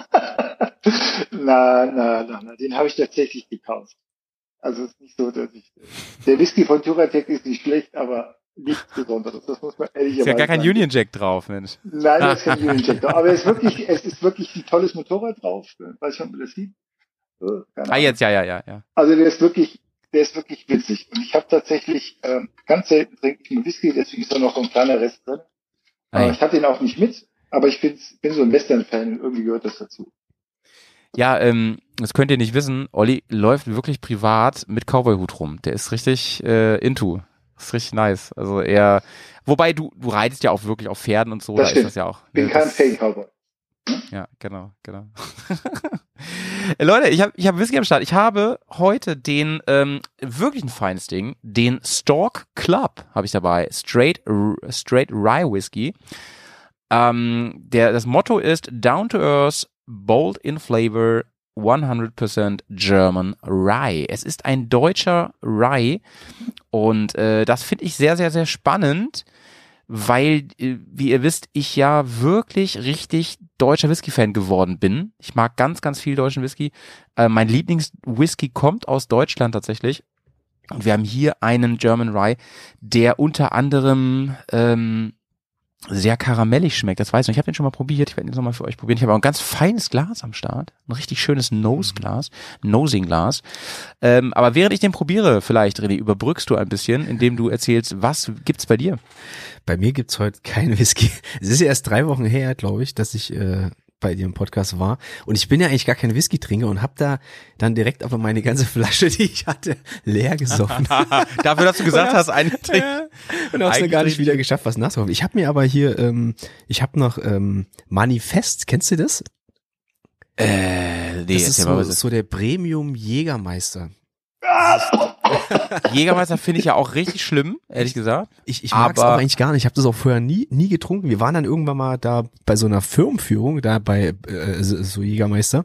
na, na, na, na, den habe ich tatsächlich gekauft. Also es ist nicht so, dass ich. Der Whisky von Turatec ist nicht schlecht, aber nichts Besonderes. Das muss man ehrlich Ist ja gar kein Union Jack drauf, Mensch. Nein, da ist kein [LAUGHS] Union Jack drauf. Aber es ist wirklich, es ist wirklich ein tolles Motorrad drauf. Weiß ich, ob man das sieht. So, keine Ah, jetzt, ja, ja, ja, ja. Also der ist wirklich, der ist wirklich witzig. Und ich habe tatsächlich ähm, ganz selten trinke ich nur Whisky, deswegen ist da noch so ein kleiner Rest drin. Aber Ei. ich hatte ihn auch nicht mit, aber ich find's, bin so ein Western-Fan und irgendwie gehört das dazu. Ja, ähm, das könnt ihr nicht wissen. Olli läuft wirklich privat mit Cowboy-Hut rum. Der ist richtig äh, into. Das ist richtig nice. Also er, wobei du, du reitest ja auch wirklich auf Pferden und so, Das da stimmt. ist das ja auch. Bin ne, kein Fake-Cowboy. Ja, genau, genau. [LAUGHS] Leute, ich habe ich hab Whisky am Start. Ich habe heute den ähm, wirklich ein feines Ding, den Stork Club habe ich dabei. Straight, straight Rye Whisky. Ähm, der, das Motto ist Down to Earth, Bold in Flavor, 100% German Rye. Es ist ein deutscher Rye und äh, das finde ich sehr, sehr, sehr spannend, weil, äh, wie ihr wisst, ich ja wirklich richtig deutscher Whisky-Fan geworden bin. Ich mag ganz, ganz viel deutschen Whisky. Äh, mein Lieblings-Whisky kommt aus Deutschland tatsächlich. Und wir haben hier einen German Rye, der unter anderem ähm, sehr karamellig schmeckt. Das weiß ich noch. Ich habe den schon mal probiert. Ich werde den jetzt nochmal für euch probieren. Ich habe auch ein ganz feines Glas am Start. Ein richtig schönes Nose-Glas. Nosing-Glas. Ähm, aber während ich den probiere, vielleicht, René, überbrückst du ein bisschen, indem du erzählst, was gibt's bei dir? Bei mir gibt's heute keinen Whisky. Es ist ja erst drei Wochen her, glaube ich, dass ich äh, bei dir im Podcast war. Und ich bin ja eigentlich gar kein Whisky-Trinker und habe da dann direkt aber meine ganze [LAUGHS] Flasche, die ich hatte, leer gesoffen. [LAUGHS] Dafür, dass du gesagt hast, einen Trink. [LAUGHS] und hab's dann gar nicht wieder geschafft, was nachzuholen. Ich habe mir aber hier, ähm, ich habe noch ähm, Manifest, kennst du das? Äh, nee, das ist so, so der Premium Jägermeister. [LAUGHS] Jägermeister finde ich ja auch richtig schlimm, ehrlich gesagt. Ich, ich mag's Aber- auch eigentlich gar nicht. Ich habe das auch vorher nie, nie getrunken. Wir waren dann irgendwann mal da bei so einer Firmenführung, da bei äh, so Jägermeister.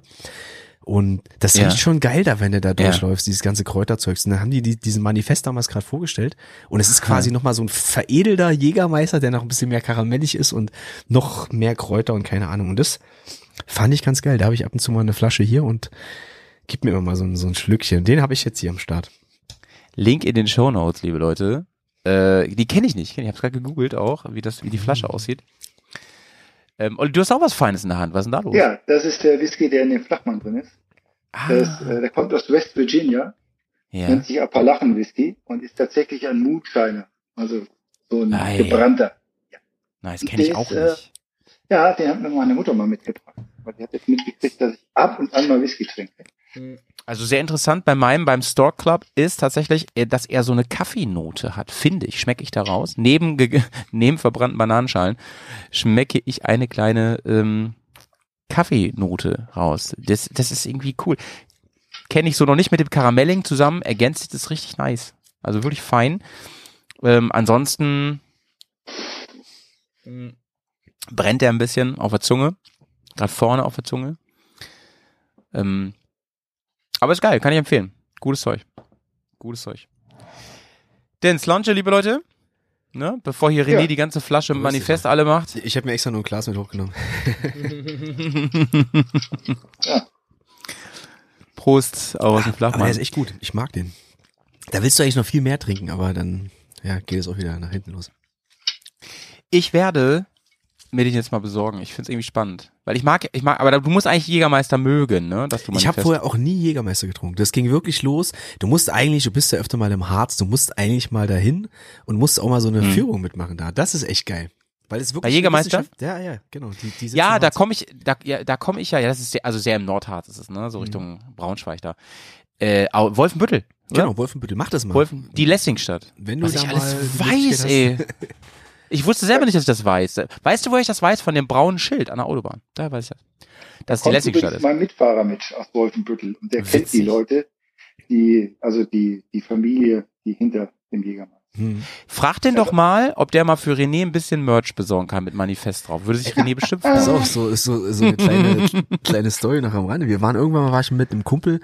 Und das Ja. riecht schon geil da, wenn du da Ja. durchläufst, dieses ganze Kräuterzeugs. Und dann haben die, die diesen Manifest damals gerade vorgestellt. Und es ist quasi nochmal so ein veredelter Jägermeister, der noch ein bisschen mehr karamellig ist und noch mehr Kräuter und keine Ahnung. Und das fand ich ganz geil. Da habe ich ab und zu mal eine Flasche hier und gib mir immer mal so, ein- so ein Schlückchen. Den habe ich jetzt hier am Start. Link in den Show Notes, liebe Leute. Äh, die kenne ich nicht. Ich habe gerade gegoogelt auch, wie das, wie die Flasche aussieht. Ähm, Olli, du hast auch was Feines in der Hand. Was ist denn da los? Ja, das ist der Whisky, der in dem Flachmann drin ist. Ah, Das, äh, der kommt aus West Virginia, ja. nennt sich Appalachen Whisky und ist tatsächlich ein Moonshiner. Also so ein Ei. gebrannter. Nice, kenne ich der auch ist, äh, nicht. Ja, den hat mir meine Mutter mal mitgebracht. Weil die hat jetzt mitgekriegt, dass ich ab und an mal Whisky trinke. Also sehr interessant bei meinem, beim Stork Club ist tatsächlich, äh, dass er so eine Kaffeenote hat, finde ich, schmecke ich daraus. Neben, [LAUGHS] neben verbrannten Bananenschalen schmecke ich eine kleine ähm, Kaffeenote raus. Das, das ist irgendwie cool. Kenne ich so noch nicht mit dem Karamelling zusammen, ergänzt sich das richtig nice. Also wirklich fein. Ähm, ansonsten mh, brennt er ein bisschen auf der Zunge. Gerade vorne auf der Zunge. Ähm, aber ist geil, kann ich empfehlen. Gutes Zeug. Gutes Zeug. Den Slanche, liebe Leute. Ne? Bevor hier René Ja. die ganze Flasche Grüß dich, Manifest alle macht. Ich habe mir extra nur ein Glas mit hochgenommen. Ja. [LAUGHS] Prost aus dem Aber Flachmann. der ist echt gut. Ich mag den. Da willst du eigentlich noch viel mehr trinken, aber dann ja, geht es auch wieder nach hinten los. Ich werde mir den jetzt mal besorgen. Ich finde es irgendwie spannend. Weil ich mag, ich mag, aber du musst eigentlich Jägermeister mögen, ne? Dass du Ich habe vorher auch nie Jägermeister getrunken. Das ging wirklich los. Du musst eigentlich, du bist ja öfter mal im Harz, du musst eigentlich mal dahin und musst auch mal so eine Hm. Führung mitmachen da. Das ist echt geil. Weil es wirklich Bei Jägermeister? Ja, ja, genau. Die, die Ja, da komme ich, da, ja, da komme ich ja, ja, das ist sehr, also sehr im Nordharz ist es, ne? So Richtung Braunschweig da. Äh, Wolfenbüttel. oder? Genau, Wolfenbüttel. Mach das mal. Wolfen, die Lessingstadt. Wenn du Was da ich alles weiß, ey. [LAUGHS] Ich wusste selber nicht, dass ich das weiß. Weißt du, wo ich das weiß? Von dem braunen Schild an der Autobahn. Da weiß ich das. Dass es die Lessingstadt übrigens ist. mein Mitfahrer mit aus Wolfenbüttel und der kennt Witzig. die Leute. die, also die, die Familie, die hinter dem Jägermeister. Hm. Frag den doch mal, ob der mal für René ein bisschen Merch besorgen kann mit Manifest drauf. Würde sich René bestimmt freuen. so, ist so, so eine kleine, [LAUGHS] kleine Story noch am Rande. Wir waren irgendwann mal, war ich mit einem Kumpel,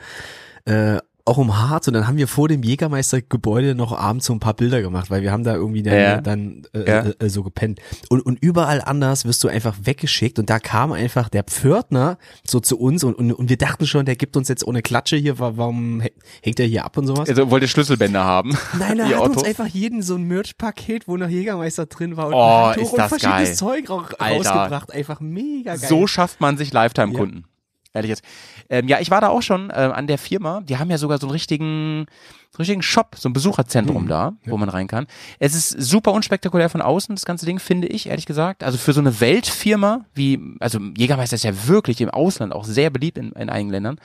äh, auch um Harz und dann haben wir vor dem Jägermeister-Gebäude noch abends so ein paar Bilder gemacht, weil wir haben da irgendwie dann, Ja. dann äh, Ja. äh, äh, so gepennt. Und, und überall anders wirst du einfach weggeschickt und da kam einfach der Pförtner so zu uns und, und, und wir dachten schon, der gibt uns jetzt ohne Klatsche hier, wa- warum hä- hängt er hier ab und sowas? Also wollte Schlüsselbänder haben. Nein, er [LAUGHS] hat uns Otto? einfach jeden so ein Merch-Paket, wo noch Jägermeister drin war und Oh, ist das und verschiedenes geil. Zeug ra Alter. rausgebracht. Einfach mega geil. So schafft man sich Lifetime-Kunden. Ehrlich jetzt. Ähm, ja, ich war da auch schon ähm, an der Firma. Die haben ja sogar so einen richtigen, so einen richtigen Shop, so ein Besucherzentrum Mhm. da, wo man rein kann. Es ist super unspektakulär von außen, das ganze Ding, finde ich, ehrlich gesagt. Also für so eine Weltfirma wie, also Jägermeister ist ja wirklich im Ausland auch sehr beliebt in, in einigen Ländern.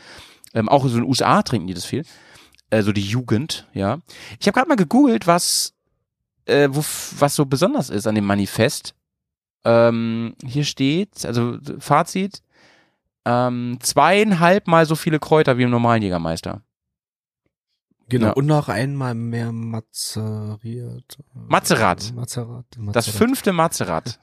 Ähm, auch so in den USA trinken die das viel. Also die Jugend, ja. Ich habe gerade mal gegoogelt, was, äh, wo, was so besonders ist an dem Manifest. Ähm, hier steht, also Fazit, ähm, zweieinhalb Mal so viele Kräuter wie im normalen Jägermeister. Genau, Ja. und noch einmal mehr mazeriert. Mazerat. Mazerat. Das fünfte Mazerat.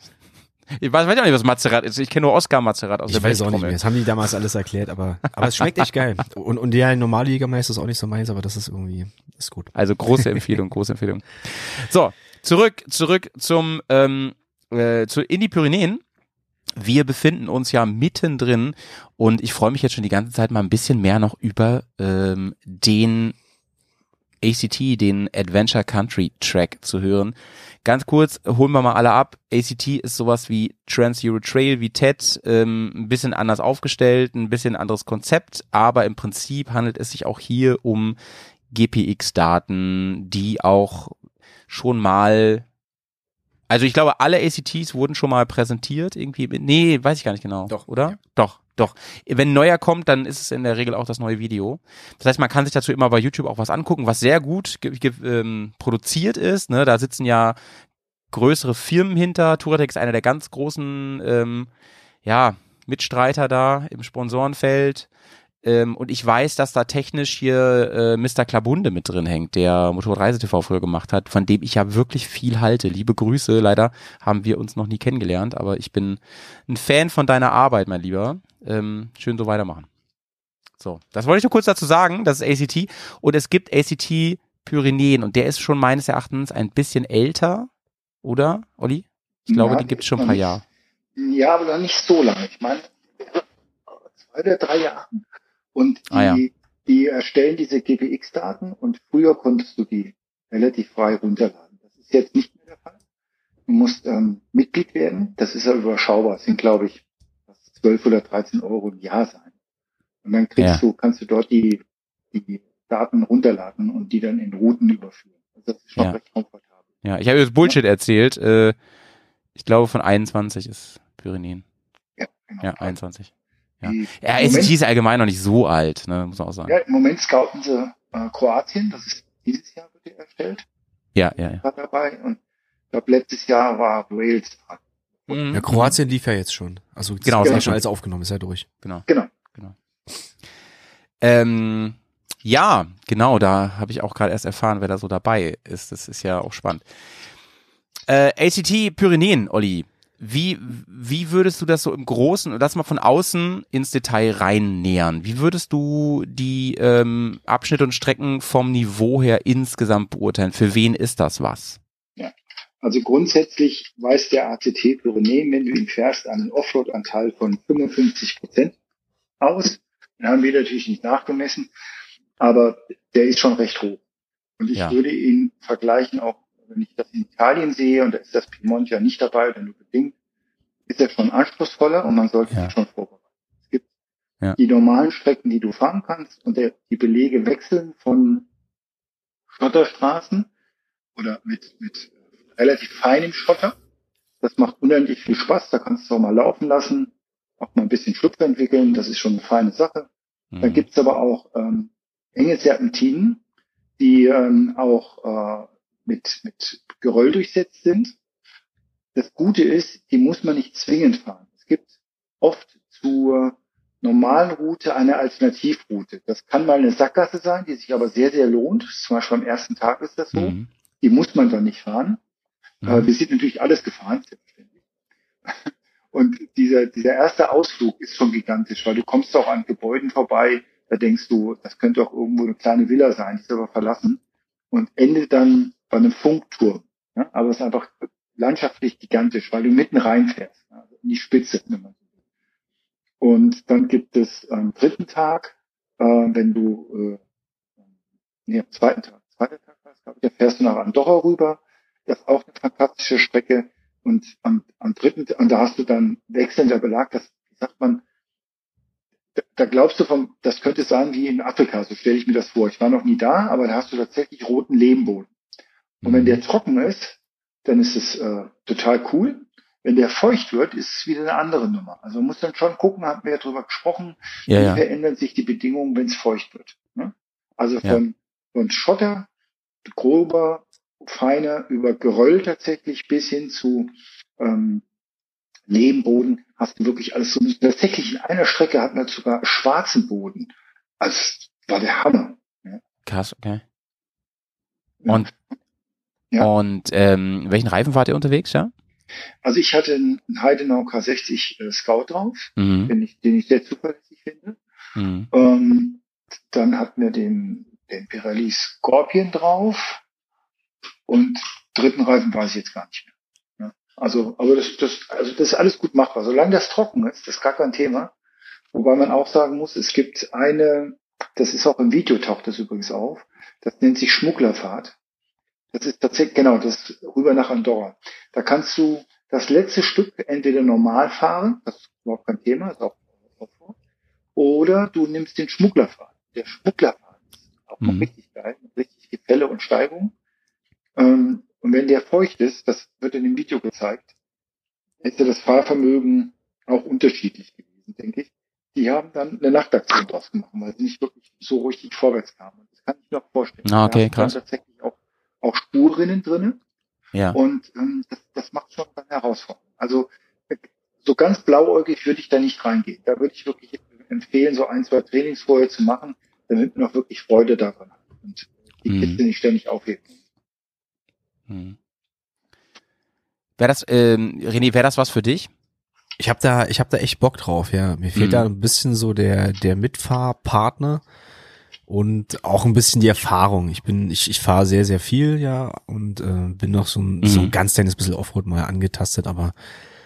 Ich weiß, weiß auch nicht, was Mazerat ist. Ich kenne nur Oscar Mazerat aus Ich der weiß auch nicht mehr. Das haben die damals alles erklärt, aber, aber es schmeckt echt geil. [LAUGHS] Und, und der normale Jägermeister ist auch nicht so meins, aber das ist irgendwie, ist gut. Also große Empfehlung, [LAUGHS] große Empfehlung. So, zurück, zurück zum ähm, äh, zu in die Pyrenäen. Wir befinden uns ja mittendrin und ich freue mich jetzt schon die ganze Zeit mal ein bisschen mehr noch über ähm, den ACT, den Adventure Country Track zu hören. Ganz kurz, holen wir mal alle ab. ACT ist sowas wie Trans Euro Trail, wie TED, ähm, ein bisschen anders aufgestellt, ein bisschen anderes Konzept, aber im Prinzip handelt es sich auch hier um GPX-Daten, die auch schon mal, also ich glaube, alle ACTs wurden schon mal präsentiert, irgendwie, nee, weiß ich gar nicht genau, Doch, oder? ja. Doch, doch. Wenn ein neuer kommt, dann ist es in der Regel auch das neue Video. Das heißt, man kann sich dazu immer bei YouTube auch was angucken, was sehr gut ähm, produziert ist. Ne? Da sitzen ja größere Firmen hinter. Touratec ist einer der ganz großen ähm, ja, Mitstreiter da im Sponsorenfeld. Ähm, und ich weiß, dass da technisch hier äh, Mr. Klabunde mit drin hängt, der Motorreise TV früher gemacht hat, von dem ich ja wirklich viel halte. Liebe Grüße. Leider haben wir uns noch nie kennengelernt, aber ich bin ein Fan von deiner Arbeit, mein Lieber. Ähm, schön so weitermachen. So, das wollte ich nur kurz dazu sagen. Das ist ACT. Und es gibt ACT Pyrenäen und der ist schon meines Erachtens ein bisschen älter, oder, Olli? Ich glaube, Ja, die gibt es schon ein paar. Jahre. Ja, aber noch nicht so lange. Ich meine, zwei oder drei Jahre. Und die, Ah, ja. die erstellen diese GPX-Daten und früher konntest du die relativ frei runterladen. Das ist jetzt nicht mehr der Fall. Du musst ähm, Mitglied werden. Das ist ja überschaubar. Das sind, glaube ich, was, 12 oder 13 Euro im Jahr sein. Und dann kriegst Ja. du, kannst du dort die, die Daten runterladen und die dann in Routen überführen. Also das ist schon Ja. recht komfortabel. Ja, ich habe jetzt Bullshit erzählt. Äh, ich glaube, von 21 ist Pyrenäen. Ja, genau. Ja, 21. Ja. Ja, Moment- ist allgemein noch nicht so alt, ne, muss man auch sagen. Ja, im Moment scouten sie äh, Kroatien, das ist dieses Jahr wird die erstellt, Ja, ja, ja. gerade dabei. Und ich glaube, letztes Jahr war Wales dran. Mhm. Ja, Kroatien lief ja jetzt schon. Also das Genau, ist ist ja schon alles aufgenommen, ist ja durch. Genau. Genau. Ähm, ja, genau, da habe ich auch gerade erst erfahren, wer da so dabei ist. Das ist ja auch spannend. Äh, ACT Pyrenäen, Olli. Wie, wie würdest du das so im Großen, und das mal von außen ins Detail rein nähern? Wie würdest du die ähm, Abschnitte und Strecken vom Niveau her insgesamt beurteilen? Für wen ist das was? Also grundsätzlich weist der ACT Pyrenäen, wenn du ihn fährst, einen Offroad-Anteil von 55 Prozent aus. Den haben wir natürlich nicht nachgemessen, aber der ist schon recht hoch. Und ich Ja. würde ihn vergleichen, auch wenn ich das in Italien sehe, und da ist das Piemont ja nicht dabei oder nur bedingt, ist er schon anspruchsvoller und man sollte Ja. sich schon vorbereiten. Es gibt Ja. die normalen Strecken, die du fahren kannst und der, die Belege wechseln von Schotterstraßen oder mit, mit relativ feinem Schotter. Das macht unendlich viel Spaß. Da kannst du auch mal laufen lassen, auch mal ein bisschen Schlupf entwickeln. Das ist schon eine feine Sache. Da Mhm. gibt's aber auch ähm, enge Serpentinen, die ähm, auch äh, mit, mit Geröll durchsetzt sind. Das Gute ist, die muss man nicht zwingend fahren. Es gibt oft zur normalen Route eine Alternativroute. Das kann mal eine Sackgasse sein, die sich aber sehr, sehr lohnt. Zum Beispiel am ersten Tag ist das so. Mhm. Die muss man dann nicht fahren. Mhm. Aber wir sind natürlich alles gefahren, selbstverständlich. [LAUGHS] Und dieser, dieser erste Ausflug ist schon gigantisch, weil du kommst auch an Gebäuden vorbei, da denkst du, das könnte auch irgendwo eine kleine Villa sein, die ist aber verlassen und endet dann bei einem Funkturm. Ja? Aber es ist einfach landschaftlich gigantisch, weil du mitten reinfährst, also in die Spitze. Und dann gibt es am dritten Tag, äh, wenn du, äh, nee, am zweiten Tag, zweiter Tag war glaube ich, da fährst du nach Andorra rüber. Das ist auch eine fantastische Strecke. Und am, am dritten, und da hast du dann wechselnder Belag, das, sagt man, da, da glaubst du vom, das könnte sein wie in Afrika, so stelle ich mir das vor. Ich war noch nie da, aber da hast du tatsächlich roten Lehmboden. Und wenn der trocken ist, dann ist es äh, total cool. Wenn der feucht wird, ist es wieder eine andere Nummer. Also man muss dann schon gucken, haben wir ja drüber gesprochen, Ja, wie ja. verändern sich die Bedingungen, wenn es feucht wird. Ne? Also Ja. von, von Schotter, grober, feiner, über Geröll tatsächlich bis hin zu ähm, Lehmboden hast du wirklich alles so. Tatsächlich in einer Strecke hatten wir sogar schwarzen Boden. Also das war der Hammer. Krass, okay. Und, Ja. und ähm, welchen Reifen wart ihr unterwegs, ja? Also ich hatte einen Heidenau K60 äh, Scout drauf, Mhm. den ich, den ich sehr zuverlässig finde. Mhm. Ähm, dann hatten wir den, den Pirelli Scorpion drauf und dritten Reifen weiß ich jetzt gar nicht mehr. Ja. Also, aber das, das, also das ist alles gut machbar. Solange das trocken ist, das ist gar kein Thema. Wobei man auch sagen muss, es gibt eine, das ist auch im Video taucht das übrigens auf, das nennt sich Schmugglerfahrt. Das ist tatsächlich, genau, das rüber nach Andorra. Da kannst du das letzte Stück entweder normal fahren, das ist überhaupt kein Thema, ist auch auch- oder du nimmst den Schmugglerfahrt. Der Schmugglerfahrt ist auch noch Mhm. richtig geil, richtig Gefälle und Steigung. Ähm, und wenn der feucht ist, das wird in dem Video gezeigt, ist ja das Fahrvermögen auch unterschiedlich gewesen, denke ich. Die haben dann eine Nachtaktion draus gemacht, weil sie nicht wirklich so richtig vorwärts kamen. Das kann ich mir auch vorstellen. Ah, okay, krass. tatsächlich auch, auch Spurrinnen drinnen. Ja. Und ähm, das, das macht schon dann herausfordernd. Also so ganz blauäugig würde ich da nicht reingehen. Da würde ich wirklich empfehlen, so ein, zwei Trainings vorher zu machen, damit man auch wirklich Freude daran hat und die Mhm. Kiste nicht ständig aufhebt. Mhm. Wäre das, ähm, René, wäre das was für dich? Ich habe da, ich habe da echt Bock drauf, ja. Mir fehlt Mhm. da ein bisschen so der, der Mitfahrpartner und auch ein bisschen die Erfahrung. Ich bin, ich, ich fahre sehr, sehr viel, ja, und äh, bin noch so ein, so ein Mhm. ganz kleines bisschen Offroad mal angetastet, aber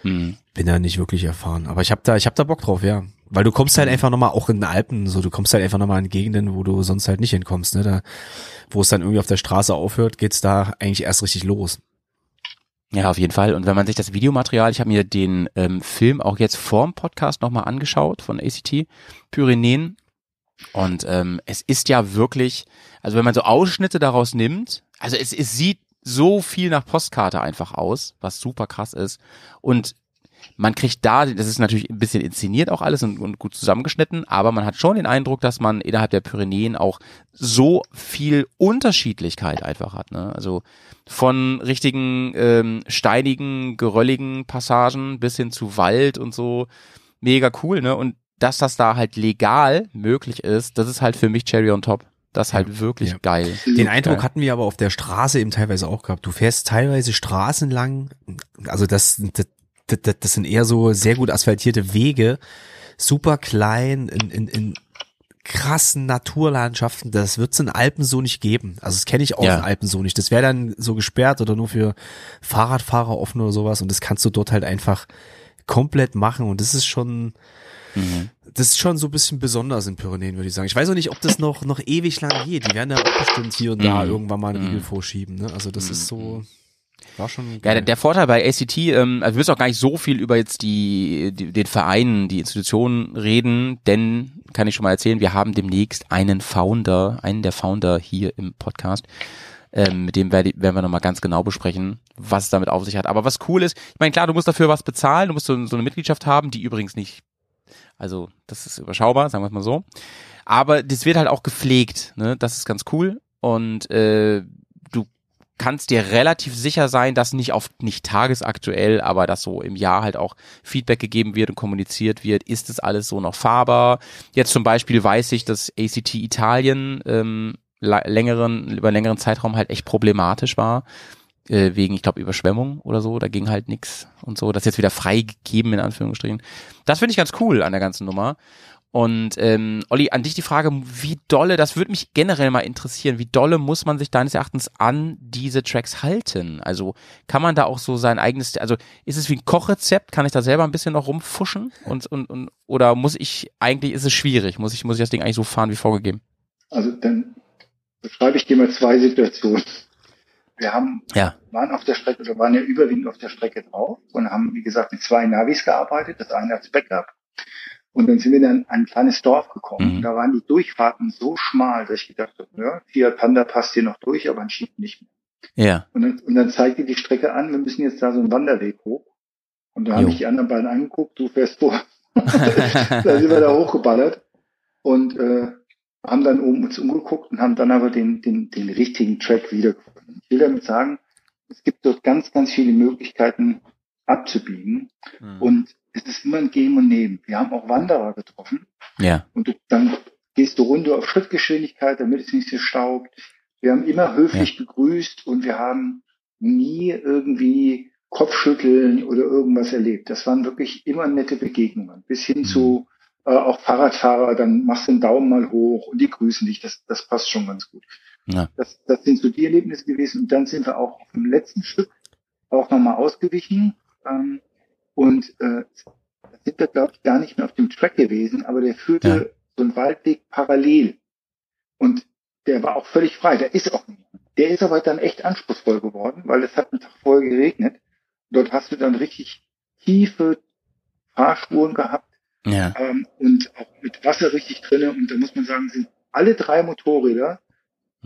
Mhm. bin da nicht wirklich erfahren. Aber ich habe da, ich habe da Bock drauf, ja. Weil du kommst halt einfach nochmal, auch in den Alpen, so, du kommst halt einfach nochmal in Gegenden, wo du sonst halt nicht hinkommst, ne, da, wo es dann irgendwie auf der Straße aufhört, geht's da eigentlich erst richtig los. Ja, auf jeden Fall. Und wenn man sich das Videomaterial, ich habe mir den ähm, Film auch jetzt vorm Podcast nochmal angeschaut von ACT Pyrenäen. Und ähm, es ist ja wirklich, also wenn man so Ausschnitte daraus nimmt, also es, es sieht so viel nach Postkarte einfach aus, was super krass ist. Und man kriegt da, das ist natürlich ein bisschen inszeniert auch alles und, und gut zusammengeschnitten, aber man hat schon den Eindruck, dass man innerhalb der Pyrenäen auch so viel Unterschiedlichkeit einfach hat. Ne? Also von richtigen ähm, steinigen, gerölligen Passagen bis hin zu Wald und so. Mega cool, ne? Und dass das da halt legal möglich ist, das ist halt für mich Cherry on top. Das ist halt wirklich ja. geil. Den Eindruck hatten wir aber auf der Straße eben teilweise auch gehabt. Du fährst teilweise Straßen lang, also das, das, das, das sind eher so sehr gut asphaltierte Wege, super klein, in, in, in krassen Naturlandschaften. Das wird's in Alpen so nicht geben. Also das kenne ich auch Ja. in Alpen so nicht. Das wäre dann so gesperrt oder nur für Fahrradfahrer offen oder sowas und das kannst du dort halt einfach komplett machen und das ist schon, Mhm. das ist schon so ein bisschen besonders in Pyrenäen, würde ich sagen. Ich weiß auch nicht, ob das noch, noch ewig lang geht. Die werden da auch bestimmt hier und da Mhm. irgendwann mal einen Mhm. Riegel vorschieben. Ne? Also das ist so, war schon Ja, geil. der, der Vorteil bei ACT, ähm, also wir müssen auch gar nicht so viel über jetzt die, die den Verein, die Institutionen reden, denn kann ich schon mal erzählen, wir haben demnächst einen Founder, einen der Founder hier im Podcast. Ähm, mit dem werde, werden wir nochmal ganz genau besprechen, was es damit auf sich hat. Aber was cool ist, ich meine, klar, du musst dafür was bezahlen, du musst so, so eine Mitgliedschaft haben, die übrigens nicht, also das ist überschaubar, sagen wir es mal so. Aber das wird halt auch gepflegt, ne? Das ist ganz cool. Und äh, du kannst dir relativ sicher sein, dass nicht auf nicht tagesaktuell, aber dass so im Jahr halt auch Feedback gegeben wird und kommuniziert wird, ist es alles so noch fahrbar. Jetzt zum Beispiel weiß ich, dass ACT Italien ähm, längeren, über längeren Zeitraum halt echt problematisch war. Äh, wegen, ich glaube, Überschwemmung oder so, da ging halt nix und so. Das ist jetzt wieder freigegeben, in Anführungsstrichen. Das finde ich ganz cool an der ganzen Nummer. Und ähm, Olli, an dich die Frage, wie dolle, das würde mich generell mal interessieren, wie dolle muss man sich deines Erachtens an diese Tracks halten? Also kann man da auch so sein eigenes, also ist es wie ein Kochrezept, kann ich da selber ein bisschen noch rumfuschen? Und, und, und oder muss ich, eigentlich ist es schwierig, muss ich, muss ich das Ding eigentlich so fahren wie vorgegeben? Also dann beschreibe ich dir mal zwei Situationen. Wir haben, Ja. waren auf der Strecke oder waren ja überwiegend auf der Strecke drauf und haben, wie gesagt, mit zwei Navis gearbeitet, das eine als Backup. Und dann sind wir dann in ein kleines Dorf gekommen. Mhm. Und da waren die Durchfahrten so schmal, dass ich gedacht habe, ja, Fiat Panda passt hier noch durch, aber ein Jeep nicht mehr. Ja. Und dann, und dann zeigte die Strecke an, wir müssen jetzt da so einen Wanderweg hoch. Und da habe ich die anderen beiden angeguckt, du fährst vor. [LAUGHS] da sind wir da hochgeballert und äh, haben dann oben uns umgeguckt und haben dann aber den, den, den richtigen Track wiedergefunden. Ich will damit sagen, es gibt dort ganz, ganz viele Möglichkeiten abzubiegen Hm. und es ist immer ein Geben und Nehmen. Wir haben auch Wanderer getroffen Ja. und du, dann gehst du runter auf Schrittgeschwindigkeit, damit es nicht so staubt. Wir haben immer höflich begrüßt und wir haben nie irgendwie Kopfschütteln oder irgendwas erlebt. Das waren wirklich immer nette Begegnungen. Bis hin zu äh, auch Fahrradfahrer, dann machst du den Daumen mal hoch und die grüßen dich. Das, das passt schon ganz gut. Ja. Das, das sind so die Erlebnisse gewesen. Und dann sind wir auch auf dem letzten Stück auch nochmal ausgewichen. Ähm, und äh, da sind wir, glaube ich, gar nicht mehr auf dem Track gewesen, aber der führte Ja. so einen Waldweg parallel. Und der war auch völlig frei. Der ist auch der ist aber dann echt anspruchsvoll geworden, weil es hat einen Tag vorher geregnet. Dort hast du dann richtig tiefe Fahrspuren gehabt Ja. ähm, und auch mit Wasser richtig drinne. Und da muss man sagen, sind alle drei Motorräder,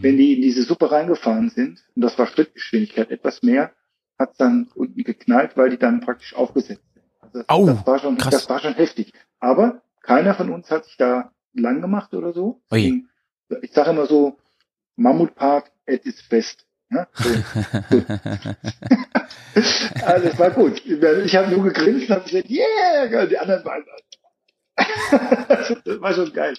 wenn die in diese Suppe reingefahren sind, und das war Schrittgeschwindigkeit etwas mehr, hat dann unten geknallt, weil die dann praktisch aufgesetzt sind. Also das, Au, das, war schon, krass. das war schon heftig. Aber keiner von uns hat sich da lang gemacht oder so. Deswegen, Ich sage immer so, Mammutpark at its best. Ne? So. [LAUGHS] [LAUGHS] Also es war gut. Ich habe nur gegrinst und habe gesagt, yeah, die anderen waren [LAUGHS] das war schon geil.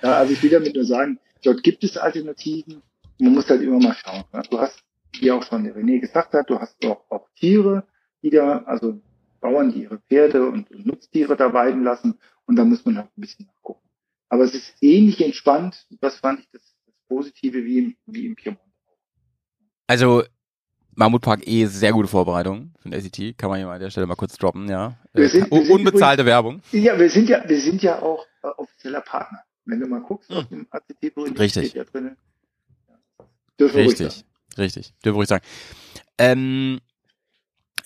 Ja, also ich will damit nur sagen, dort gibt es Alternativen. Man muss halt immer mal schauen. ne? Du hast, wie auch schon der René gesagt hat, du hast auch, auch Tiere, die da, also Bauern, die ihre Pferde und, und Nutztiere da weiden lassen. Und da muss man halt ein bisschen nachgucken. Aber es ist ähnlich entspannt. Das fand ich das, das Positive wie im, wie im Piemont. Also Mammutpark eh sehr gute Vorbereitung für den ACT, kann man hier mal an der Stelle mal kurz droppen, ja. Äh, sind- unbezahlte Werbung. Ja, wir sind ja, wir sind ja auch äh, offizieller Partner. Wenn du mal guckst, auf dem ACT-Bericht Richtig. steht ja drin. Ruhig Richtig, sagen. richtig, dürfen ruhig sagen. Ähm,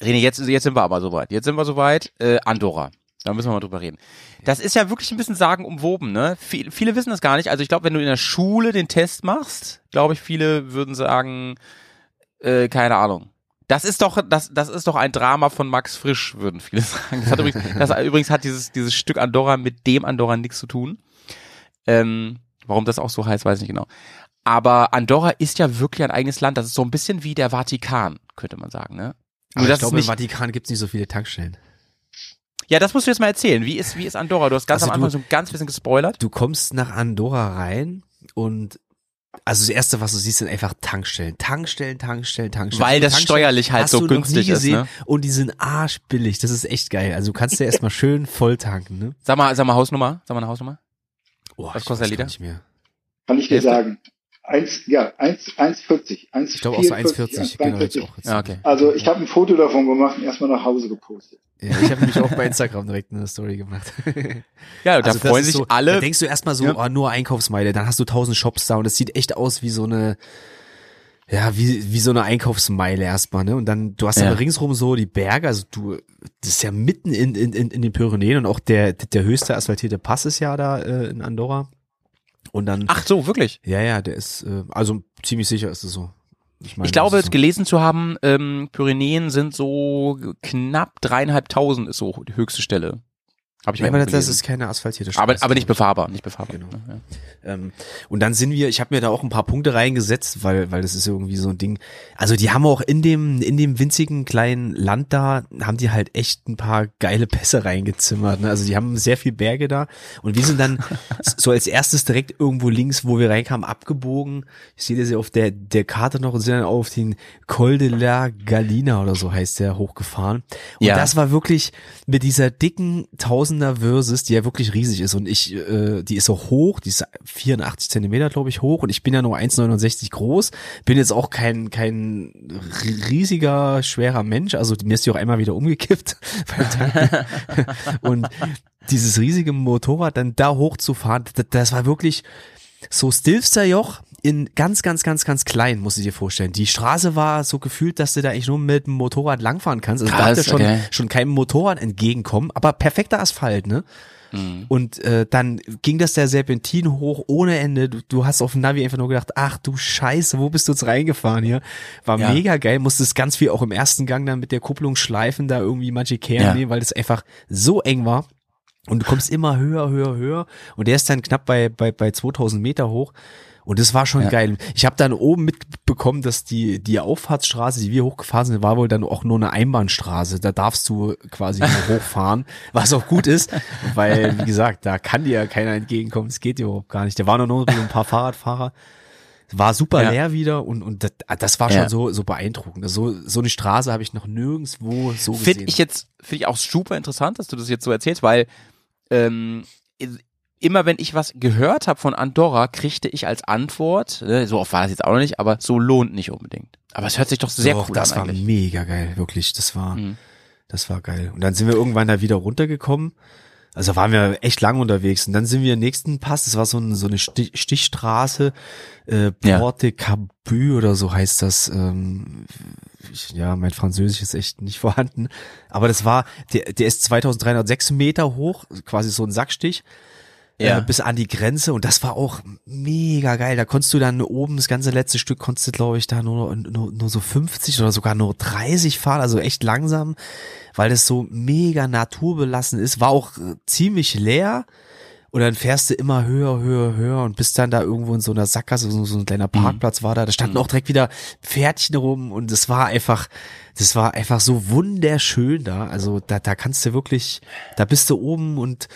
René, jetzt, jetzt sind wir aber soweit. Jetzt sind wir soweit. Äh, Andorra. Da müssen wir mal drüber reden. Das ist ja wirklich ein bisschen sagenumwoben, ne? Viel, viele wissen das gar nicht. Also ich glaube, wenn du in der Schule den Test machst, glaube ich, viele würden sagen, äh, keine Ahnung. Das ist doch, das, das ist doch ein Drama von Max Frisch, würden viele [LAUGHS] sagen. Das hat übrigens, das übrigens hat dieses, dieses Stück Andorra mit dem Andorra nichts zu tun. Ähm, warum das auch so heißt, weiß ich nicht genau. Aber Andorra ist ja wirklich ein eigenes Land. Das ist so ein bisschen wie der Vatikan, könnte man sagen, ne? Aber das ich glaube, im Vatikan gibt's nicht so viele Tankstellen. ja, das musst du jetzt mal erzählen. Wie ist, wie ist Andorra? Du hast ganz Also am Anfang du- so ein ganz bisschen gespoilert. Du kommst nach Andorra rein und also das erste, was du siehst, sind einfach Tankstellen. Tankstellen, Tankstellen, Tankstellen. Weil das Tankstellen steuerlich halt so günstig ist, ne? Und die sind arschbillig. Das ist echt geil. Also du kannst ja [LAUGHS] erstmal schön voll tanken, ne? Sag mal, sag mal Hausnummer. Sag mal eine Hausnummer. Oh, Was ich kostet der Liter? Nicht mehr. Kann ich dir sagen. Eins, ja, eins, 1,40. 1, Ich glaube auch so 1,40. Genau, ich auch. Ja, okay. Also ich habe ein Foto davon gemacht und erstmal nach Hause gepostet. Ja, ich habe nämlich auch bei Instagram direkt eine Story gemacht. [LAUGHS] Ja, da Also das freuen sich so, alle. Da denkst du erstmal so, Ja. oh, nur Einkaufsmeile, dann hast du tausend Shops da und es sieht echt aus wie so eine, ja, wie, wie so eine Einkaufsmeile erstmal, ne? Und dann, du hast Ja. aber ringsrum so die Berge, also du, das ist ja mitten in, in, in, in den Pyrenäen und auch der, der höchste asphaltierte Pass ist ja da äh, in Andorra. Und dann, Ach so, wirklich. ja, ja, der ist, äh, also ziemlich sicher ist es so. meine, Ich glaube, ist so. gelesen zu haben, ähm, Pyrenäen sind so knapp dreieinhalbtausend ist so die höchste Stelle. Habe ich Ja, aber das, ist keine asphaltierte Straße. aber, aber nicht befahrbar, nicht befahrbar. Genau. Ja. Ähm, und dann sind wir, ich habe mir da auch ein paar Punkte reingesetzt, weil, weil das ist irgendwie so ein Ding. Also die haben auch in dem, in dem winzigen kleinen Land da, haben die halt echt ein paar geile Pässe reingezimmert. Ne? Also die haben sehr viel Berge da. Und wir sind dann [LAUGHS] so als erstes direkt irgendwo links, wo wir reinkamen, abgebogen. Ich sehe das ja auf der, der Karte noch und sind dann auf den Col de la Galina oder so heißt der hochgefahren. Und Ja. das war wirklich mit dieser dicken Tausender Versus, die ja wirklich riesig ist. Und ich, äh, die ist so hoch, die ist 84 Zentimeter, glaube ich, hoch. Und ich bin ja nur 1,69 groß. Bin jetzt auch kein, kein riesiger, schwerer Mensch. Also mir ist die auch einmal wieder umgekippt. [LAUGHS] [LAUGHS] und dieses riesige Motorrad dann da hochzufahren, das, das war wirklich so Stilfster-Joch in ganz, ganz, ganz, ganz klein, musst du dir vorstellen. Die Straße war so gefühlt, dass du da eigentlich nur mit dem Motorrad langfahren kannst. Also Krass, da schon, okay. schon keinem Motorrad entgegenkommen, aber perfekter Asphalt, ne? Und äh, dann ging das der Serpentin hoch ohne Ende. Du, du hast auf dem Navi einfach nur gedacht, ach du Scheiße, wo bist du jetzt reingefahren hier? War Ja. mega geil, musstest ganz viel auch im ersten Gang dann mit der Kupplung schleifen, da irgendwie manche Kehren Ja. nehmen, weil das einfach so eng war. Und du kommst immer höher, höher, höher. Und der ist dann knapp bei, bei, bei 2000 Meter hoch. Und das war schon Ja. geil. Ich habe dann oben mitbekommen, dass die, die Auffahrtsstraße, die wir hochgefahren sind, war wohl dann auch nur eine Einbahnstraße. Da darfst du quasi nur [LAUGHS] hochfahren, was auch gut ist, weil, wie gesagt, da kann dir ja keiner entgegenkommen. Das geht dir überhaupt gar nicht. Da waren nur noch ein paar Fahrradfahrer. War super Ja. leer wieder und, und das, das war Ja. schon so, so beeindruckend. So, so eine Straße habe ich noch nirgendwo so gesehen. Finde ich jetzt, finde ich auch super interessant, dass du das jetzt so erzählst, weil ähm, immer wenn ich was gehört habe von Andorra, kriegte ich als Antwort, ne, so oft war das jetzt auch noch nicht, aber so lohnt nicht unbedingt. Aber es hört sich doch sehr Doch, cool das an war eigentlich. mega geil, wirklich. Das war, Mhm. das war geil. Und dann sind wir irgendwann da wieder runtergekommen. Also waren wir echt lang unterwegs. Und dann sind wir im nächsten Pass, das war so, ein, so eine Stich, Stichstraße, äh, Ja. Porte Cabu oder so heißt das. Ähm, ich, ja, mein Französisch ist echt nicht [LAUGHS] vorhanden. Aber das war, der, der ist 2306 Meter hoch, quasi so ein Sackstich. Ja. Äh, bis an die Grenze und das war auch mega geil. Da konntest du dann oben das ganze letzte Stück konntest du glaube ich da nur, nur nur so 50 oder sogar nur 30 fahren, also echt langsam, weil das so mega naturbelassen ist. War auch äh, ziemlich leer und dann fährst du immer höher, höher, höher und bist dann da irgendwo in so einer Sackgasse, so, so ein kleiner Parkplatz war da. Da standen auch direkt wieder Pferdchen rum und es war einfach, das war einfach so wunderschön da. Also da, da kannst du wirklich, da bist du oben und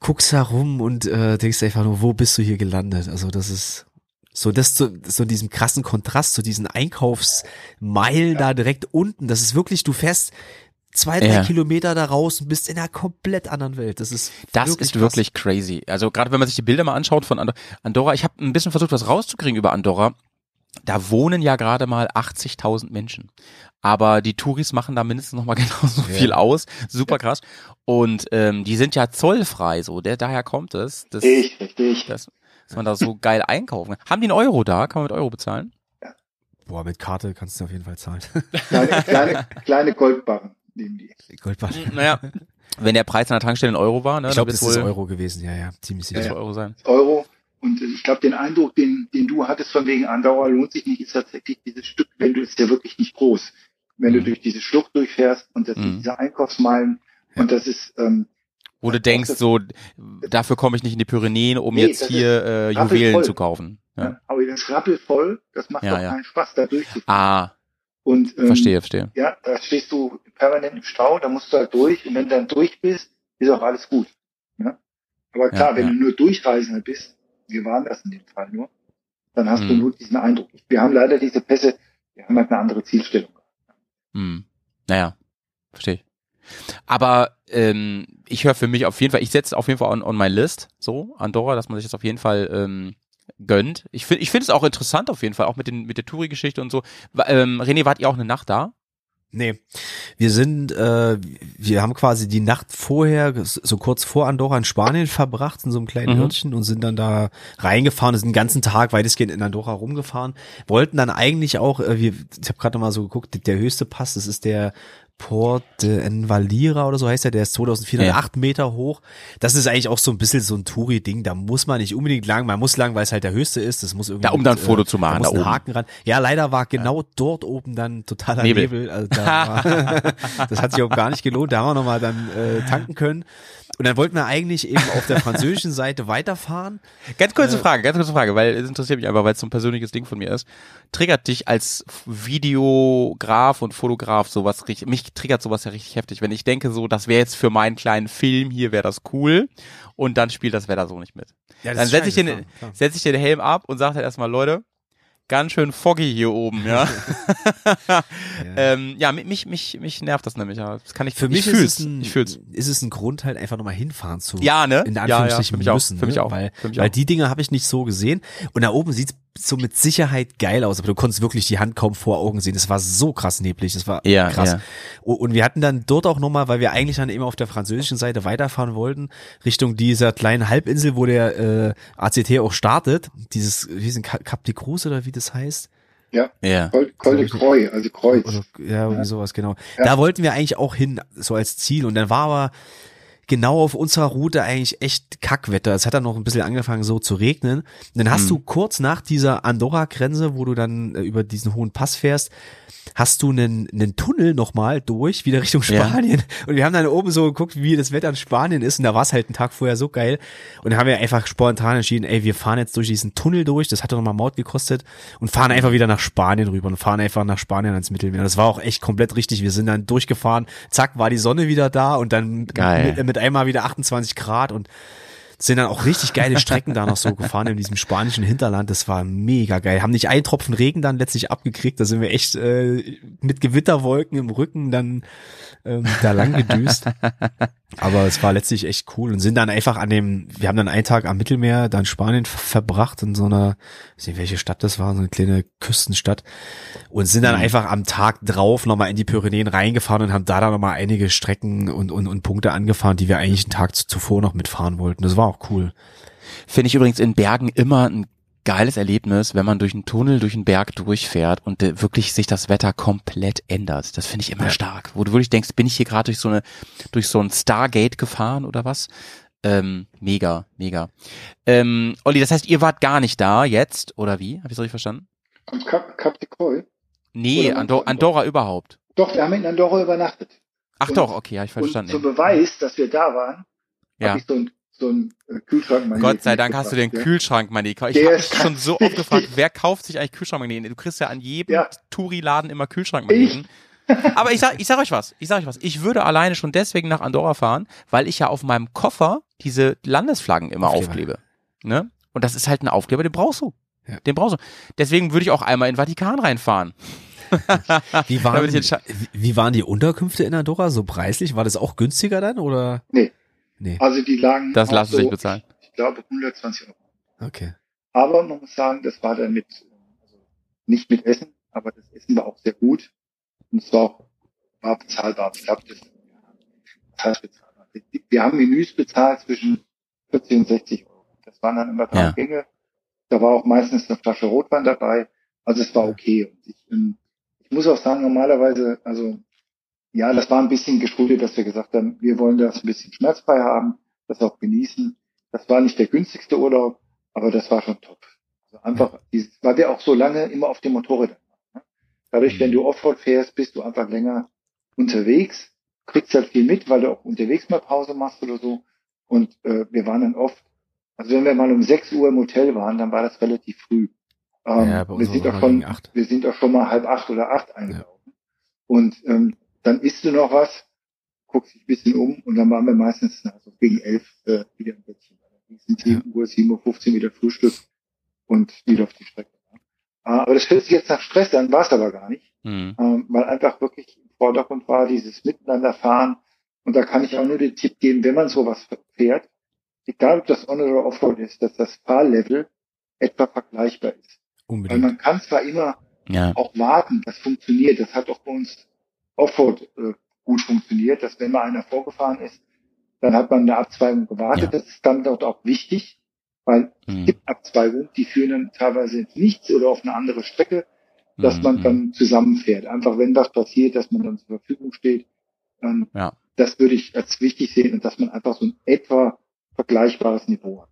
guckst herum und äh, denkst einfach nur, wo bist du hier gelandet? Also das ist so das zu so diesem krassen Kontrast zu diesen Einkaufsmeilen da direkt unten. Das ist wirklich, du fährst zwei, drei Ja. Kilometer da raus und bist in einer komplett anderen Welt. Das ist Das wirklich ist krass. wirklich crazy. Also gerade wenn man sich die Bilder mal anschaut von Andor- Andorra, ich habe ein bisschen versucht, was rauszukriegen über Andorra. Da wohnen ja gerade mal 80.000 Menschen. Aber die Touris machen da mindestens noch mal [LAUGHS] genauso viel aus. Super krass. Und ähm, die sind ja zollfrei, so. Der, daher kommt es, dass, Richtig, richtig. dass, dass man da so geil einkaufen kann. Haben die einen Euro da? Kann man mit Euro bezahlen? Boah, mit Karte kannst du auf jeden Fall zahlen. [LAUGHS] Kleine, kleine, kleine Goldbarren nehmen die. Goldbahn. Naja, wenn der Preis an der Tankstelle ein Euro war, ne, Ich glaube, das ist wohl Euro gewesen, ja, ja, ziemlich sicher. das Euro sein. Euro. Und ich glaube, den Eindruck, den, den du hattest von wegen Andauer lohnt sich nicht, ist tatsächlich dieses Stück, wenn du ist ja wirklich nicht groß. Wenn du Mhm. durch diese Schlucht durchfährst und das Mhm. sind diese Einkaufsmeilen und das ist ähm, Wo du denkst, so, dafür komme ich nicht in die Pyrenäen, um Nee, jetzt das hier äh. Juwelen zu kaufen. Ja. ja. aber das rappelvoll, das macht Ja, doch ja. keinen Spaß, da durchzufahren. Ah, und, ähm, verstehe, verstehe. Ja, da stehst du permanent im Stau, da musst du halt durch und wenn du dann durch bist, ist auch alles gut. Ja? Aber klar, Ja, wenn ja. du nur Durchreisender bist, wir waren das in dem Fall nur, dann hast du Mhm. nur diesen Eindruck. Wir haben leider diese Pässe, wir haben halt eine andere Zielstellung. Hm. Naja, verstehe ich. Aber ähm, ich höre für mich auf jeden Fall, ich setze auf jeden Fall on, on my list, so, Andorra, dass man sich das auf jeden Fall ähm, gönnt. Ich finde ich finde es auch interessant auf jeden Fall, auch mit, den, mit der Touri-Geschichte und so. Ähm, René, wart ihr auch eine Nacht da? Nee. Wir sind, äh, wir haben quasi die Nacht vorher, so kurz vor Andorra in Spanien verbracht, in so einem kleinen Mhm. Örtchen und sind dann da reingefahren, sind den ganzen Tag weitestgehend in Andorra rumgefahren, wollten dann eigentlich auch, äh, wir, ich habe gerade noch mal so geguckt, der höchste Pass, das ist der Port de Envalira oder so heißt der, der ist 2408 Meter hoch. Das ist eigentlich auch so ein bisschen so ein Touri-Ding, da muss man nicht unbedingt lang, man muss lang, weil es halt der höchste ist, das muss irgendwie. Da, um da ein Foto zu machen, Da da oben. Haken ran. Ja, leider war genau dort oben dann totaler Nebel. Nebel. also da war, [LAUGHS] das hat sich auch gar nicht gelohnt, da haben wir nochmal dann äh, tanken können. Und dann wollten wir eigentlich eben auf der [LAUGHS] französischen Seite weiterfahren. Ganz kurze Frage, ganz kurze Frage, weil es interessiert mich einfach, weil es so ein persönliches Ding von mir ist. Triggert dich als Videograf und Fotograf sowas richtig, mich triggert sowas ja richtig heftig, wenn ich denke so, das wäre jetzt für meinen kleinen Film hier, wäre das cool und dann spielt das Wetter so nicht mit. Ja, Dann setze ich, den, setz ich den Helm ab und sage halt erstmal, Leute, ganz schön foggy hier oben, [LAUGHS] [LAUGHS] ja. ähm, ja, mi- mich, mich, mich nervt das nämlich, ja. Das kann ich, Für ich mich fühl's, ist es ein, ich fühl's. ist es ein Grund halt einfach nochmal hinfahren zu. Ja, ne? In Ja, Anführungsstrichen ja, für mich auch, müssen. für mich ne? auch, Weil, für mich weil auch. die Dinge habe ich nicht so gesehen. Und da oben sieht's so mit Sicherheit geil aus, aber du konntest wirklich die Hand kaum vor Augen sehen. Das war so krass neblig, das war Ja, krass. ja. Und wir hatten dann dort auch nochmal, weil wir eigentlich dann immer auf der französischen Seite weiterfahren wollten, Richtung dieser kleinen Halbinsel, wo der äh, ACT auch startet. Dieses, wie ist denn, Cap de Cruz oder wie das heißt? Ja, Ja. Col, Col de Croix, also Kreuz. Oder, ja, irgendwie sowas, genau. Ja. Da wollten wir eigentlich auch hin, so als Ziel. Und dann war aber genau auf unserer Route eigentlich echt Kackwetter. Es hat dann noch ein bisschen angefangen so zu regnen. Und dann hast Mhm. du kurz nach dieser Andorra-Grenze, wo du dann äh, über diesen hohen Pass fährst, hast du einen, einen Tunnel nochmal durch, wieder Richtung Ja. Spanien. Und wir haben dann oben so geguckt, wie das Wetter in Spanien ist. Und da war es halt einen Tag vorher so geil. Und dann haben wir einfach spontan entschieden, ey, wir fahren jetzt durch diesen Tunnel durch. Das hat doch nochmal Maut gekostet. Und fahren einfach wieder nach Spanien rüber und fahren einfach nach Spanien ans Mittelmeer. Das war auch echt komplett richtig. Wir sind dann durchgefahren. Zack, war die Sonne wieder da und dann Geil. mit, mit einmal wieder 28 Grad und sind dann auch richtig geile Strecken da noch so gefahren in diesem spanischen Hinterland. Das war mega geil. Haben nicht einen Tropfen Regen dann letztlich abgekriegt. Da sind wir echt äh, mit Gewitterwolken im Rücken dann ähm, da lang gedüst. [LAUGHS] Aber es war letztlich echt cool und sind dann einfach an dem, wir haben dann einen Tag am Mittelmeer, dann Spanien ver- verbracht in so einer, ich weiß nicht welche Stadt das war, so eine kleine Küstenstadt und sind dann einfach am Tag drauf nochmal in die Pyrenäen reingefahren und haben da dann nochmal einige Strecken und, und, und Punkte angefahren, die wir eigentlich einen Tag zu- zuvor noch mitfahren wollten. Das war auch cool. Finde ich übrigens in Bergen immer ein geiles Erlebnis, wenn man durch einen Tunnel, durch einen Berg durchfährt und äh, wirklich sich das Wetter komplett ändert. Das finde ich immer Ja. stark. Wo du wirklich denkst, bin ich hier gerade durch so eine, durch so ein Stargate gefahren oder was? Ähm, mega, mega. Ähm, Olli, das heißt, ihr wart gar nicht da jetzt, oder wie? Habe ich richtig verstanden? Am Cap, Cap de Croix. Nee, Andor Andorra. Überhaupt. Doch, wir haben in Andorra übernachtet. Ach Und- doch, okay, habe ich Und verstanden. zum Beweis, dass wir da waren, ja. habe ich so ein, so ein äh, Kühlschrank Gott sei Dank hast du den mitgebracht, Kühlschrankmagnet. Ich habe mich schon so oft gefragt, wer kauft sich eigentlich Kühlschrankmagneten? Du kriegst ja an jedem Ja. Touri-Laden immer Kühlschrankmagneten. Aber ich sag, ich sag euch was, ich sag euch was. Ich würde alleine schon deswegen nach Andorra fahren, weil ich ja auf meinem Koffer diese Landesflaggen immer Aufkleber. aufklebe. Ne? Und das ist halt ein Aufkleber, den brauchst du. Ja. Den brauchst du. Deswegen würde ich auch einmal in den Vatikan reinfahren. Wie [LAUGHS] waren, wie waren die Unterkünfte in Andorra so preislich? War das auch günstiger dann oder? Nee. Nee. Also die lagen Das lassen so, sich bezahlen. Ich glaube 120 Euro. Okay. Aber man muss sagen, das war dann mit, also nicht mit Essen, aber das Essen war auch sehr gut. Und es war auch, war bezahlbar. Ich glaube, das, das heißt bezahlbar. Wir- haben Menüs bezahlt zwischen 40 und 60 Euro. Das waren dann immer drei Ja. Gänge. Da war auch meistens eine Flasche Rotwein dabei. Also es war okay. Und ich, ich muss auch sagen, normalerweise, also ja, das war ein bisschen geschuldet, dass wir gesagt haben, wir wollen das ein bisschen schmerzfrei haben, das auch genießen. Das war nicht der günstigste Urlaub, aber das war schon top. Also einfach, dieses, weil wir auch so lange immer auf dem Motorrad waren. Ne? Dadurch, wenn du Offroad fährst, bist du einfach länger unterwegs, kriegst halt viel mit, weil du auch unterwegs mal Pause machst oder so. Und äh, wir waren dann oft, also wenn wir mal um 6 Uhr im Hotel waren, dann war das relativ früh. Ähm, Ja, wir, sind auch schon, wir sind auch schon mal halb acht oder acht eingelaufen. Und ähm, dann isst du noch was, guckst dich ein bisschen um und dann waren wir meistens also gegen elf äh, wieder im Bettchen. Dann sind 7 Uhr, 7.15 Uhr wieder Frühstück und wieder auf die Strecke. Ah, Aber das hört sich jetzt nach Stress an, war es aber gar nicht, Hm. ähm, weil einfach wirklich im Vordergrund war dieses Miteinander fahren. Und da kann ich auch nur den Tipp geben, wenn man sowas fährt, egal ob das On- oder Offroad ist, dass das Fahrlevel etwa vergleichbar ist. Weil Unbedingt. man kann zwar immer Ja. auch warten, das funktioniert. Das hat auch bei uns Offroad äh, gut funktioniert, dass wenn mal einer vorgefahren ist, dann hat man eine Abzweigung gewartet. Ja. Das ist dann dort auch wichtig, weil es Hm. gibt Abzweigungen, die führen dann teilweise ins Nichts oder auf eine andere Strecke. dass Mhm, man mhm. dann zusammenfährt. Einfach wenn was passiert, dass man dann zur Verfügung steht. Ähm, Ja. Das würde ich als wichtig sehen und dass man einfach so ein etwa vergleichbares Niveau hat.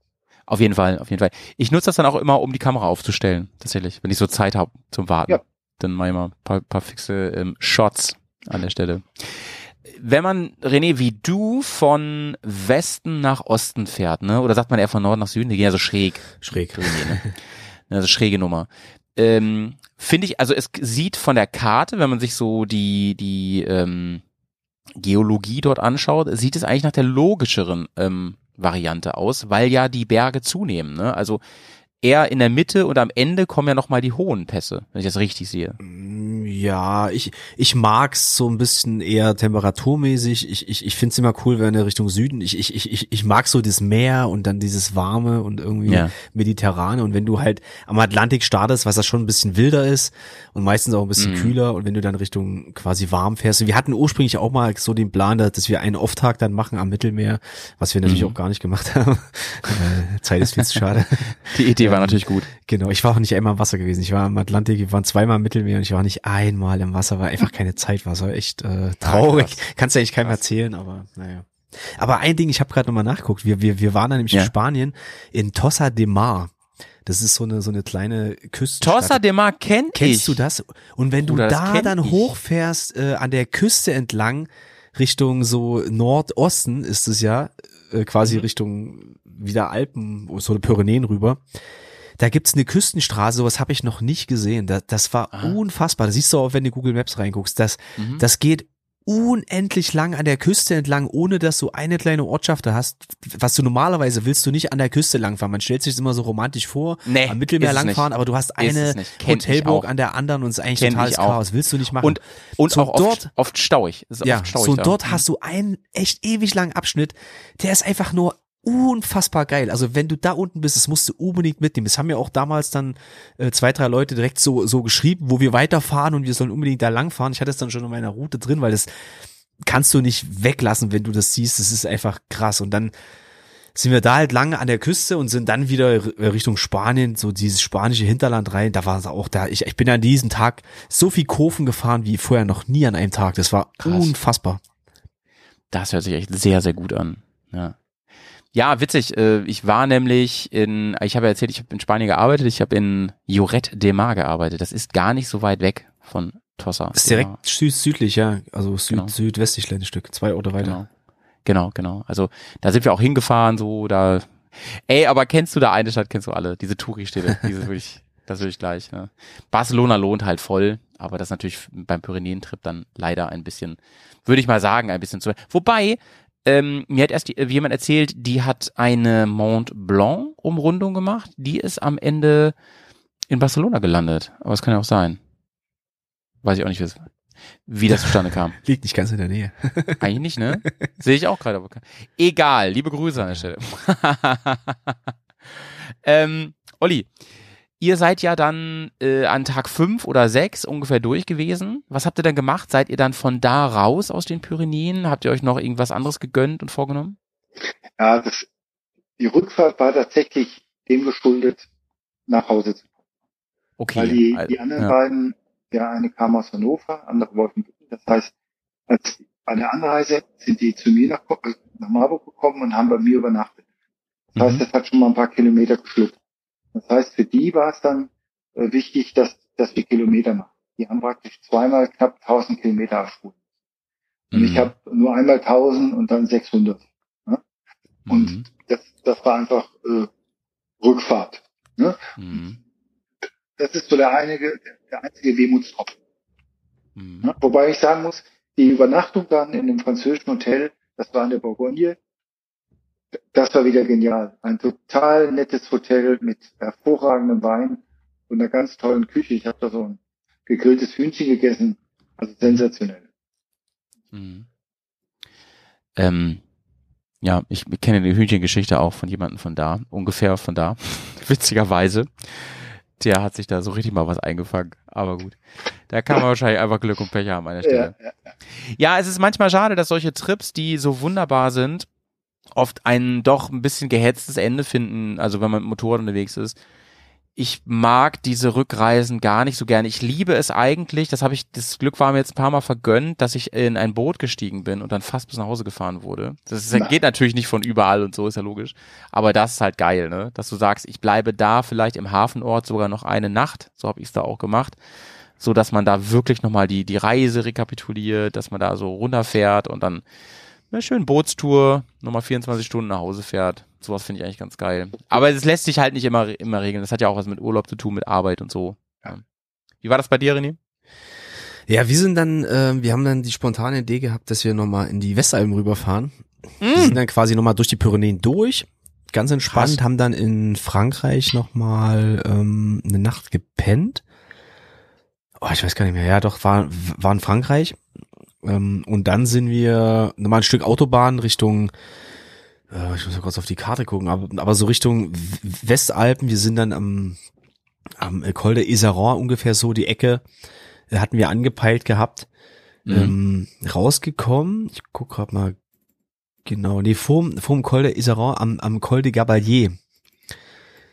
Auf jeden Fall, auf jeden Fall. Ich nutze das dann auch immer, um die Kamera aufzustellen, tatsächlich, wenn ich so Zeit habe zum Warten. Ja. Dann mache ich mal ein paar, paar fixe ähm, Shots an der Stelle. Wenn man, René, wie du von Westen nach Osten fährt, ne? Oder sagt man eher von Norden nach Süden? Die gehen ja so schräg. Schräg. René, ne? [LAUGHS] Also schräge Nummer. Ähm, Finde ich, also es sieht von der Karte, wenn man sich so die, die ähm, Geologie dort anschaut, sieht es eigentlich nach der logischeren ähm, Variante aus, weil ja die Berge zunehmen. Ne? Also eher in der Mitte und am Ende kommen ja nochmal die hohen Pässe, wenn ich das richtig sehe. Ja, ich, ich mag's so ein bisschen eher temperaturmäßig. Ich, ich, ich find's immer cool, wenn in Richtung Süden. Ich, ich, ich, ich, mag so das Meer und dann dieses warme und irgendwie Ja. mediterrane. Und wenn du halt am Atlantik startest, was das schon ein bisschen wilder ist und meistens auch ein bisschen Mhm. kühler und wenn du dann Richtung quasi warm fährst. Und wir hatten ursprünglich auch mal so den Plan, dass dass wir einen Off-Tag dann machen am Mittelmeer, was wir natürlich Mhm. auch gar nicht gemacht haben. [LAUGHS] Äh, Zeit ist viel zu schade. [LAUGHS] Die Idee war Ähm, natürlich gut. Genau, ich war auch nicht einmal im Wasser gewesen. Ich war im Atlantik, wir waren zweimal im Mittelmeer und ich war nicht einmal im Wasser, war einfach keine Zeit, war so echt äh, traurig. krass. Kannst du eigentlich keinem Krass. erzählen, aber naja. Aber ein Ding, ich habe gerade nochmal nachgeguckt, wir, wir, wir waren dann nämlich Ja. in Spanien, in Tossa de Mar. Das ist so eine, so eine kleine Küstenstadt. Tossa de Mar kennt Kennst ich. du das? Und wenn du Bruder, das da kenn dann ich. hochfährst, äh, an der Küste entlang, Richtung so Nordosten ist es ja, äh, quasi Mhm. Richtung wieder Alpen, so eine Pyrenäen rüber. Da gibt's eine Küstenstraße, sowas habe ich noch nicht gesehen. Das, das war Aha. unfassbar. Das siehst du auch, wenn du Google Maps reinguckst. Das, Mhm. das geht unendlich lang an der Küste entlang, ohne dass du eine kleine Ortschaft da hast. Was du normalerweise willst du nicht an der Küste langfahren. Man stellt sich das immer so romantisch vor, Nee, am Mittelmeer langfahren, aber du hast eine Hotelburg an der anderen und es ist eigentlich Kenn totales. Chaos. Willst du nicht machen. Und, und So auch oft, dort- oft stauig. Ja, oft stauig so da. dort hast du einen echt ewig langen Abschnitt, der ist einfach nur unfassbar geil. Also wenn du da unten bist, das musst du unbedingt mitnehmen. Das haben ja auch damals dann äh, zwei, drei Leute direkt so, so geschrieben, wo wir weiterfahren und wir sollen unbedingt da langfahren. Ich hatte es dann schon in meiner Route drin, weil das kannst du nicht weglassen, wenn du das siehst. Das ist einfach krass. Und dann sind wir da halt lange an der Küste und sind dann wieder r- Richtung Spanien, so dieses spanische Hinterland rein. Da war es auch da. Ich, ich bin an diesem Tag so viel Kurven gefahren wie vorher noch nie an einem Tag. Das war Krass. unfassbar. Das hört sich echt sehr, sehr gut an. Ja. Ja, witzig. Äh, ich war nämlich in, ich habe ja erzählt, ich habe in Spanien gearbeitet. Ich habe in Lloret de Mar gearbeitet. Das ist gar nicht so weit weg von Tossa. Ist direkt süd südlich, ja. Also süd Genau. südwestlich kleines Stück. Zwei Orte weiter. Genau. Genau, genau. Also da sind wir auch hingefahren, so da. Ey, aber kennst du da eine Stadt, kennst du alle? Diese Touri-Städte, diese wirklich, [LAUGHS] das will ich gleich. Ne? Barcelona lohnt halt voll, aber das ist natürlich beim Pyrenäen-Trip dann leider ein bisschen, würde ich mal sagen, ein bisschen zu. Wobei, ähm, mir hat erst die, äh, jemand erzählt, die hat eine Mont Blanc Umrundung gemacht, die ist am Ende in Barcelona gelandet. Aber es kann ja auch sein. Weiß ich auch nicht, wie das zustande kam. [LAUGHS] Liegt nicht ganz in der Nähe. [LAUGHS] Eigentlich nicht, ne? Sehe ich auch gerade. Egal, liebe Grüße an der Stelle. [LAUGHS] ähm, Olli, ihr seid ja dann äh, an Tag fünf oder sechs ungefähr durch gewesen. Was habt ihr dann gemacht? Seid ihr dann von da raus aus den Pyrenäen? Habt ihr euch noch irgendwas anderes gegönnt und vorgenommen? Ja, das, die Rückfahrt war tatsächlich dem geschuldet, nach Hause zu kommen. Okay. Weil die, die anderen ja. beiden, der eine kam aus Hannover, andere Wolfenbüttel. Das heißt, als bei der Anreise sind die zu mir nach, äh, nach Marburg gekommen und haben bei mir übernachtet. Das heißt, Mhm. das hat schon mal ein paar Kilometer geschluckt. Das heißt, für die war es dann äh, wichtig, dass, dass wir Kilometer machen. Die haben praktisch zweimal knapp 1000 Kilometer erspult. Und ich Mhm. habe nur einmal 1000 und dann 600. Und Mhm. das, das war einfach äh, Rückfahrt. Ne? Mhm. Das ist so der, einige, der einzige Wehmutstropfen. Mhm. Ne? Wobei ich sagen muss, die Übernachtung dann in dem französischen Hotel, das war in der Bourgogne, das war wieder genial. Ein total nettes Hotel mit hervorragendem Wein und einer ganz tollen Küche. Ich habe da so ein gegrilltes Hühnchen gegessen. Also sensationell. Mhm. Ähm, ja, ich kenne die Hühnchengeschichte auch von jemandem von da, ungefähr von da, [LAUGHS] witzigerweise. Der hat sich da so richtig mal was eingefangen, aber gut. Da kann man wahrscheinlich einfach Glück und Pech haben an der Stelle. Ja, ja. Ja, es ist manchmal schade, dass solche Trips, die so wunderbar sind, oft ein doch ein bisschen gehetztes Ende finden, also wenn man mit Motorrad unterwegs ist. ich mag diese Rückreisen gar nicht so gerne. Ich liebe es eigentlich, das habe ich, das Glück war mir jetzt ein paar Mal vergönnt, dass ich in ein Boot gestiegen bin und dann fast bis nach Hause gefahren wurde. Das ist, geht natürlich nicht von überall und so, ist ja logisch. Aber das ist halt geil, ne? Dass du sagst, ich bleibe da vielleicht im Hafenort sogar noch eine Nacht, so habe ich es da auch gemacht, so dass man da wirklich nochmal die, die Reise rekapituliert, dass man da so runterfährt und dann eine schöne Bootstour, nochmal 24 Stunden nach Hause fährt. Sowas finde ich eigentlich ganz geil. Aber es lässt sich halt nicht immer, immer regeln. Das hat ja auch was mit Urlaub zu tun, mit Arbeit und so. Ja. Wie war das bei dir, René? Ja, wir sind dann, äh, wir haben dann die spontane Idee gehabt, dass wir nochmal in die Westalpen rüberfahren. Wir sind dann quasi nochmal durch die Pyrenäen durch. Ganz entspannt, Krass. haben dann in Frankreich nochmal ähm, eine Nacht gepennt. Oh, ich weiß gar nicht mehr. Ja, doch, war, war in Frankreich. Ähm, und dann sind wir nochmal ein Stück Autobahn Richtung, äh, ich muss mal kurz auf die Karte gucken, aber, aber so Richtung Westalpen. Wir sind dann am, am Col de Isaron ungefähr so die Ecke, äh, hatten wir angepeilt gehabt. Ähm, rausgekommen, ich guck grad mal genau, nee, vorm, vorm Col de Isaron am, am Col de Gabalier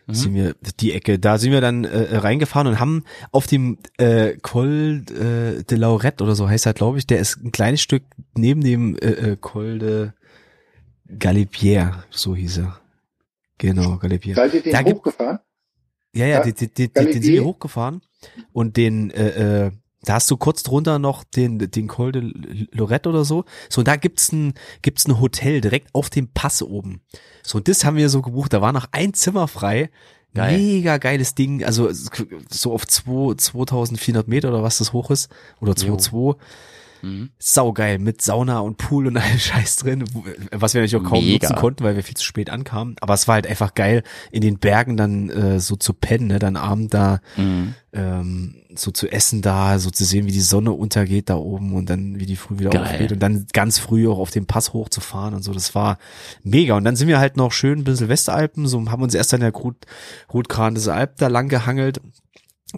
sind wir die Ecke. Da sind wir dann äh, reingefahren und haben auf dem äh, Col äh, de Laurette oder so heißt er, glaube ich, der ist ein kleines Stück neben dem äh, äh, Col de Galibier, so hieß er. Genau, Galibier. Seid ihr den Da gibt- hochgefahren? Ja, ja, Ja, die, die, die, den sind wir hochgefahren und den, äh, äh, da hast du kurz drunter noch den, den Col de Lorette oder so. So, und da gibt's ein, gibt's ein Hotel direkt auf dem Pass oben. So, und das haben wir so gebucht. Da war noch ein Zimmer frei. Geil. Mega geiles Ding. Also, so auf zwei, 2400 Meter oder was das hoch ist. Oder 2,2. Mhm. Saugeil, mit Sauna und Pool und [LAUGHS] allem Scheiß drin, was wir natürlich auch kaum Mega. nutzen konnten, weil wir viel zu spät ankamen. Aber es war halt einfach geil, in den Bergen dann äh, so zu pennen, ne? dann Abend da Mhm. ähm, so zu essen da, so zu sehen, wie die Sonne untergeht da oben und dann wie die früh wieder Geil. aufgeht und dann ganz früh auch auf den Pass hochzufahren und so. Das war mega. Und dann sind wir halt noch schön ein bisschen Westalpen, so haben uns erst an der Rot Rotkran des Alp da lang gehangelt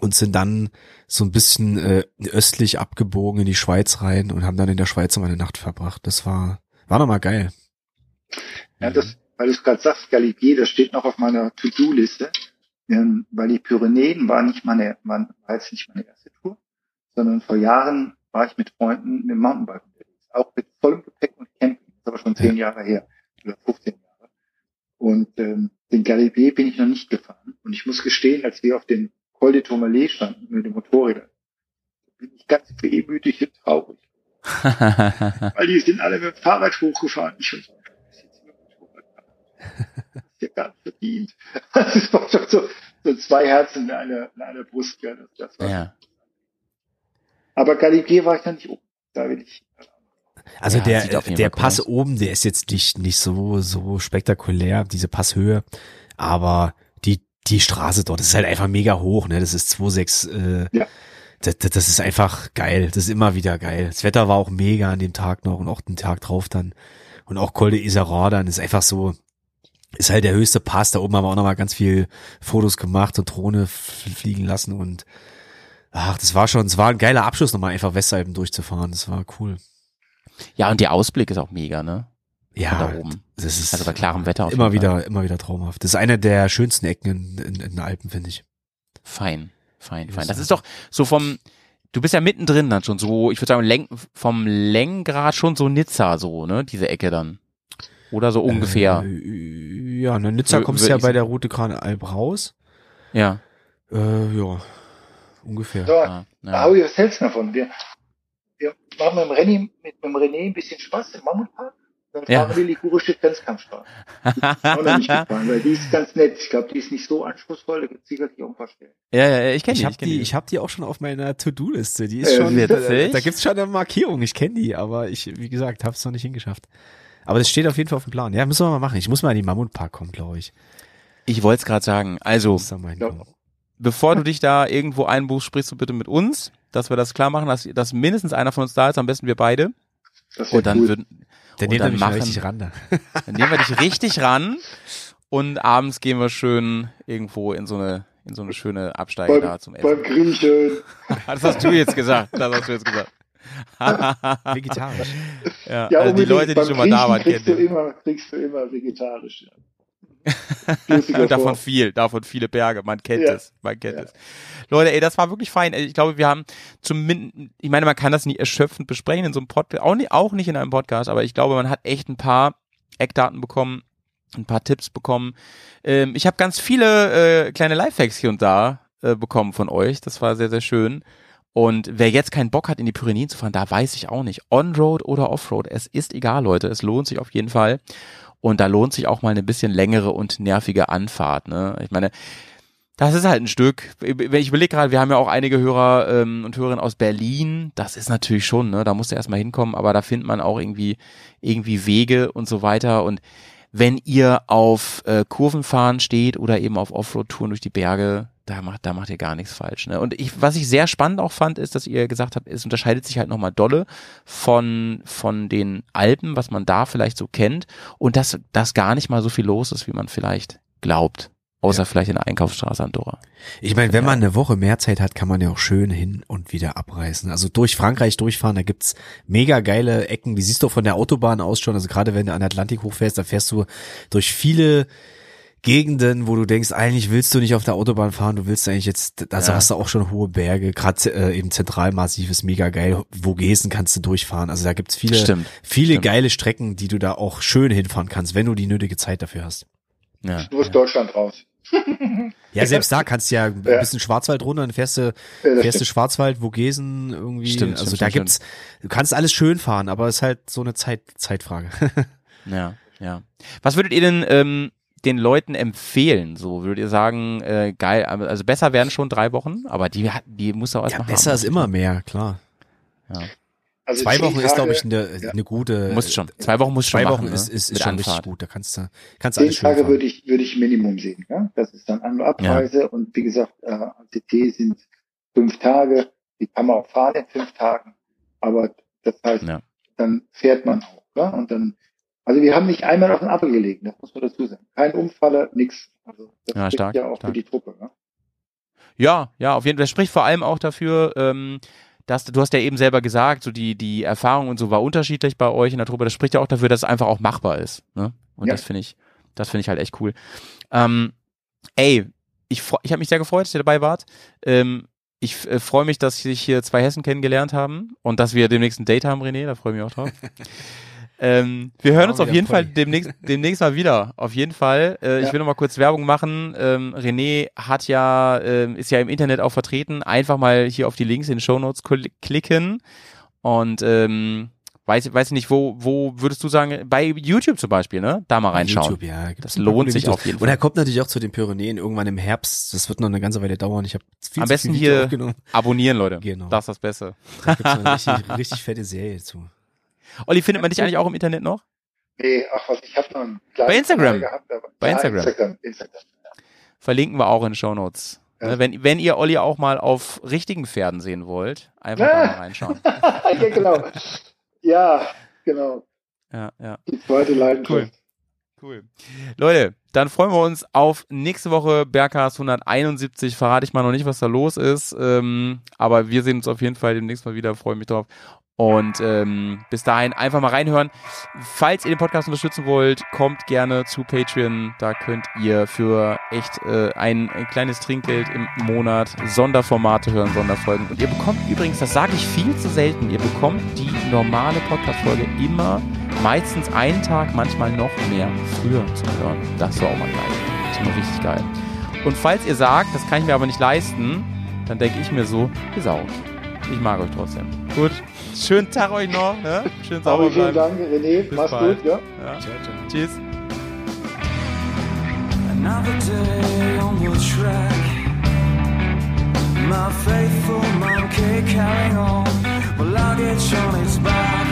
und sind dann so ein bisschen äh, östlich abgebogen in die Schweiz rein und haben dann in der Schweiz noch eine Nacht verbracht. Das war war nochmal geil. Ja, das, weil du es gerade sagst, Galibier, das steht noch auf meiner To-Do-Liste, ähm, weil die Pyrenäen war nicht meine, war, war jetzt nicht meine erste Tour, sondern vor Jahren war ich mit Freunden mit dem Mountainbike unterwegs, auch mit vollem Gepäck und Camping, das ist aber schon zehn Jahre her, oder 15 Jahre. Und ähm, den Galibier bin ich noch nicht gefahren. Und ich muss gestehen, als wir auf den Col de Tourmalet standen mit dem Motorrädern, bin ich ganz wehmütig und traurig. [LAUGHS] Weil die sind alle mit dem Fahrrad hochgefahren. Ich so, das ist ja gar nicht verdient. [LAUGHS] Das war doch so, so zwei Herzen in einer, in einer Brust. Ja, das, das war. Ja. Aber Galibier war ich noch nicht oben. Da will ich. Also Ja, der, sieht auf jeden der Pass aus. oben, der ist jetzt nicht, nicht so, so spektakulär, diese Passhöhe, aber die, Straße dort ist halt einfach mega hoch, ne, das ist 2,6, äh, Ja. das, das das ist einfach geil, das ist immer wieder geil. Das Wetter war auch mega an dem Tag noch und auch den Tag drauf dann. Und auch Col de Isarar dann ist einfach so, ist halt der höchste Pass, da oben haben wir auch nochmal ganz viel Fotos gemacht und Drohne fliegen lassen und ach, das war schon, es war ein geiler Abschluss nochmal einfach Westalpen durchzufahren, das war cool. ja, und der Ausblick ist auch mega, ne? Ja, da oben. das ist Also bei klarem Wetter auf immer wieder, immer wieder traumhaft. Das ist eine der schönsten Ecken in, in, in den Alpen, finde ich. Fein, fein, fein. Das ist doch so vom, du bist ja mittendrin dann schon so, ich würde sagen, Lenk, vom Längengrad schon so Nizza so, ne, diese Ecke dann. Oder so ungefähr. Äh, ja, ne, Nizza kommst du würd ja ich bei der Route Gran Alp raus. Ja. Äh, ja, ungefähr. So, ja, ja. Aui, was hältst du davon? Wir, wir machen mit dem René, mit dem René ein bisschen Spaß im Mammutpark. Dann Ja. fahren wir die ligurische Grenzkampfstraße. Die ist auch noch nicht [LAUGHS] gefahren, weil die ist ganz nett. Ich glaube, die ist nicht so anspruchsvoll, da gibt es sicherlich auch ein paar Stellen. Ja, ja, ja, ich kenne Ich die. habe kenn die, ich hab die auch schon auf meiner To-Do-Liste. Die ist Äh, schon, da, witzig. da gibt's schon eine Markierung. Ich kenne die, aber ich, wie gesagt, habe es noch nicht hingeschafft. Aber das steht auf jeden Fall auf dem Plan. Ja, müssen wir mal machen. Ich muss mal in die Mammutpark kommen, glaube ich. Ich wollte es gerade sagen. Also, da bevor du dich da irgendwo einbuchst, sprichst du bitte mit uns, dass wir das klar machen, dass, dass mindestens einer von uns da ist, am besten wir beide. Und dann cool. würden, Dann dann mich mal machen- richtig ran da. [LAUGHS] dann nehmen wir dich richtig ran und abends gehen wir schön irgendwo in so eine, in so eine schöne Absteige beim, da zum beim Essen. Äh, Griechen. Das hast du jetzt gesagt. Das hast du jetzt gesagt. [LAUGHS] Vegetarisch. ja, Ja, also die. Leute, die Beim schon mal da waren, kennen kriegst du immer, kriegst du immer vegetarisch. [LAUGHS] Davon vor. viel, davon viele Berge. Man kennt Ja. es, man kennt Ja. es. Leute, ey, das war wirklich fein. Ich glaube, wir haben zumindest, ich meine, man kann das nicht erschöpfend besprechen in so einem Podcast, auch nicht, auch nicht in einem Podcast, aber ich glaube, man hat echt ein paar Eckdaten bekommen, ein paar Tipps bekommen. Ähm, ich habe ganz viele äh, kleine Lifehacks hier und da äh, bekommen von euch. Das war sehr, sehr schön. Und wer jetzt keinen Bock hat, in die Pyrenäen zu fahren, da weiß ich auch nicht. On-Road oder Off-Road, es ist egal, Leute. Es lohnt sich auf jeden Fall. Und da lohnt sich auch mal eine bisschen längere und nervige Anfahrt. Ne? Ich meine, das ist halt ein Stück. Wenn ich überlege gerade, wir haben ja auch einige Hörer ähm, und Hörerinnen aus Berlin. Das ist natürlich schon, ne? Da musst du erstmal hinkommen, aber da findet man auch irgendwie, irgendwie Wege und so weiter. Und wenn ihr auf äh, Kurvenfahren steht oder eben auf Offroad-Touren durch die Berge, da macht, da macht ihr gar nichts falsch. Ne? Und ich, was ich sehr spannend auch fand, ist, dass ihr gesagt habt, es unterscheidet sich halt nochmal dolle von, von den Alpen, was man da vielleicht so kennt. Und dass, dass gar nicht mal so viel los ist, wie man vielleicht glaubt. Außer vielleicht in der Einkaufsstraße Andorra. Ich meine, wenn man eine Woche mehr Zeit hat, kann man ja auch schön hin und wieder abreißen. Also durch Frankreich durchfahren, da gibt's mega geile Ecken, die siehst du von der Autobahn aus schon. Also gerade wenn du an den Atlantik hochfährst, da fährst du durch viele Gegenden, wo du denkst, eigentlich willst du nicht auf der Autobahn fahren, du willst eigentlich jetzt, also Ja. hast du auch schon hohe Berge, gerade äh, eben Zentralmassiv ist mega geil. Vogesen kannst du durchfahren. Also da gibt's viele, Stimmt, viele stimmt. geile Strecken, die du da auch schön hinfahren kannst, wenn du die nötige Zeit dafür hast. Ja. Nur aus Deutschland raus. Ja, selbst da kannst du ja ein Ja. bisschen Schwarzwald runter, dann fährst du, Ja, fährst du. Schwarzwald, Vogesen irgendwie. Stimmt, also stimmt, da stimmt, gibt's, du kannst alles schön fahren, aber es ist halt so eine Zeit, Zeitfrage. [LAUGHS] Ja, ja. Was würdet ihr denn ähm, den Leuten empfehlen? So würdet ihr sagen, äh, geil, also besser wären schon drei Wochen, aber die hat, die muss auch ja, erstmal besser haben. ist immer mehr, klar. Also Zwei Wochen ist, glaube Tage- ich, eine, ja. eine gute. Muss schon. Zwei Wochen muss schon Zwei machen, Wochen ne? ist, ist, ist schon richtig Anfahrt. gut. Da kannst du, kannst Zehn alles schön Tage fahren. würde ich, würde ich Minimum sehen. Ja? Das ist dann An- und Abreise und wie gesagt, äh, ACT sind fünf Tage. Die kann man auch fahren in fünf Tagen. Aber das heißt, Ja. dann fährt man auch. Ja? Und dann, also wir haben nicht einmal auf den Appel gelegen, das muss man dazu sagen. Kein Unfalle, nix. Also das Ja, spricht stark, ja auch stark. für die Truppe. Ja? Ja, ja, auf jeden Fall. Das spricht vor allem auch dafür, ähm, dass du hast ja eben selber gesagt, so die die Erfahrung und so war unterschiedlich bei euch in der Truppe. Das spricht ja auch dafür, dass es einfach auch machbar ist. Ne? Und Ja. das finde ich, das finde ich halt echt cool. Ähm, ey, ich freu- ich habe mich sehr gefreut, dass ihr dabei wart. Ähm, ich äh, freue mich, dass sich hier zwei Hessen kennengelernt haben und dass wir demnächst ein Date haben, René. Da freue ich mich auch drauf. [LAUGHS] ähm, wir hören uns auf jeden Fall demnächst, [LAUGHS] demnächst mal wieder. Auf jeden Fall. Äh, Ich Ja. will noch mal kurz Werbung machen. Ähm, René hat ja, ähm, ist ja im Internet auch vertreten. Einfach mal hier auf die Links in den Show Notes klicken und ähm, weiß, weiß nicht, wo, wo würdest du sagen, bei YouTube zum Beispiel, ne? Da mal reinschauen. YouTube, ja, gibt's Das lohnt sich Videos. auf jeden Und Fall. er kommt natürlich auch zu den Pyrenäen irgendwann im Herbst. Das wird noch eine ganze Weile dauern. Ich habe viel Am zu besten viel hier abonnieren, Leute. Genau. Das ist das Beste. Da gibt's eine richtig, richtig fette Serie zu. Olli, findet man dich eigentlich auch im Internet noch? Nee, ach was, ich habe noch einen kleinen Bei Instagram? Gehabt, Bei ja, Instagram. Instagram. Instagram. Verlinken wir auch in den Show Notes. Ja. Wenn, wenn ihr Olli auch mal auf richtigen Pferden sehen wollt, einfach mal reinschauen. [LAUGHS] ja, genau. Ja, genau. Ja, ja. Die zweite Leidenschaft. Cool. Cool. Leute, dann freuen wir uns auf nächste Woche Bergcast 171. Verrate ich mal noch nicht, was da los ist. Ähm, aber wir sehen uns auf jeden Fall demnächst mal wieder. Freue mich drauf. Und ähm, bis dahin einfach mal reinhören. Falls ihr den Podcast unterstützen wollt, kommt gerne zu Patreon. Da könnt ihr für echt äh, ein, ein kleines Trinkgeld im Monat Sonderformate hören, Sonderfolgen. Und ihr bekommt übrigens, das sage ich viel zu selten, ihr bekommt die normale Podcast-Folge immer meistens einen Tag, manchmal noch mehr früher zu hören. Das war auch mal geil. Das ist immer richtig geil. Und falls ihr sagt, das kann ich mir aber nicht leisten, dann denke ich mir so, ist auch. Ich mag euch trotzdem. Gut. Schönen Tag euch noch. Ne? Schön sauber Aber vielen. Dank, René. Bis Mach's bald. gut, ja. Ja. Tschüss. Another day on the track. My faithful monkey carrying on. My luggage on its back.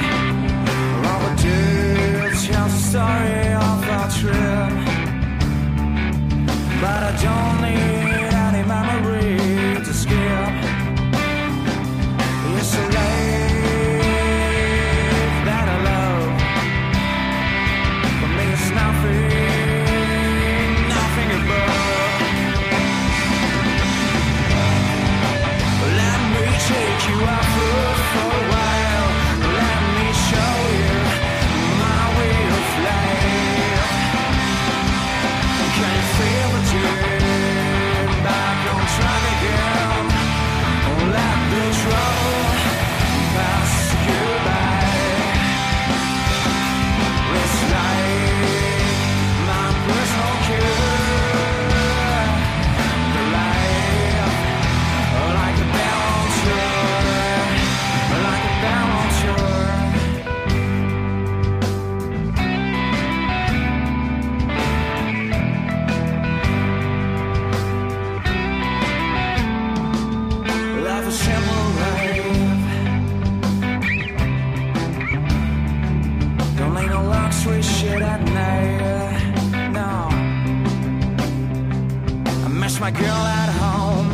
Robert tell the story of our trip. But I don't need my girl at home,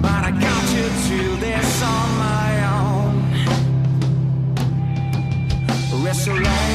but I got you to this on my own. Rest.